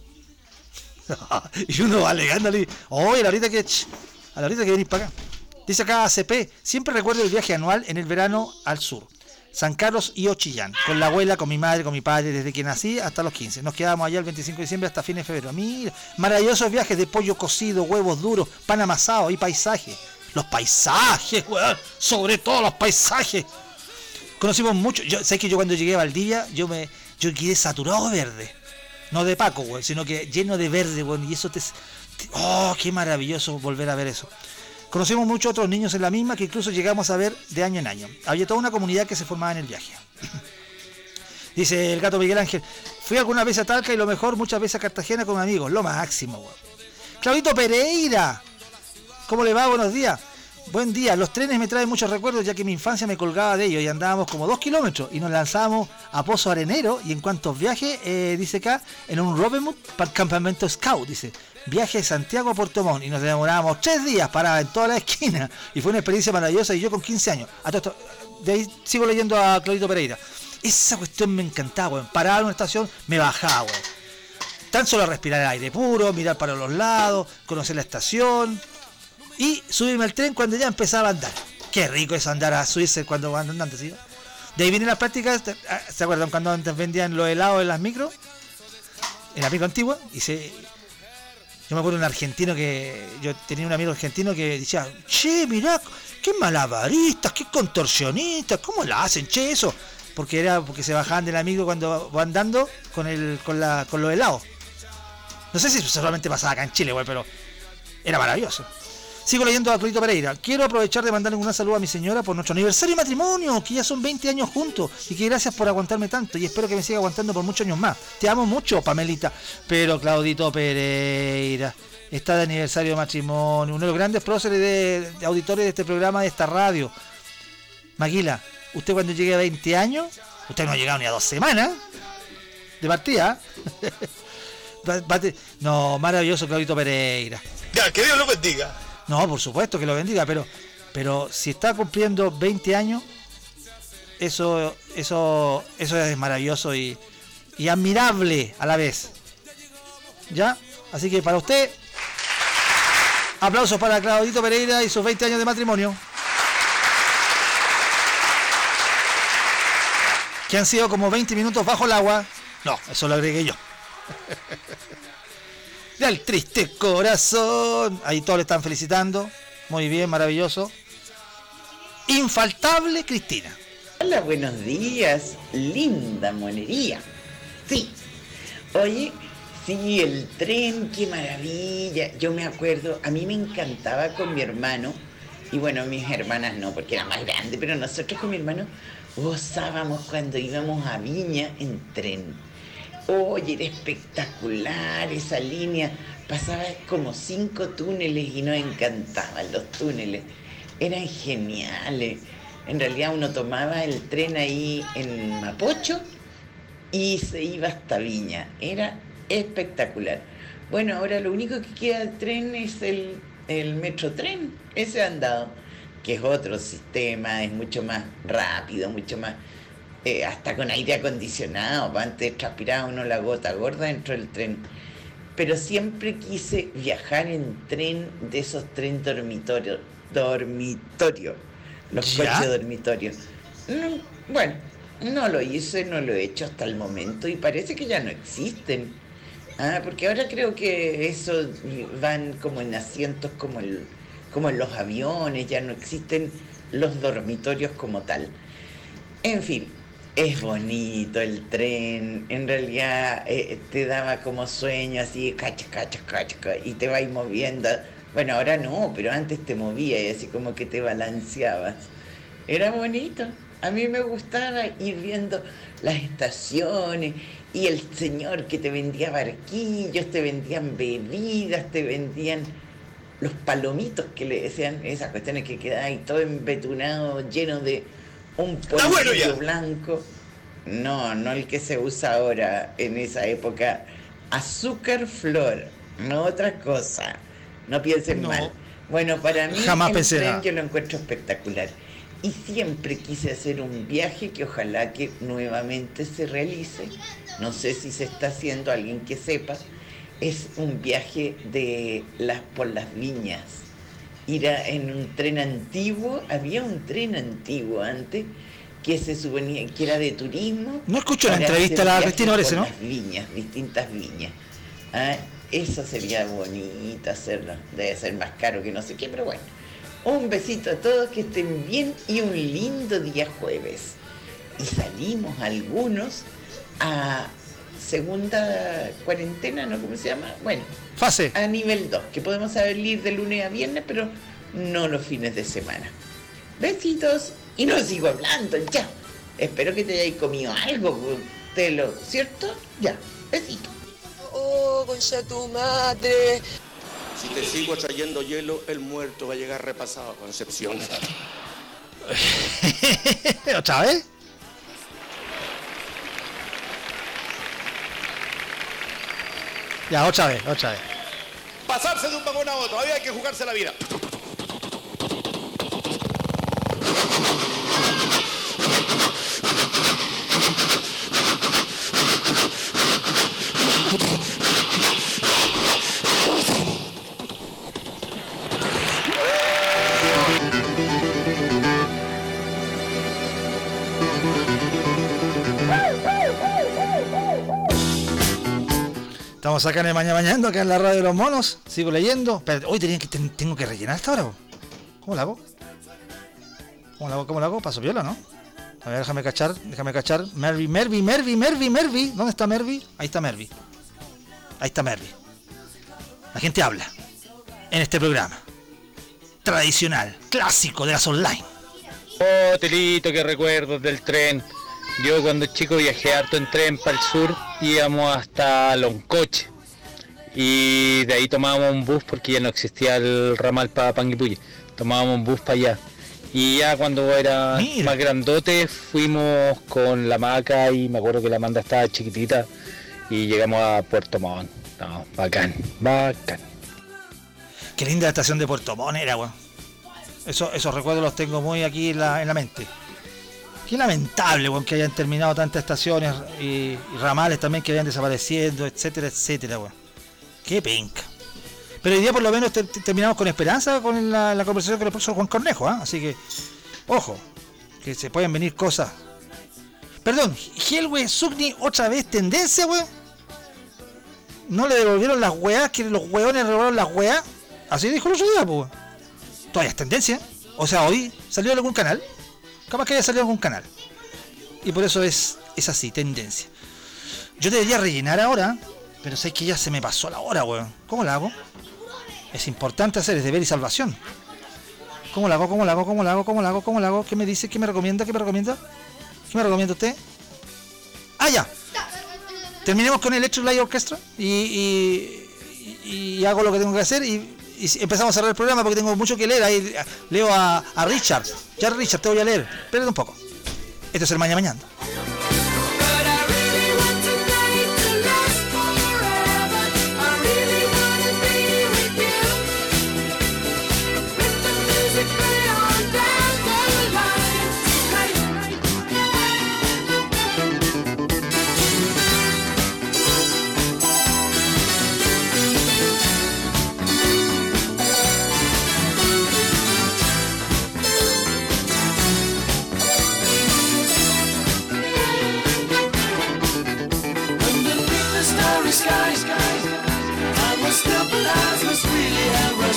y uno va alegándole, oye, la ahorita que, a la ahorita que venís para acá. Dice acá ACP, siempre recuerdo el viaje anual en el verano al sur. San Carlos y Ochillán, con la abuela, con mi madre, con mi padre, desde que nací hasta los 15. Nos quedábamos allá el 25 de diciembre hasta fines de febrero. Mira, maravillosos viajes de pollo cocido, huevos duros, pan amasado y paisaje. Los paisajes, weón, sobre todo los paisajes. Conocimos mucho, yo sé que yo cuando llegué a Valdivia, yo me yo quedé saturado de verde. No de Paco, güey, sino que lleno de verde, güey. Y eso te, te- Oh, qué maravilloso volver a ver eso. Conocimos muchos otros niños en la misma que incluso llegamos a ver de año en año. Había toda una comunidad que se formaba en el viaje. Dice el gato Miguel Ángel, fui alguna vez a Talca y lo mejor muchas veces a Cartagena con amigos, lo máximo, güey. Claudito Pereira, ¿cómo le va? Buenos días. Buen día, los trenes me traen muchos recuerdos ya que mi infancia me colgaba de ellos y andábamos como dos kilómetros y nos lanzábamos a Pozo Arenero y en cuantos viajes, eh, dice acá, en un Robinhood para el campamento Scout, dice, viaje de Santiago a Puerto Montt y nos demorábamos tres días para en toda la esquina y fue una experiencia maravillosa y yo con 15 años. De ahí sigo leyendo a Claudito Pereira. Esa cuestión me encantaba, weón. Paraba en una estación, me bajaba. Tan solo respirar el aire puro, mirar para los lados, conocer la estación y subirme al tren cuando ya empezaba a andar. Qué rico es andar a subirse cuando van andando, ¿sí? De ahí vienen las prácticas, ah, ¿se acuerdan cuando antes vendían los helados en las micros? En la micro antigua, y se... Yo me acuerdo un argentino que... Yo tenía un amigo argentino que decía, che, mirá, qué malabaristas, qué contorsionistas, ¿cómo la hacen, che, eso? Porque era porque se bajaban del amigo cuando van andando con el con la con los helados. No sé si solamente pasaba acá en Chile, güey, pero era maravilloso. Sigo leyendo a Claudito Pereira. Quiero aprovechar de mandarle un saludo a mi señora por nuestro aniversario de matrimonio, que ya son 20 años juntos, y que gracias por aguantarme tanto, y espero que me siga aguantando por muchos años más. Te amo mucho, Pamelita. Pero Claudito Pereira está de aniversario de matrimonio, uno de los grandes próceres de, auditores de este programa, de esta radio. Maguila, usted cuando llegue a 20 años, usted no ha llegado ni a dos semanas de partida. No, maravilloso Claudito Pereira. Ya, que Dios lo bendiga. No, por supuesto que lo bendiga, pero, pero si está cumpliendo 20 años, eso, eso, eso es maravilloso y, y admirable a la vez. ¿Ya? Así que para usted, aplausos para Claudito Pereira y sus 20 años de matrimonio. Que han sido como 20 minutos bajo el agua. No, eso lo agregué yo. Del triste corazón. Ahí todos le están felicitando. Muy bien, maravilloso. Infaltable Cristina. Hola, buenos días. Linda monería. Sí. Oye, sí, el tren, qué maravilla. Yo me acuerdo, a mí me encantaba con mi hermano, y bueno, mis hermanas no, porque era más grande, pero nosotros con mi hermano gozábamos cuando íbamos a Viña en tren. Oye, era espectacular esa línea. Pasaba como cinco túneles y nos encantaban los túneles. Eran geniales. En realidad uno tomaba el tren ahí en Mapocho y se iba hasta Viña. Era espectacular. Bueno, ahora lo único que queda del tren es el, el metrotren. Ese andado, que es otro sistema, es mucho más rápido, mucho más eh, hasta con aire acondicionado, antes transpiraba uno la gota gorda dentro del tren. Pero siempre quise viajar en tren de esos tren dormitorios, dormitorio, los ¿Ya? coches dormitorios. Bueno, no lo hice, no lo he hecho hasta el momento y parece que ya no existen. Ah, porque ahora creo que eso van como en asientos como, el, como en los aviones, ya no existen los dormitorios como tal. En fin, es bonito el tren, en realidad eh, te daba como sueño así, cacha, cacha, cacha, ca- y te vais moviendo. Bueno, ahora no, pero antes te movía y así como que te balanceabas. Era bonito. A mí me gustaba ir viendo las estaciones y el señor que te vendía barquillos, te vendían bebidas, te vendían los palomitos que le decían, esas cuestiones que quedaban ahí todo embetunado, lleno de un Está bueno blanco. No, no el que se usa ahora en esa época. Azúcar flor, no otra cosa. No piensen No. mal. Bueno, para mí Jamás pensé tren yo lo encuentro espectacular. Y siempre quise hacer un viaje que ojalá que nuevamente se realice. No sé si se está haciendo, alguien que sepa. Es un viaje de las por las viñas. Ir a- en un tren antiguo, había un tren antiguo antes que se suponía que era de turismo. No escucho la entrevista a la Cristina por ¿no? las viñas, distintas viñas. Ah, eso sería bonito hacerlo. Debe ser más caro que no sé qué, pero bueno. Un besito a todos, que estén bien y un lindo día jueves. Y salimos algunos a segunda cuarentena, ¿no? ¿Cómo se llama? Bueno, Fase. a nivel 2, que podemos salir de lunes a viernes, pero no los fines de semana. Besitos y no sigo hablando, ya. Espero que te hayáis comido algo, te lo, ¿cierto? Ya, besito. Oh, concha tu madre. Si te sigo trayendo hielo, el muerto va a llegar repasado a Concepción. ¿Otra vez? Ya, otra vez, otra vez. Pasarse de un vagón a otro, había que jugarse la vida. Estamos acá en el Mañana Mañando, acá en la radio de los monos. Sigo leyendo. Espérate, hoy tengo que rellenar esta hora. po. ¿Cómo la hago? ¿Cómo la hago? ¿Cómo la hago? Paso viola, ¿no? A ver, déjame cachar, déjame cachar. Mervi, Mervi, Mervi, Mervi, Mervi. ¿Dónde está Mervi? Ahí está Mervi. Ahí está Mervi. La gente habla en este programa. Tradicional, clásico de las online. Oh, Telito, qué recuerdos del tren. Yo cuando chico viajé harto en tren para el sur, íbamos hasta Loncoche. Y de ahí tomábamos un bus porque ya no existía el ramal para Panguipulli. Tomábamos un bus para allá. Y ya cuando era Mira. más grandote fuimos con la maca y me acuerdo que la manda estaba chiquitita y llegamos a Puerto Montt. No, bacán, bacán. Qué linda la estación de Puerto Montt era, weón. Eso, esos recuerdos los tengo muy aquí en la, en la mente. Qué lamentable, weón, que hayan terminado tantas estaciones y, ramales también que vayan desapareciendo, etcétera, etcétera, weón. Qué penca. Pero hoy día por lo menos te- te- terminamos con esperanza con la, la conversación con el profesor Juan Cornejo, ¿ah? Así que, ojo, que se pueden venir cosas. Perdón, Helwe Sugni otra vez tendencia, weón. ¿No le devolvieron las weas que los weones robaron las weas? Así dijo el otro día, pues. Todavía es tendencia. O sea, hoy salió en algún canal. Capaz que haya salido algún canal. Y por eso es, es así, tendencia. Yo debería rellenar ahora, pero sé que ya se me pasó la hora, weón. ¿Cómo la hago? Es importante hacer, es deber y salvación. ¿Cómo la hago? ¿Cómo la hago? ¿Cómo la hago? ¿Cómo la hago? ¿Cómo la hago? ¿Qué me dice? ¿Qué me recomienda? ¿Qué me recomienda? ¿Qué me recomienda usted? Ah, ya. Terminemos con el Electric Light Orchestra y- y hago lo que tengo que hacer y, y empezamos a cerrar el programa porque tengo mucho que leer. Ahí leo a, a Richard. Ya Richard, te voy a leer. Espérate un poco. Esto es el Mañana Mañana.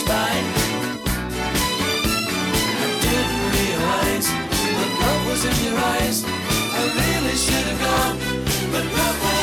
I didn't realize love was in your eyes. I really should have gone, but love.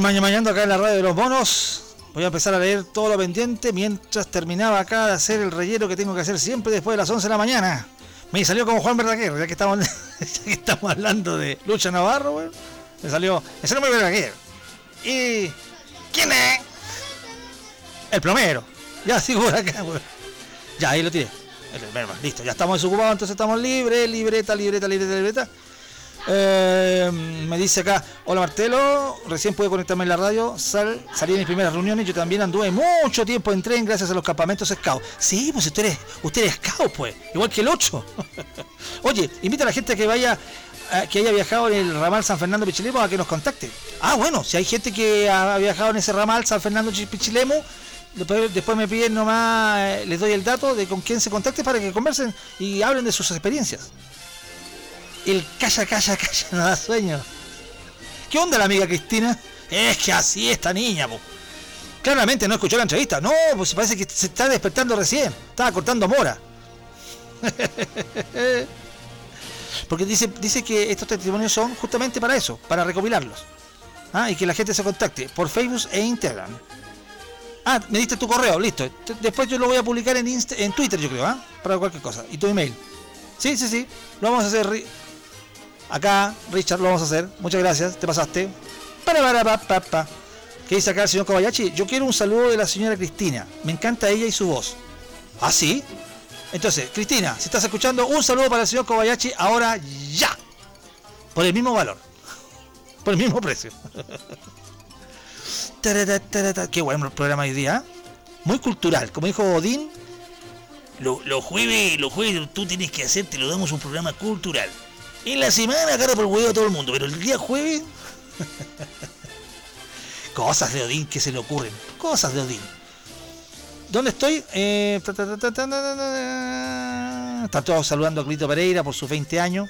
El mañana mañana acá en la radio de los monos. Voy a empezar a leer todo lo pendiente mientras terminaba acá de hacer el relleno que tengo que hacer siempre después de las 11 de la mañana. Me salió como Juan Verdaguer, ya que estamos, estamos hablando de Lucha Navarro, weón. Me salió, salió muy Verdaguer. ¿Y quién es? El plomero. Ya sigo acá, weón. Ya, ahí lo tiré. Listo, ya estamos desocupados, entonces estamos libres, libreta, libreta, libreta, libreta. Eh, me dice acá, hola Martelo, recién pude conectarme en la radio, sal, salí de mis primeras reuniones, yo también anduve mucho tiempo en tren gracias a los campamentos scout. Sí, pues usted es, usted es pues, igual que el 8. Oye, invita a la gente a que vaya, a que haya viajado en el ramal San Fernando Pichilemo a que nos contacte. Ah, bueno, si hay gente que ha viajado en ese ramal San Fernando Pichilemo, después, después me piden nomás, eh, les doy el dato de con quién se contacte para que conversen y hablen de sus experiencias. El calla, calla, calla no da sueño. ¿Qué onda la amiga Cristina? Es que así esta niña, po. Claramente no escuchó la entrevista. No, pues parece que se está despertando recién. Estaba cortando mora. Porque dice, dice que estos testimonios son justamente para eso, para recopilarlos. Ah, y que la gente se contacte por Facebook e Instagram. Ah, me diste tu correo, listo. Después yo lo voy a publicar en, Insta- en Twitter, yo creo, ¿ah? Para cualquier cosa. Y tu email. Sí, sí, sí. Lo vamos a hacer. Acá, Richard, lo vamos a hacer. Muchas gracias, te pasaste. Para, para, pa, pa, pa. ¿Qué dice acá el señor Kobayashi? Yo quiero un saludo de la señora Cristina. Me encanta ella y su voz. ¿Ah, sí? Entonces, Cristina, si estás escuchando, un saludo para el señor Kobayashi ahora ya. Por el mismo valor. Por el mismo precio. Qué bueno el programa hoy día. ¿eh? Muy cultural. Como dijo Odín, Lo- Los jueves, los jueves tú tienes que hacer, te lo damos un programa cultural. En la semana agarra por huevo a todo el mundo, pero el día jueves. Cosas de Odín que se le ocurren. Cosas de Odín. ¿Dónde estoy? Eh... Están todos saludando a Clito Pereira por sus 20 años.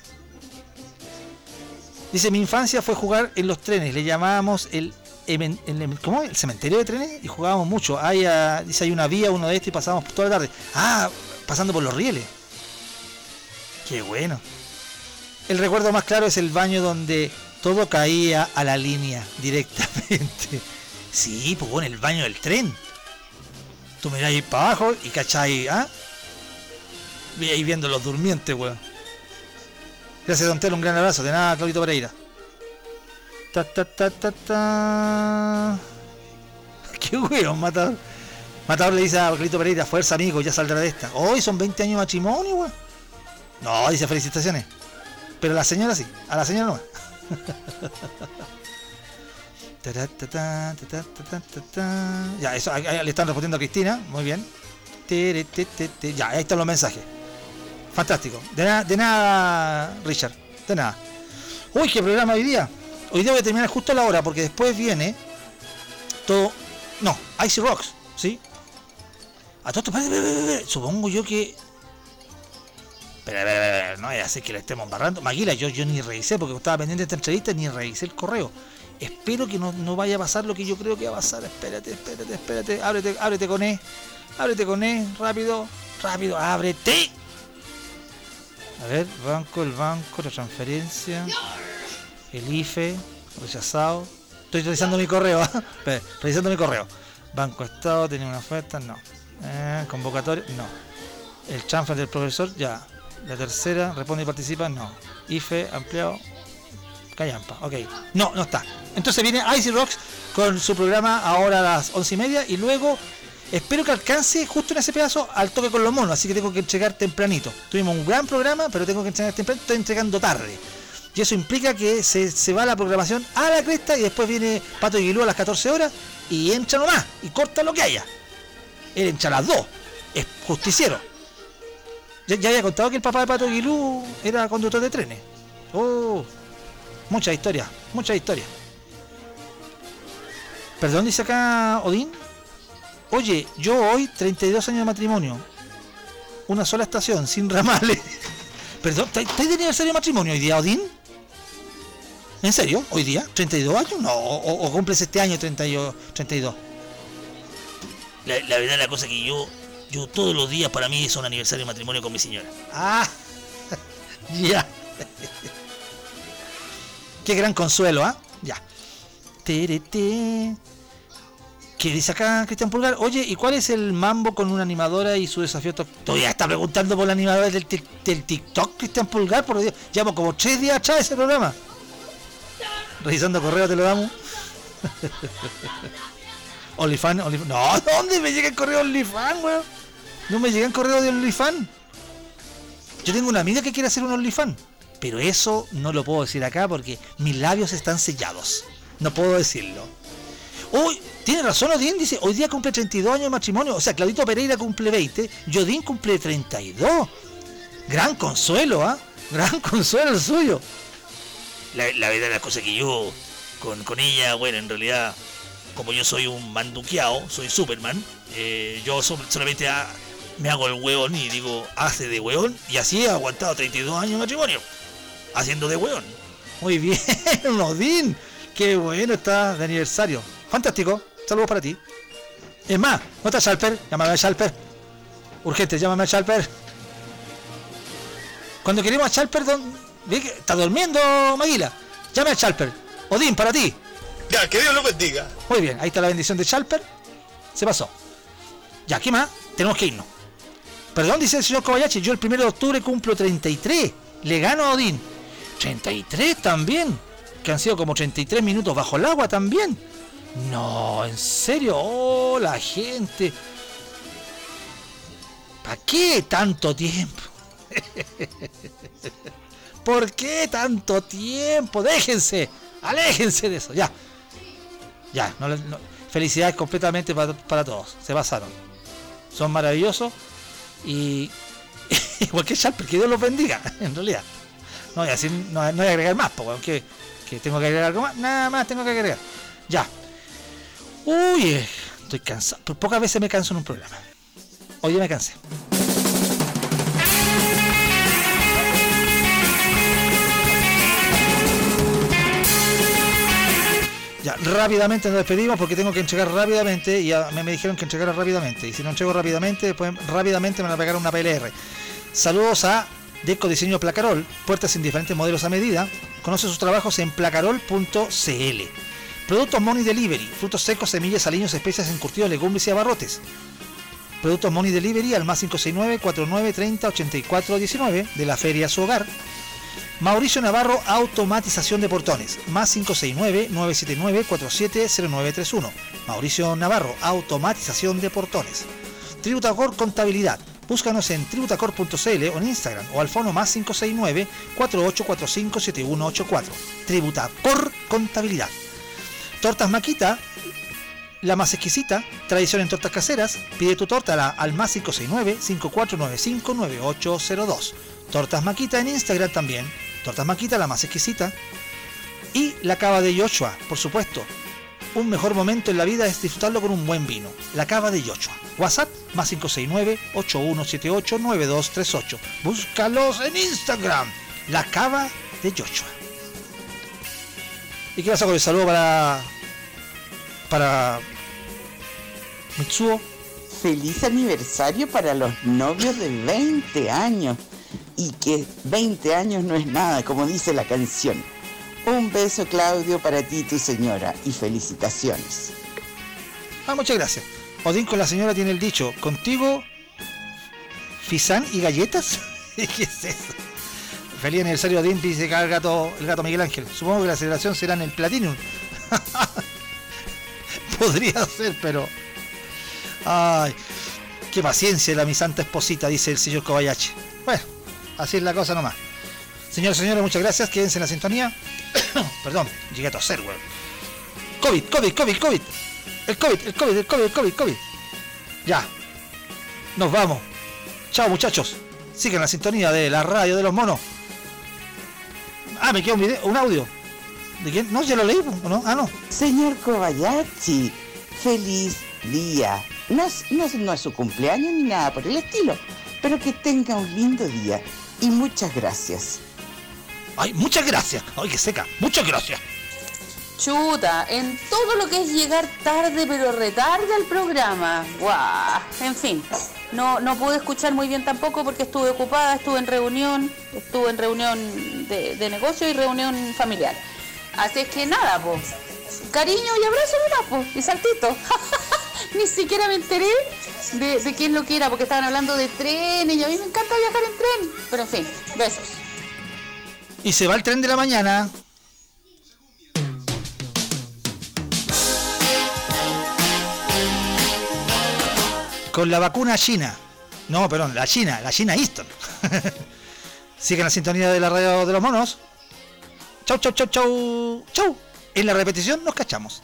Dice, mi infancia fue jugar en los trenes. Le llamábamos el, el, el ¿cómo? el cementerio de trenes y jugábamos mucho. Hay, a, dice, hay una vía, uno de estos y pasábamos toda la tarde. Ah, pasando por los rieles. Qué bueno. El recuerdo más claro es el baño donde todo caía a la línea directamente. Sí, pues bueno, el baño del tren. Tú mirás ahí para abajo y cachai, ¿ah? Vi ahí viendo los durmientes, weón. Gracias, Don Telo, un gran abrazo. De nada, Claudito Pereira. Ta, ta, ta, ta, ta. Qué weón, Matador. Matador le dice a Claudito Pereira, fuerza amigo, ya saldrá de esta. Hoy son 20 años de matrimonio, weón. No, dice felicitaciones. Pero a la señora sí, a la señora no. Ya, eso ahí- ahí le están respondiendo a Cristina, muy bien. Ya, ahí están los mensajes. Fantástico. De nada, de nada, Richard. De nada. Uy, qué programa hoy día. Hoy día voy a terminar justo a la hora porque después viene todo. No, Icy Rocks, ¿sí? A todo esto, espérate, espérate, espérate, espérate. supongo yo que pero, pero, pero, no es así que le estemos embarrando. Maguila, yo, yo ni revisé porque estaba pendiente de esta entrevista ni revisé el correo. Espero que no, no vaya a pasar lo que yo creo que va a pasar. Espérate, espérate, espérate. Ábrete, ábrete con E. Ábrete con E. Rápido, rápido, ábrete. A ver, banco, el banco, la transferencia. El IFE, rechazado. Estoy revisando mi correo. Espera, revisando mi correo. Banco Estado, tenía una oferta, no. Eh, convocatoria, no. El transfer del profesor, ya. La tercera, responde y participa, no. IFE, ampliado, Callampa, ok. No, no está. Entonces viene Icy Rocks con su programa ahora a las once y media y luego espero que alcance justo en ese pedazo al toque con los monos, así que tengo que entregar tempranito. Tuvimos un gran programa, pero tengo que entregar tempranito, estoy entregando tarde. Y eso implica que se, se va la programación a la cresta y después viene Pato y Guilú a las 14 horas y entra nomás y corta lo que haya. Él entra las 2. Es justiciero. Ya, había contado que el papá de Pato Aguilú era conductor de trenes. Oh, mucha historia, mucha historia. Perdón, dice acá Odín. Oye, yo hoy 32 años de matrimonio. Una sola estación, sin ramales. Perdón, ¿estás de aniversario de matrimonio hoy día, Odín? ¿En serio? ¿Hoy día? ¿32 años? No, o, o- cumples este año 32. 32. la, la verdad la cosa que yo, yo todos los días para mí es un aniversario de matrimonio con mi señora. Ah, ya. Qué gran consuelo, ¿ah? Ya. terete. ¿Qué dice acá Cristian Pulgar? Oye, ¿y cuál es el mambo con una animadora y su desafío? to- Todavía está preguntando por la animadora del, TikTok, Cristian Pulgar, por Dios. Llevamos como tres días atrás ese programa. Revisando correo te lo damos. OnlyFans, OnlyFans. No, ¿dónde me llega el correo OnlyFans, weón? No me llega el correo de OnlyFans. Yo tengo una amiga que quiere hacer un OnlyFans. Pero eso no lo puedo decir acá porque mis labios están sellados. No puedo decirlo. Uy, tiene razón Odín, dice, hoy día cumple 32 años de matrimonio. O sea, Claudito Pereira cumple 20 y Odín cumple 32. Gran consuelo, ¿ah? Gran consuelo el suyo. La, la verdad, la cosa que yo con, con ella, bueno, en realidad, como yo soy un manduqueado, soy Superman, eh, yo so- solamente ah, me hago el hueón y digo, hace de hueón, y así he aguantado 32 años de matrimonio, haciendo de hueón. Muy bien, Odín. Qué bueno está de aniversario. Fantástico. Saludos para ti. Es más, ¿no está Shalper? Llámame a Shalper. Urgente, llámame a Shalper. Cuando queremos a Shalper, don... está durmiendo Maguila. Llame a Shalper. Odín, para ti. Ya, que Dios lo bendiga. Muy bien, ahí está la bendición de Shalper. Se pasó. Ya, ¿qué más? Tenemos que irnos. Perdón, dice el señor Kobayashi, yo el primero de octubre cumplo 33. Le gano a Odín. 33 también. Que han sido como 33 minutos bajo el agua también. No, en serio. Oh, la gente. ¿Para qué tanto tiempo? ¿Por qué tanto tiempo? Déjense. Aléjense de eso. Ya. Ya. Felicidades completamente para, para todos. Se pasaron. Son maravillosos. Y. Igual que Sharper, que Dios los bendiga. En realidad. No, y así no, no voy a agregar más, porque que, que tengo que agregar algo más. Nada más tengo que agregar. Ya. Uy, estoy cansado. Por pocas veces me canso en un programa. Hoy día me cansé. Ya, rápidamente nos despedimos porque tengo que entregar rápidamente y ya me, me dijeron que entregara rápidamente. Y si no entrego rápidamente, después rápidamente me van a pegar una PLR. Saludos a Deco Diseño Placarol, puertas en diferentes modelos a medida. Conoce sus trabajos en placarol.cl. Productos Money Delivery, frutos secos, semillas, aliños, especias, encurtidos, legumbres y abarrotes. Productos Money Delivery al más 569-4930-8419 de la Feria su hogar. Mauricio Navarro Automatización de Portones, más 569-979-470931. Mauricio Navarro Automatización de Portones. Tributacor Contabilidad. Búscanos en tributacor.cl o en Instagram o al fono más 569-4845-7184. Tributacor Contabilidad. Tortas Maquita, la más exquisita, tradición en tortas caseras. Pide tu torta al más 569-5495-9802. Tortas Maquita en Instagram también. Tortas Maquita, la más exquisita. Y la cava de Yoshua, por supuesto. Un mejor momento en la vida es disfrutarlo con un buen vino. La cava de Yoshua. WhatsApp más 569-8178-9238. Búscalos en Instagram. La cava de Yoshua. ¿Y qué pasa con el saludo para. para. Mitsuo? Feliz aniversario para los novios de 20 años. Y que 20 años no es nada, como dice la canción. Un beso, Claudio, para ti y tu señora. Y felicitaciones. Ah, muchas gracias. Odín con la señora tiene el dicho, contigo, fisán y galletas. ¿Qué es eso? Feliz aniversario Odín, dice el gato, el gato Miguel Ángel. Supongo que la celebración será en el Platinum. Podría ser, pero... Ay, qué paciencia la mi santa esposita, dice el señor Kobayashi. Bueno, así es la cosa nomás. Señores, señores, muchas gracias. Quédense en la sintonía. Perdón, llegué a toser, weón. COVID, COVID, COVID, COVID. El COVID, el COVID, el COVID, el COVID, COVID. Ya. Nos vamos. Chao muchachos. Sigan la sintonía de la radio de los monos. Ah, me queda un video, un audio. ¿De quién? No, ya lo leí, ¿o ¿no? Ah, no. Señor Kobayashi, feliz día. No es, no, no es su cumpleaños ni nada por el estilo, pero que tenga un lindo día y muchas gracias. Ay, muchas gracias. Ay, que seca. Muchas gracias. Chuta, en todo lo que es llegar tarde pero retarde al programa. Guau, en fin. No, no pude escuchar muy bien tampoco porque estuve ocupada, estuve en reunión, estuve en reunión de, de negocio y reunión familiar. Así es que nada, pues cariño y abrazo nomás, y saltito. Ni siquiera me enteré de, de, qué es lo que era, porque estaban hablando de trenes y a mí me encanta viajar en tren. Pero en fin, besos. Y se va el tren de la mañana. Con la vacuna china. No, perdón, la China, la China Easton. Sigue en la sintonía de la radio de los monos. Chau, chau, chau, chau. Chau. En la repetición nos cachamos.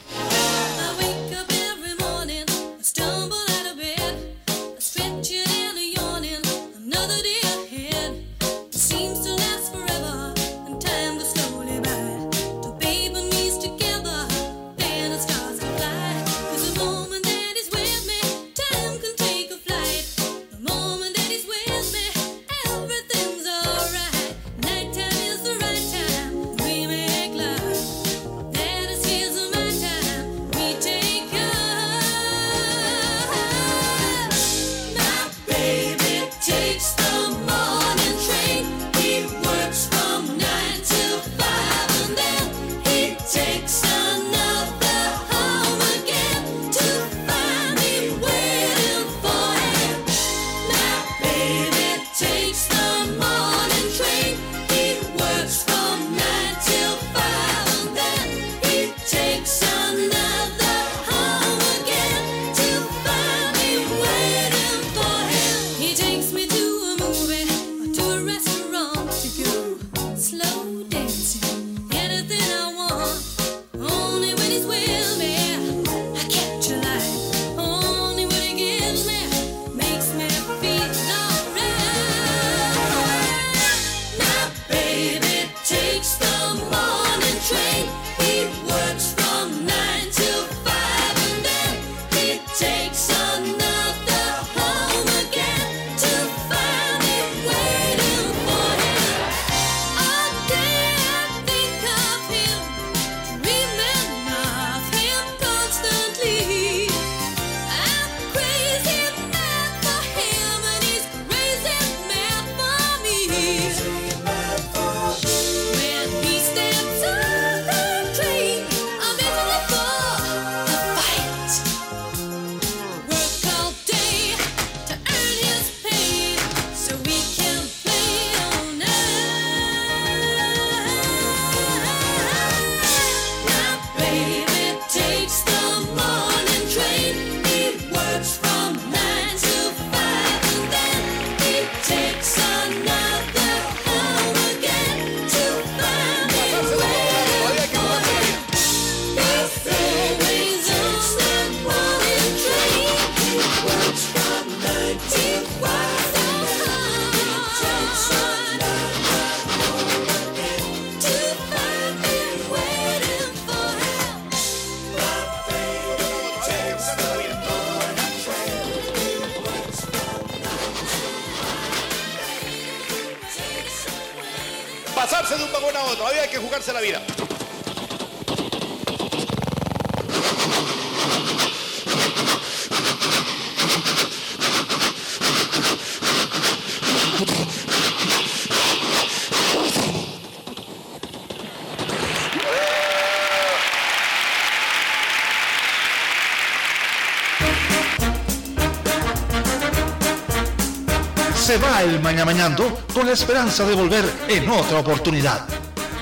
amañando con la esperanza de volver en otra oportunidad.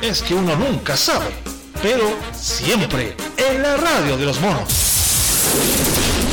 Es que uno nunca sabe, pero siempre en la radio de los monos.